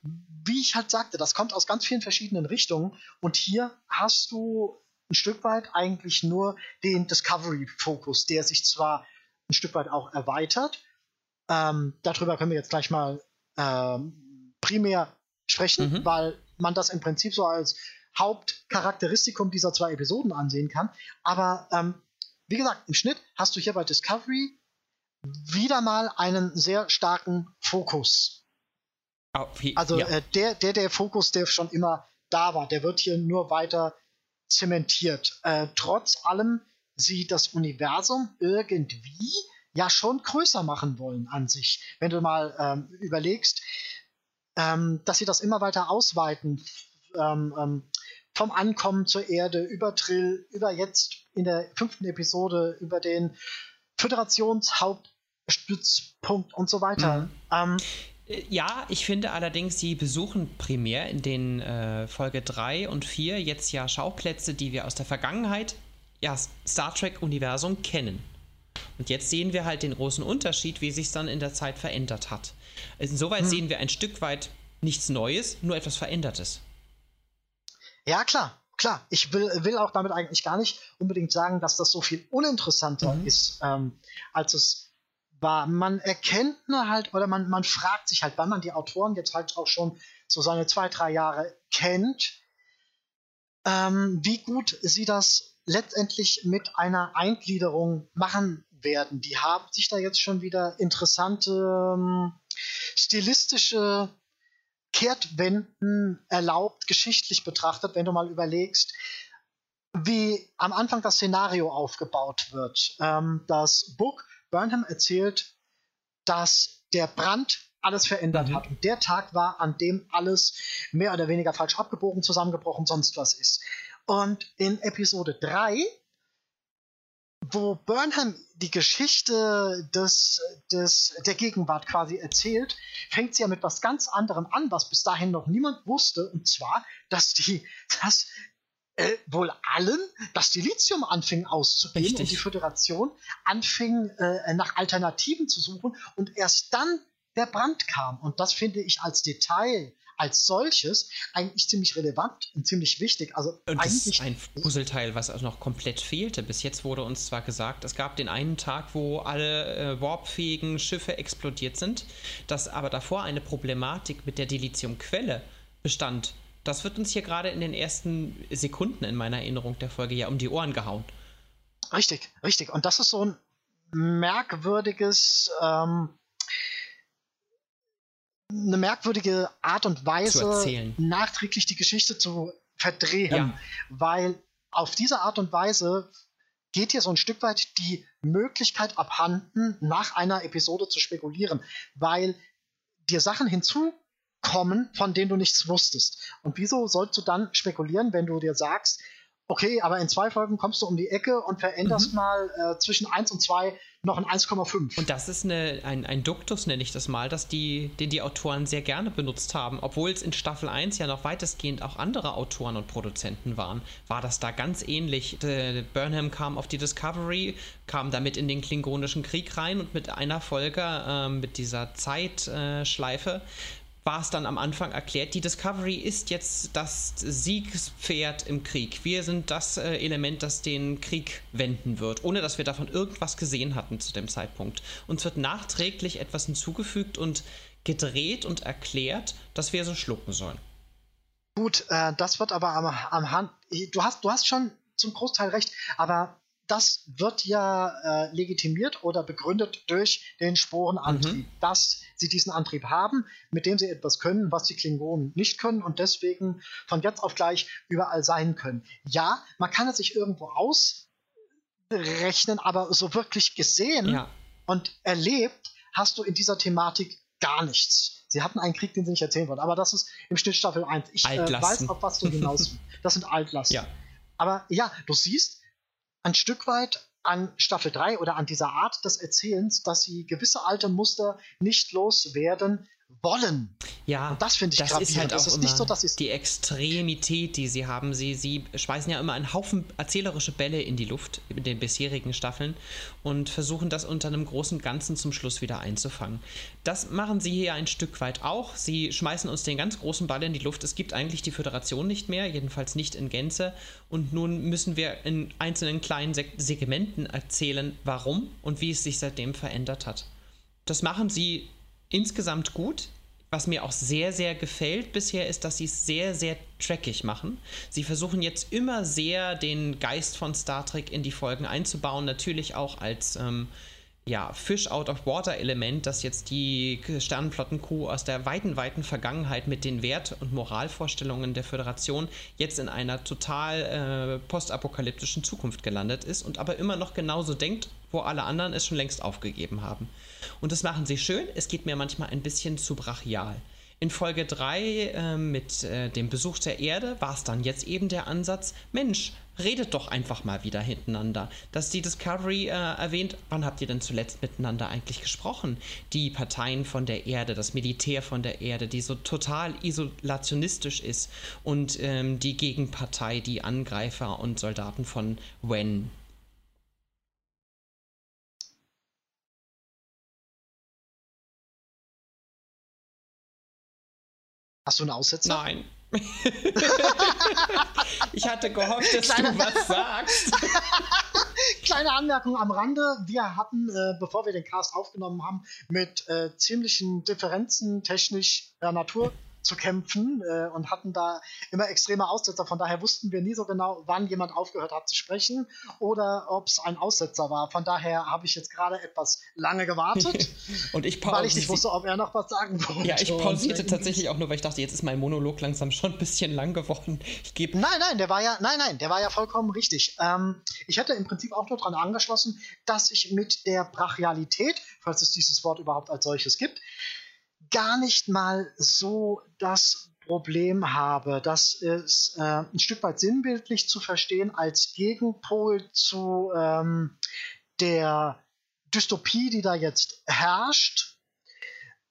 wie ich halt sagte, das kommt aus ganz vielen verschiedenen Richtungen. Und hier hast du ein Stück weit eigentlich nur den Discovery-Fokus, der sich zwar ein Stück weit auch erweitert. Ähm, darüber können wir jetzt gleich mal ähm, primär sprechen, mhm. weil man das im Prinzip so als Hauptcharakteristikum dieser zwei Episoden ansehen kann. Aber ähm, wie gesagt, im Schnitt hast du hier bei Discovery wieder mal einen sehr starken Fokus. Oh, wie, also ja. äh, der, der, der Fokus, der schon immer da war, der wird hier nur weiter zementiert. Äh, trotz allem sie das Universum irgendwie ja schon größer machen wollen an sich. Wenn du mal ähm, überlegst, ähm, dass sie das immer weiter ausweiten, ähm, ähm vom Ankommen zur Erde, über Trill, über jetzt in der fünften Episode, über den Föderationshauptstützpunkt und so weiter. Mhm. Ähm, äh, ja, ich finde allerdings, sie besuchen primär in den äh, Folge 3 und 4 jetzt ja Schauplätze, die wir aus der Vergangenheit ja, Star Trek-Universum kennen. Und jetzt sehen wir halt den großen Unterschied, wie sich es dann in der Zeit verändert hat. Insoweit hm. sehen wir ein Stück weit nichts Neues, nur etwas Verändertes. Ja, klar, klar. Ich will, will auch damit eigentlich gar nicht unbedingt sagen, dass das so viel uninteressanter mhm. ist, ähm, als es war. Man erkennt nur halt, oder man, man fragt sich halt, weil man die Autoren jetzt halt auch schon so seine zwei, drei Jahre kennt, ähm, wie gut sie das letztendlich mit einer Eingliederung machen werden. Die haben sich da jetzt schon wieder interessante ähm, stilistische Kehrtwenden erlaubt, geschichtlich betrachtet, wenn du mal überlegst, wie am Anfang das Szenario aufgebaut wird. Ähm, das Book Burnham erzählt, dass der Brand alles verändert mhm. hat. Und der Tag war, an dem alles mehr oder weniger falsch abgebogen, zusammengebrochen, sonst was ist. Und in Episode 3, wo Burnham die Geschichte des, des, der Gegenwart quasi erzählt, fängt sie ja mit was ganz anderem an, was bis dahin noch niemand wusste, und zwar, dass die, dass äh, wohl allen das Dilithium anfing auszugehen Richtig. und die Föderation anfing äh, nach Alternativen zu suchen und erst dann der Brand kam. Und das finde ich als Detail als solches eigentlich ziemlich relevant und ziemlich wichtig. Also und das ist ein Puzzleteil, was auch noch komplett fehlte. Bis jetzt wurde uns zwar gesagt, es gab den einen Tag, wo alle äh, warpfähigen Schiffe explodiert sind, dass aber davor eine Problematik mit der Dilithiumquelle bestand. Das wird uns hier gerade in den ersten Sekunden in meiner Erinnerung der Folge ja um die Ohren gehauen. Richtig, richtig. Und das ist so ein merkwürdiges ähm, eine merkwürdige Art und Weise, nachträglich die Geschichte zu verdrehen, ja. weil auf diese Art und Weise geht hier so ein Stück weit die Möglichkeit abhanden, nach einer Episode zu spekulieren, weil dir Sachen hinzukommen, von denen du nichts wusstest. Und wieso sollst du dann spekulieren, wenn du dir sagst, Okay, aber in zwei Folgen kommst du um die Ecke und veränderst mhm. mal äh, zwischen 1 und 2 noch ein 1,5. Und das ist eine, ein, ein Duktus, nenne ich das mal, dass die, den die Autoren sehr gerne benutzt haben. Obwohl es in Staffel 1 ja noch weitestgehend auch andere Autoren und Produzenten waren, war das da ganz ähnlich. De, Burnham kam auf die Discovery, kam damit in den Klingonischen Krieg rein und mit einer Folge, äh, mit dieser Zeitschleife, war es dann am Anfang erklärt, die Discovery ist jetzt das Siegspferd im Krieg. Wir sind das äh, Element, das den Krieg wenden wird, ohne dass wir davon irgendwas gesehen hatten zu dem Zeitpunkt. Uns wird nachträglich etwas hinzugefügt und gedreht und erklärt, dass wir so schlucken sollen. Gut, äh, das wird aber am, am Hand. Du hast, du hast schon zum Großteil recht, aber das wird ja äh, legitimiert oder begründet durch den Sporenantrieb, mhm. dass sie diesen Antrieb haben, mit dem sie etwas können, was die Klingonen nicht können und deswegen von jetzt auf gleich überall sein können. Ja, man kann es sich irgendwo ausrechnen, aber so wirklich gesehen ja. und erlebt hast du in dieser Thematik gar nichts. Sie hatten einen Krieg, den sie nicht erzählen wollten, aber das ist im Schnitt Staffel 1. Ich äh, weiß, auf was du hinaus Das sind Altlasten. Ja. Aber ja, du siehst, ein Stück weit an Staffel 3 oder an dieser Art des Erzählens, dass sie gewisse alte Muster nicht loswerden, wollen. Ja, und das finde ich das ist halt auch ist immer so, die Extremität, die sie haben. Sie, sie schmeißen ja immer einen Haufen erzählerische Bälle in die Luft in den bisherigen Staffeln und versuchen das unter einem großen Ganzen zum Schluss wieder einzufangen. Das machen sie hier ein Stück weit auch. Sie schmeißen uns den ganz großen Ball in die Luft. Es gibt eigentlich die Föderation nicht mehr, jedenfalls nicht in Gänze. Und nun müssen wir in einzelnen kleinen Segmenten erzählen, warum und wie es sich seitdem verändert hat. Das machen sie insgesamt gut. Was mir auch sehr, sehr gefällt bisher ist, dass sie es sehr, sehr trackig machen. Sie versuchen jetzt immer sehr den Geist von Star Trek in die Folgen einzubauen, natürlich auch als ähm, ja, Fish-out-of-water-Element, dass jetzt die Sternenflotten-Crew aus der weiten, weiten Vergangenheit mit den Wert- und Moralvorstellungen der Föderation jetzt in einer total äh, postapokalyptischen Zukunft gelandet ist und aber immer noch genauso denkt, wo alle anderen es schon längst aufgegeben haben. Und das machen sie schön, es geht mir manchmal ein bisschen zu brachial. In Folge 3 äh, mit äh, dem Besuch der Erde war es dann jetzt eben der Ansatz, Mensch, redet doch einfach mal wieder hintereinander. Dass die Discovery äh, erwähnt, wann habt ihr denn zuletzt miteinander eigentlich gesprochen? Die Parteien von der Erde, das Militär von der Erde, die so total isolationistisch ist und ähm, die Gegenpartei, die Angreifer und Soldaten von Wen, Hast du einen Aussetzer? Nein. ich hatte gehofft, dass Kleine, du was sagst. Kleine Anmerkung am Rande. Wir hatten, äh, bevor wir den Cast aufgenommen haben, mit äh, ziemlichen Differenzen technischer Natur zu kämpfen äh, und hatten da immer extreme Aussetzer. Von daher wussten wir nie so genau, wann jemand aufgehört hat zu sprechen oder ob es ein Aussetzer war. Von daher habe ich jetzt gerade etwas lange gewartet, und ich weil ich nicht wusste, ob er noch was sagen wollte. Ja, ich pausierte tatsächlich auch nur, weil ich dachte, jetzt ist mein Monolog langsam schon ein bisschen lang geworden. Ich gebe nein, nein, der war ja, nein, nein, der war ja vollkommen richtig. Ähm, ich hätte im Prinzip auch nur daran angeschlossen, dass ich mit der Brachialität, falls es dieses Wort überhaupt als solches gibt, gar nicht mal so das Problem habe. Das ist äh, ein Stück weit sinnbildlich zu verstehen als Gegenpol zu ähm, der Dystopie, die da jetzt herrscht.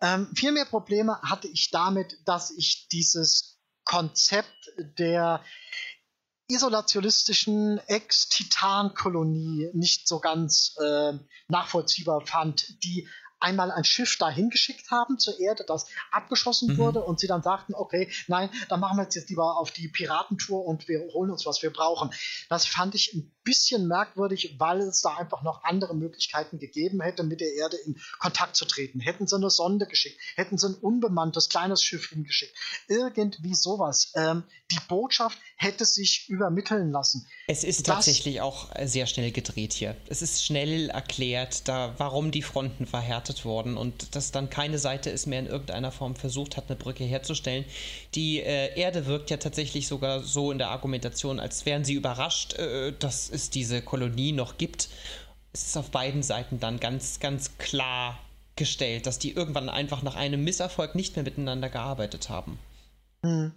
Ähm, viel mehr Probleme hatte ich damit, dass ich dieses Konzept der isolationistischen Ex-Titan-Kolonie nicht so ganz äh, nachvollziehbar fand, die einmal ein Schiff dahin geschickt haben zur Erde, das abgeschossen mhm. wurde und sie dann sagten, okay, nein, dann machen wir jetzt, jetzt lieber auf die Piratentour und wir holen uns, was wir brauchen. Das fand ich ein bisschen merkwürdig, weil es da einfach noch andere Möglichkeiten gegeben hätte, mit der Erde in Kontakt zu treten. Hätten sie eine Sonde geschickt, hätten sie ein unbemanntes kleines Schiff hingeschickt. Irgendwie sowas. Ähm, die Botschaft hätte sich übermitteln lassen. Es ist das, tatsächlich auch sehr schnell gedreht hier. Es ist schnell erklärt, da, warum die Fronten verhärtet wurden und dass dann keine Seite es mehr in irgendeiner Form versucht hat, eine Brücke herzustellen. Die äh, Erde wirkt ja tatsächlich sogar so in der Argumentation, als wären sie überrascht, äh, dass es diese Kolonie noch gibt. Es ist auf beiden Seiten dann ganz, ganz klar gestellt, dass die irgendwann einfach nach einem Misserfolg nicht mehr miteinander gearbeitet haben. Hm.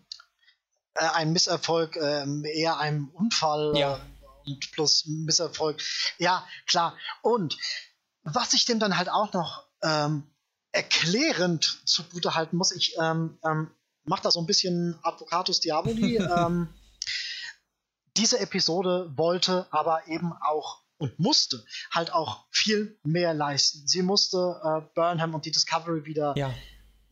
äh, ein Misserfolg äh, eher einem Unfall ja. äh, und plus Misserfolg. Ja, klar. Und was ich dem dann halt auch noch ähm, erklärend zugute halten muss, ich ähm, ähm, mache da so ein bisschen Advocatus Diaboli. ähm, diese Episode wollte aber eben auch und musste halt auch viel mehr leisten. Sie musste äh, Burnham und die Discovery wieder ja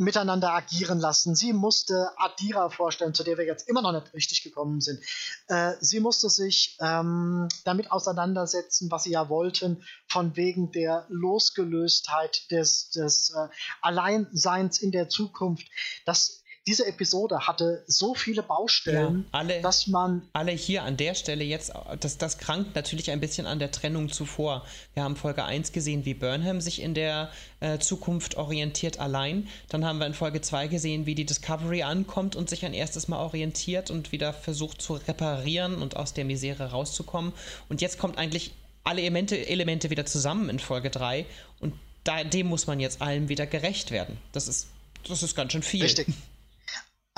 miteinander agieren lassen. Sie musste Adira vorstellen, zu der wir jetzt immer noch nicht richtig gekommen sind. Äh, sie musste sich ähm, damit auseinandersetzen, was sie ja wollten, von wegen der Losgelöstheit des, des äh, Alleinseins in der Zukunft. Das diese Episode hatte so viele Baustellen, ja, alle, dass man. Alle hier an der Stelle jetzt, das, das krankt natürlich ein bisschen an der Trennung zuvor. Wir haben Folge 1 gesehen, wie Burnham sich in der äh, Zukunft orientiert allein. Dann haben wir in Folge 2 gesehen, wie die Discovery ankommt und sich ein erstes Mal orientiert und wieder versucht zu reparieren und aus der Misere rauszukommen. Und jetzt kommt eigentlich alle Elemente, Elemente wieder zusammen in Folge 3 und da, dem muss man jetzt allem wieder gerecht werden. Das ist, das ist ganz schön viel. Richtig.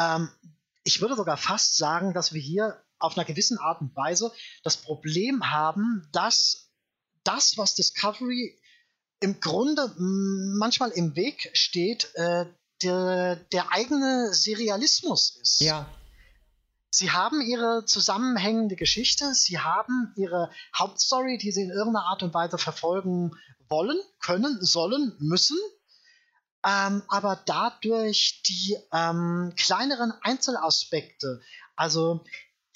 Ähm, ich würde sogar fast sagen, dass wir hier auf einer gewissen Art und Weise das Problem haben, dass das, was Discovery im Grunde manchmal im Weg steht, äh, der, der eigene Serialismus ist. Ja. Sie haben ihre zusammenhängende Geschichte, sie haben ihre Hauptstory, die sie in irgendeiner Art und Weise verfolgen wollen, können, sollen, müssen ähm, aber dadurch die ähm, kleineren Einzelaspekte, also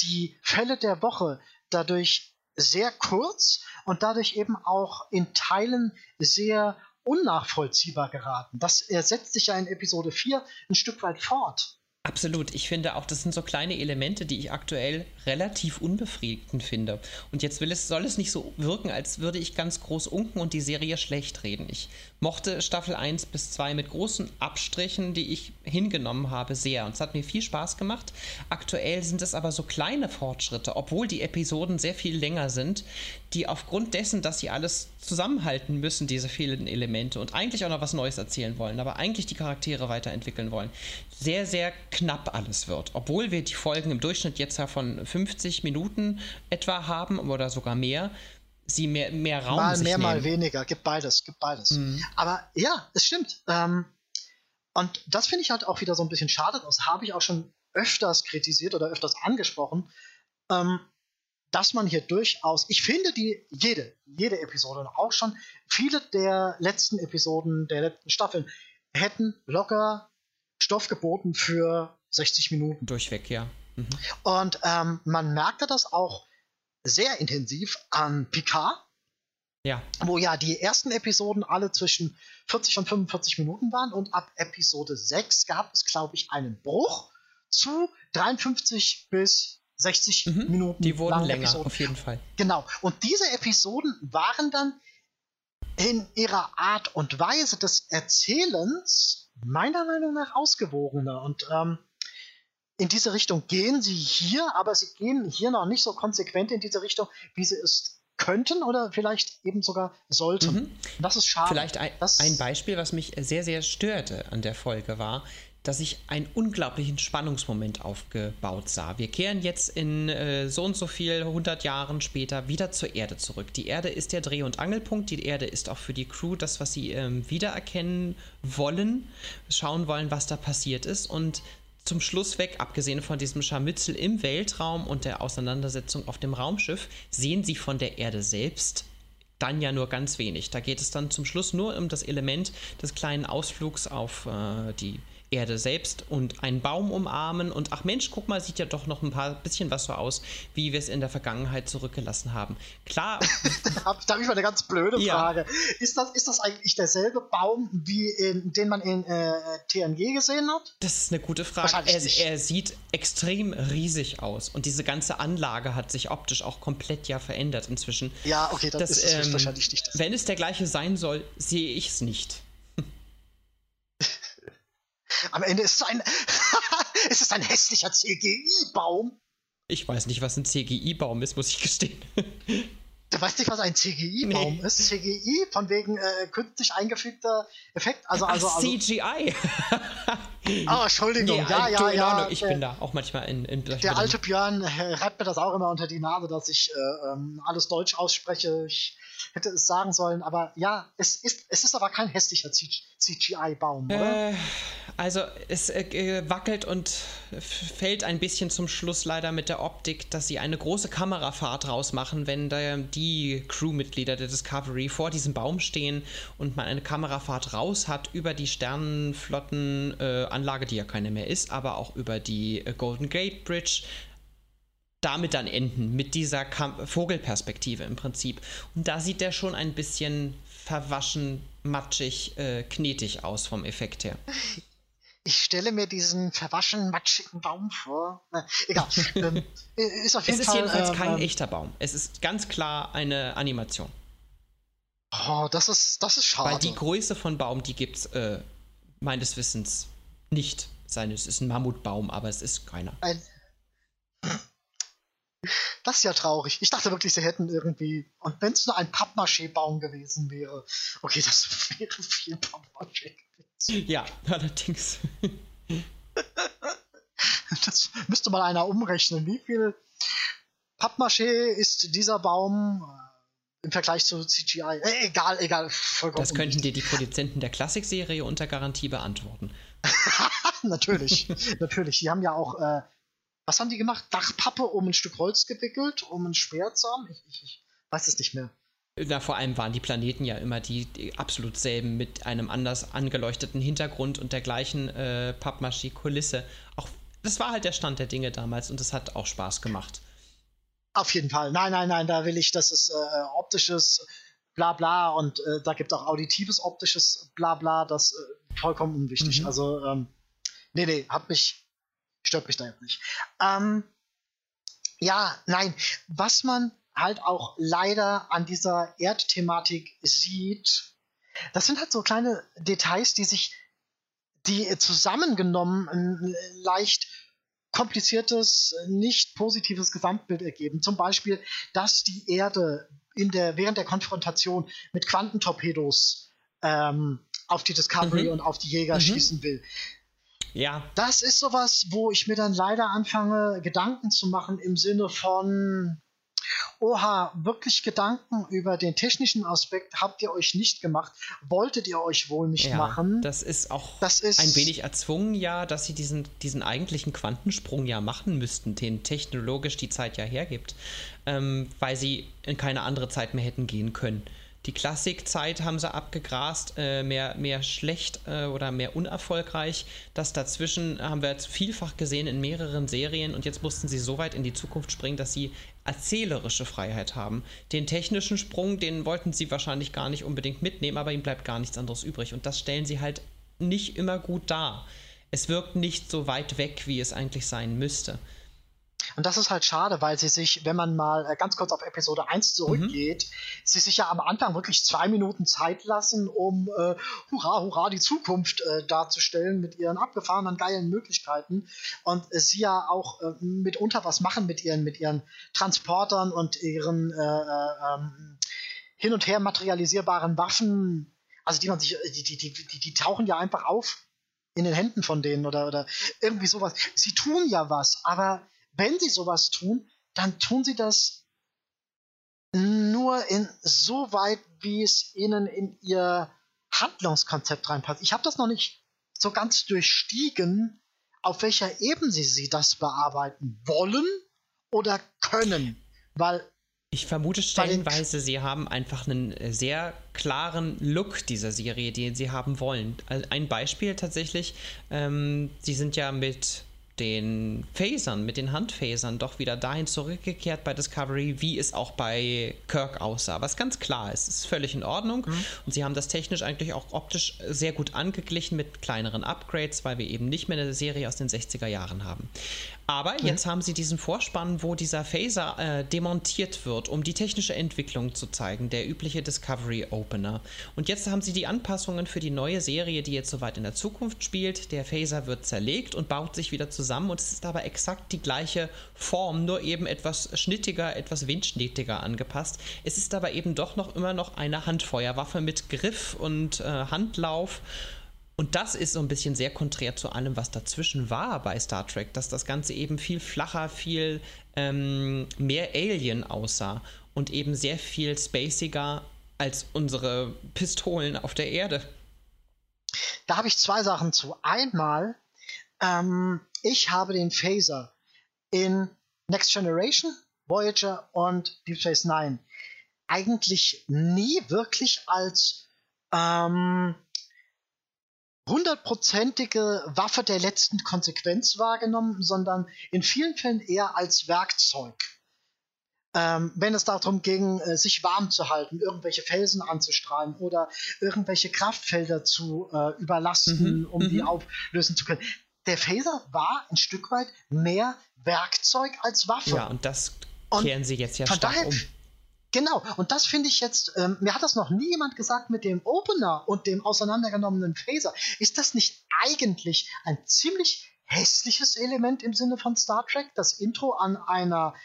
die Fälle der Woche, dadurch sehr kurz und dadurch eben auch in Teilen sehr unnachvollziehbar geraten. Das setzt sich ja in Episode 4 ein Stück weit fort. Absolut. Ich finde auch, das sind so kleine Elemente, die ich aktuell relativ unbefriedigend finde. Und jetzt will es, soll es nicht so wirken, als würde ich ganz groß unken und die Serie schlecht reden. Ich mochte Staffel 1 bis 2 mit großen Abstrichen, die ich hingenommen habe, sehr. Und es hat mir viel Spaß gemacht. Aktuell sind es aber so kleine Fortschritte, obwohl die Episoden sehr viel länger sind, die aufgrund dessen, dass sie alles zusammenhalten müssen, diese vielen Elemente und eigentlich auch noch was Neues erzählen wollen, aber eigentlich die Charaktere weiterentwickeln wollen, sehr, sehr knapp alles wird. Obwohl wir die Folgen im Durchschnitt jetzt ja von 50 Minuten etwa haben oder sogar mehr, sie mehr, mehr Raum Mal mehr, nehmen. mal weniger. Gibt beides, gibt beides. Mhm. Aber ja, es stimmt. Ähm, und das finde ich halt auch wieder so ein bisschen schade. Das habe ich auch schon öfters kritisiert oder öfters angesprochen. Ähm, dass man hier durchaus, ich finde die jede, jede Episode und auch schon viele der letzten Episoden der letzten Staffeln hätten locker Stoff geboten für 60 Minuten. Durchweg, ja. Mhm. Und ähm, man merkte das auch sehr intensiv an Picard. Ja. Wo ja die ersten Episoden alle zwischen 40 und 45 Minuten waren und ab Episode 6 gab es, glaube ich, einen Bruch zu 53 bis 60 mhm. Minuten. Die wurden länger, Episoden. auf jeden Fall. Genau. Und diese Episoden waren dann in ihrer Art und Weise des Erzählens meiner Meinung nach ausgewogener. Und ähm, in diese Richtung gehen sie hier, aber sie gehen hier noch nicht so konsequent in diese Richtung, wie sie es könnten oder vielleicht eben sogar sollten. Mhm. Das ist schade. Vielleicht ein, ein Beispiel, was mich sehr, sehr störte an der Folge war, dass ich einen unglaublichen Spannungsmoment aufgebaut sah. Wir kehren jetzt in äh, so und so viel 100 Jahren später wieder zur Erde zurück. Die Erde ist der Dreh- und Angelpunkt. Die Erde ist auch für die Crew das, was sie ähm, wiedererkennen wollen, schauen wollen, was da passiert ist. Und zum Schluss weg, abgesehen von diesem Scharmützel im Weltraum und der Auseinandersetzung auf dem Raumschiff, sehen sie von der Erde selbst dann ja nur ganz wenig. Da geht es dann zum Schluss nur um das Element des kleinen Ausflugs auf äh, die Erde selbst und einen Baum umarmen und ach Mensch, guck mal, sieht ja doch noch ein paar bisschen was so aus, wie wir es in der Vergangenheit zurückgelassen haben. Klar. da habe ich mal eine ganz blöde Frage. Ja. Ist, das, ist das eigentlich derselbe Baum, wie in, den man in äh, TNG gesehen hat? Das ist eine gute Frage. Er, er, sieht extrem riesig aus und diese ganze Anlage hat sich optisch auch komplett ja verändert inzwischen. Ja, okay, das, das ist ähm, wahrscheinlich nicht. Das. Wenn es der gleiche sein soll, sehe ich es nicht. Am Ende ist es ein, es ist ein hässlicher CGI-Baum. Ich weiß nicht, was ein CGI-Baum ist, muss ich gestehen. Du weißt nicht, was ein CGI-Baum nee. ist? CGI, von wegen äh, künstlich eingefügter Effekt. Also, also, Ach, also CGI. Oh, Entschuldigung, nee, ja, ja, ja. Ich bin da auch manchmal in. in der alte Björn äh, reibt mir das auch immer unter die Nase, dass ich äh, ähm, alles Deutsch ausspreche. Ich hätte es sagen sollen, aber ja, es ist, es ist aber kein hässlicher CGI-Baum, oder? Äh, also es äh, wackelt und fällt ein bisschen zum Schluss leider mit der Optik, dass sie eine große Kamerafahrt rausmachen, wenn da die Crewmitglieder der Discovery vor diesem Baum stehen und man eine Kamerafahrt raus hat über die Sternenflottenanlage, äh, die ja keine mehr ist, aber auch über die äh, Golden Gate Bridge, damit dann enden, mit dieser Kam Vogelperspektive im Prinzip. Und da sieht der schon ein bisschen verwaschen, matschig, äh, knetig aus vom Effekt her. Ich stelle mir diesen verwaschen, matschigen Baum vor. Na, egal. ähm, ist auf jeden es ist Fall, jedenfalls ähm, kein ähm, echter Baum. Es ist ganz klar eine Animation. Oh, das ist, das ist schade. Weil die Größe von Baum, die gibt es äh, meines Wissens nicht. Es ist ein Mammutbaum, aber es ist keiner. Ein, das ist ja traurig. Ich dachte wirklich, sie hätten irgendwie. Und wenn es nur ein Pappmaché-Baum gewesen wäre. Okay, das wäre viel Pappmaché gewesen. Ja, allerdings. das müsste mal einer umrechnen. Wie viel Pappmaché ist dieser Baum äh, im Vergleich zu CGI? Äh, egal, egal. Vollkommen das könnten dir die Produzenten der Klassikserie unter Garantie beantworten. natürlich, natürlich. Die haben ja auch. Äh, was haben die gemacht? Dachpappe um ein Stück Holz gewickelt, um ein Speerzaum? Ich, ich, ich weiß es nicht mehr. Na, vor allem waren die Planeten ja immer die, die absolut selben mit einem anders angeleuchteten Hintergrund und der gleichen äh, Pappmaché-Kulisse. Auch das war halt der Stand der Dinge damals und es hat auch Spaß gemacht. Auf jeden Fall. Nein, nein, nein, da will ich, dass es äh, optisches Blabla und äh, da gibt auch auditives optisches Blabla, das äh, vollkommen unwichtig. Mhm. Also, ähm, nee, nee, hat mich stört mich da jetzt nicht. Ähm, ja, nein, was man halt auch leider an dieser Erdthematik sieht, das sind halt so kleine Details, die sich, die zusammengenommen ein leicht kompliziertes, nicht positives Gesamtbild ergeben. Zum Beispiel, dass die Erde in der, während der Konfrontation mit Quantentorpedos ähm, auf die Discovery mhm. und auf die Jäger mhm. schießen will. Ja. Das ist sowas, wo ich mir dann leider anfange, Gedanken zu machen im Sinne von, oha, wirklich Gedanken über den technischen Aspekt habt ihr euch nicht gemacht, wolltet ihr euch wohl nicht ja, machen. Das ist auch das ist ein wenig erzwungen, ja, dass sie diesen, diesen eigentlichen Quantensprung ja machen müssten, den technologisch die Zeit ja hergibt, ähm, weil sie in keine andere Zeit mehr hätten gehen können. Die Klassikzeit haben sie abgegrast, äh, mehr, mehr schlecht äh, oder mehr unerfolgreich. Das dazwischen haben wir jetzt vielfach gesehen in mehreren Serien und jetzt mussten sie so weit in die Zukunft springen, dass sie erzählerische Freiheit haben. Den technischen Sprung, den wollten sie wahrscheinlich gar nicht unbedingt mitnehmen, aber ihnen bleibt gar nichts anderes übrig. Und das stellen sie halt nicht immer gut dar. Es wirkt nicht so weit weg, wie es eigentlich sein müsste. Und das ist halt schade, weil sie sich, wenn man mal äh, ganz kurz auf Episode 1 zurückgeht, mhm. sie sich ja am Anfang wirklich zwei Minuten Zeit lassen, um äh, hurra, hurra, die Zukunft äh, darzustellen mit ihren abgefahrenen, geilen Möglichkeiten. Und äh, sie ja auch äh, mitunter was machen mit ihren, mit ihren Transportern und ihren äh, ähm, hin und her materialisierbaren Waffen. Also die man sich, die, die, die, die, die tauchen ja einfach auf in den Händen von denen oder, oder irgendwie sowas. Sie tun ja was, aber wenn sie sowas tun, dann tun sie das nur in so weit, wie es ihnen in ihr Handlungskonzept reinpasst. Ich habe das noch nicht so ganz durchstiegen, auf welcher Ebene sie, sie das bearbeiten wollen oder können, weil ich vermute stellenweise, sie haben einfach einen äh, sehr klaren Look dieser Serie, den sie haben wollen. Ein Beispiel tatsächlich, ähm, sie sind ja mit den Phasern, mit den Handphasern doch wieder dahin zurückgekehrt bei Discovery, wie es auch bei Kirk aussah. Was ganz klar ist, ist völlig in Ordnung. Mhm. Und sie haben das technisch eigentlich auch optisch sehr gut angeglichen mit kleineren Upgrades, weil wir eben nicht mehr eine Serie aus den 60er Jahren haben. Aber mhm. jetzt haben sie diesen Vorspann, wo dieser Phaser äh, demontiert wird, um die technische Entwicklung zu zeigen, der übliche Discovery Opener. Und jetzt haben sie die Anpassungen für die neue Serie, die jetzt soweit in der Zukunft spielt. Der Phaser wird zerlegt und baut sich wieder zusammen und es ist aber exakt die gleiche Form, nur eben etwas schnittiger, etwas windschnittiger angepasst. Es ist aber eben doch noch immer noch eine Handfeuerwaffe mit Griff und äh, Handlauf Und das ist so ein bisschen sehr konträr zu allem, was dazwischen war bei Star Trek, dass das Ganze eben viel flacher, viel ähm, mehr Alien aussah und eben sehr viel spaciger als unsere Pistolen auf der Erde. Da habe ich zwei Sachen zu. Einmal, ähm, ich habe den Phaser in Next Generation, Voyager und Deep Space Nine eigentlich nie wirklich als ähm, hundertprozentige Waffe der letzten Konsequenz wahrgenommen, sondern in vielen Fällen eher als Werkzeug. Ähm, wenn es darum ging, äh, sich warm zu halten, irgendwelche Felsen anzustrahlen oder irgendwelche Kraftfelder zu äh, überlasten, mhm. um mhm. die auflösen zu können. Der Phaser war ein Stück weit mehr Werkzeug als Waffe. Ja, und das kehren und sie jetzt ja stark daher, um. Genau, und das finde ich jetzt, ähm, mir hat das noch nie jemand gesagt mit dem Opener und dem auseinandergenommenen Phaser. Ist das nicht eigentlich ein ziemlich hässliches Element im Sinne von Star Trek, das Intro an einer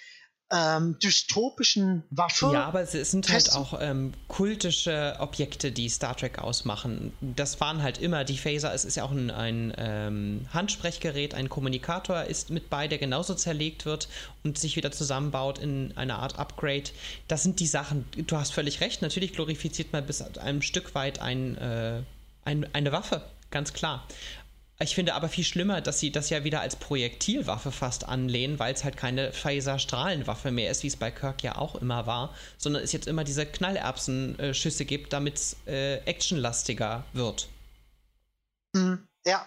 ähm, dystopischen Waffe. Ja, aber es sind halt auch ähm, kultische Objekte, die Star Trek ausmachen. Das waren halt immer die Phaser. Es ist ja auch ein, ein ähm, Handsprechgerät, ein Kommunikator ist mit bei, der genauso zerlegt wird und sich wieder zusammenbaut in eine Art Upgrade. Das sind die Sachen. Du hast völlig recht. Natürlich glorifiziert man bis einem Stück weit ein, äh, ein, eine Waffe, ganz klar. Ich finde aber viel schlimmer, dass sie das ja wieder als Projektilwaffe fast anlehnen, weil es halt keine Phaser-Strahlenwaffe mehr ist, wie es bei Kirk ja auch immer war, sondern es jetzt immer diese Knallerbsenschüsse gibt, damit es äh, actionlastiger wird. Mhm. Ja,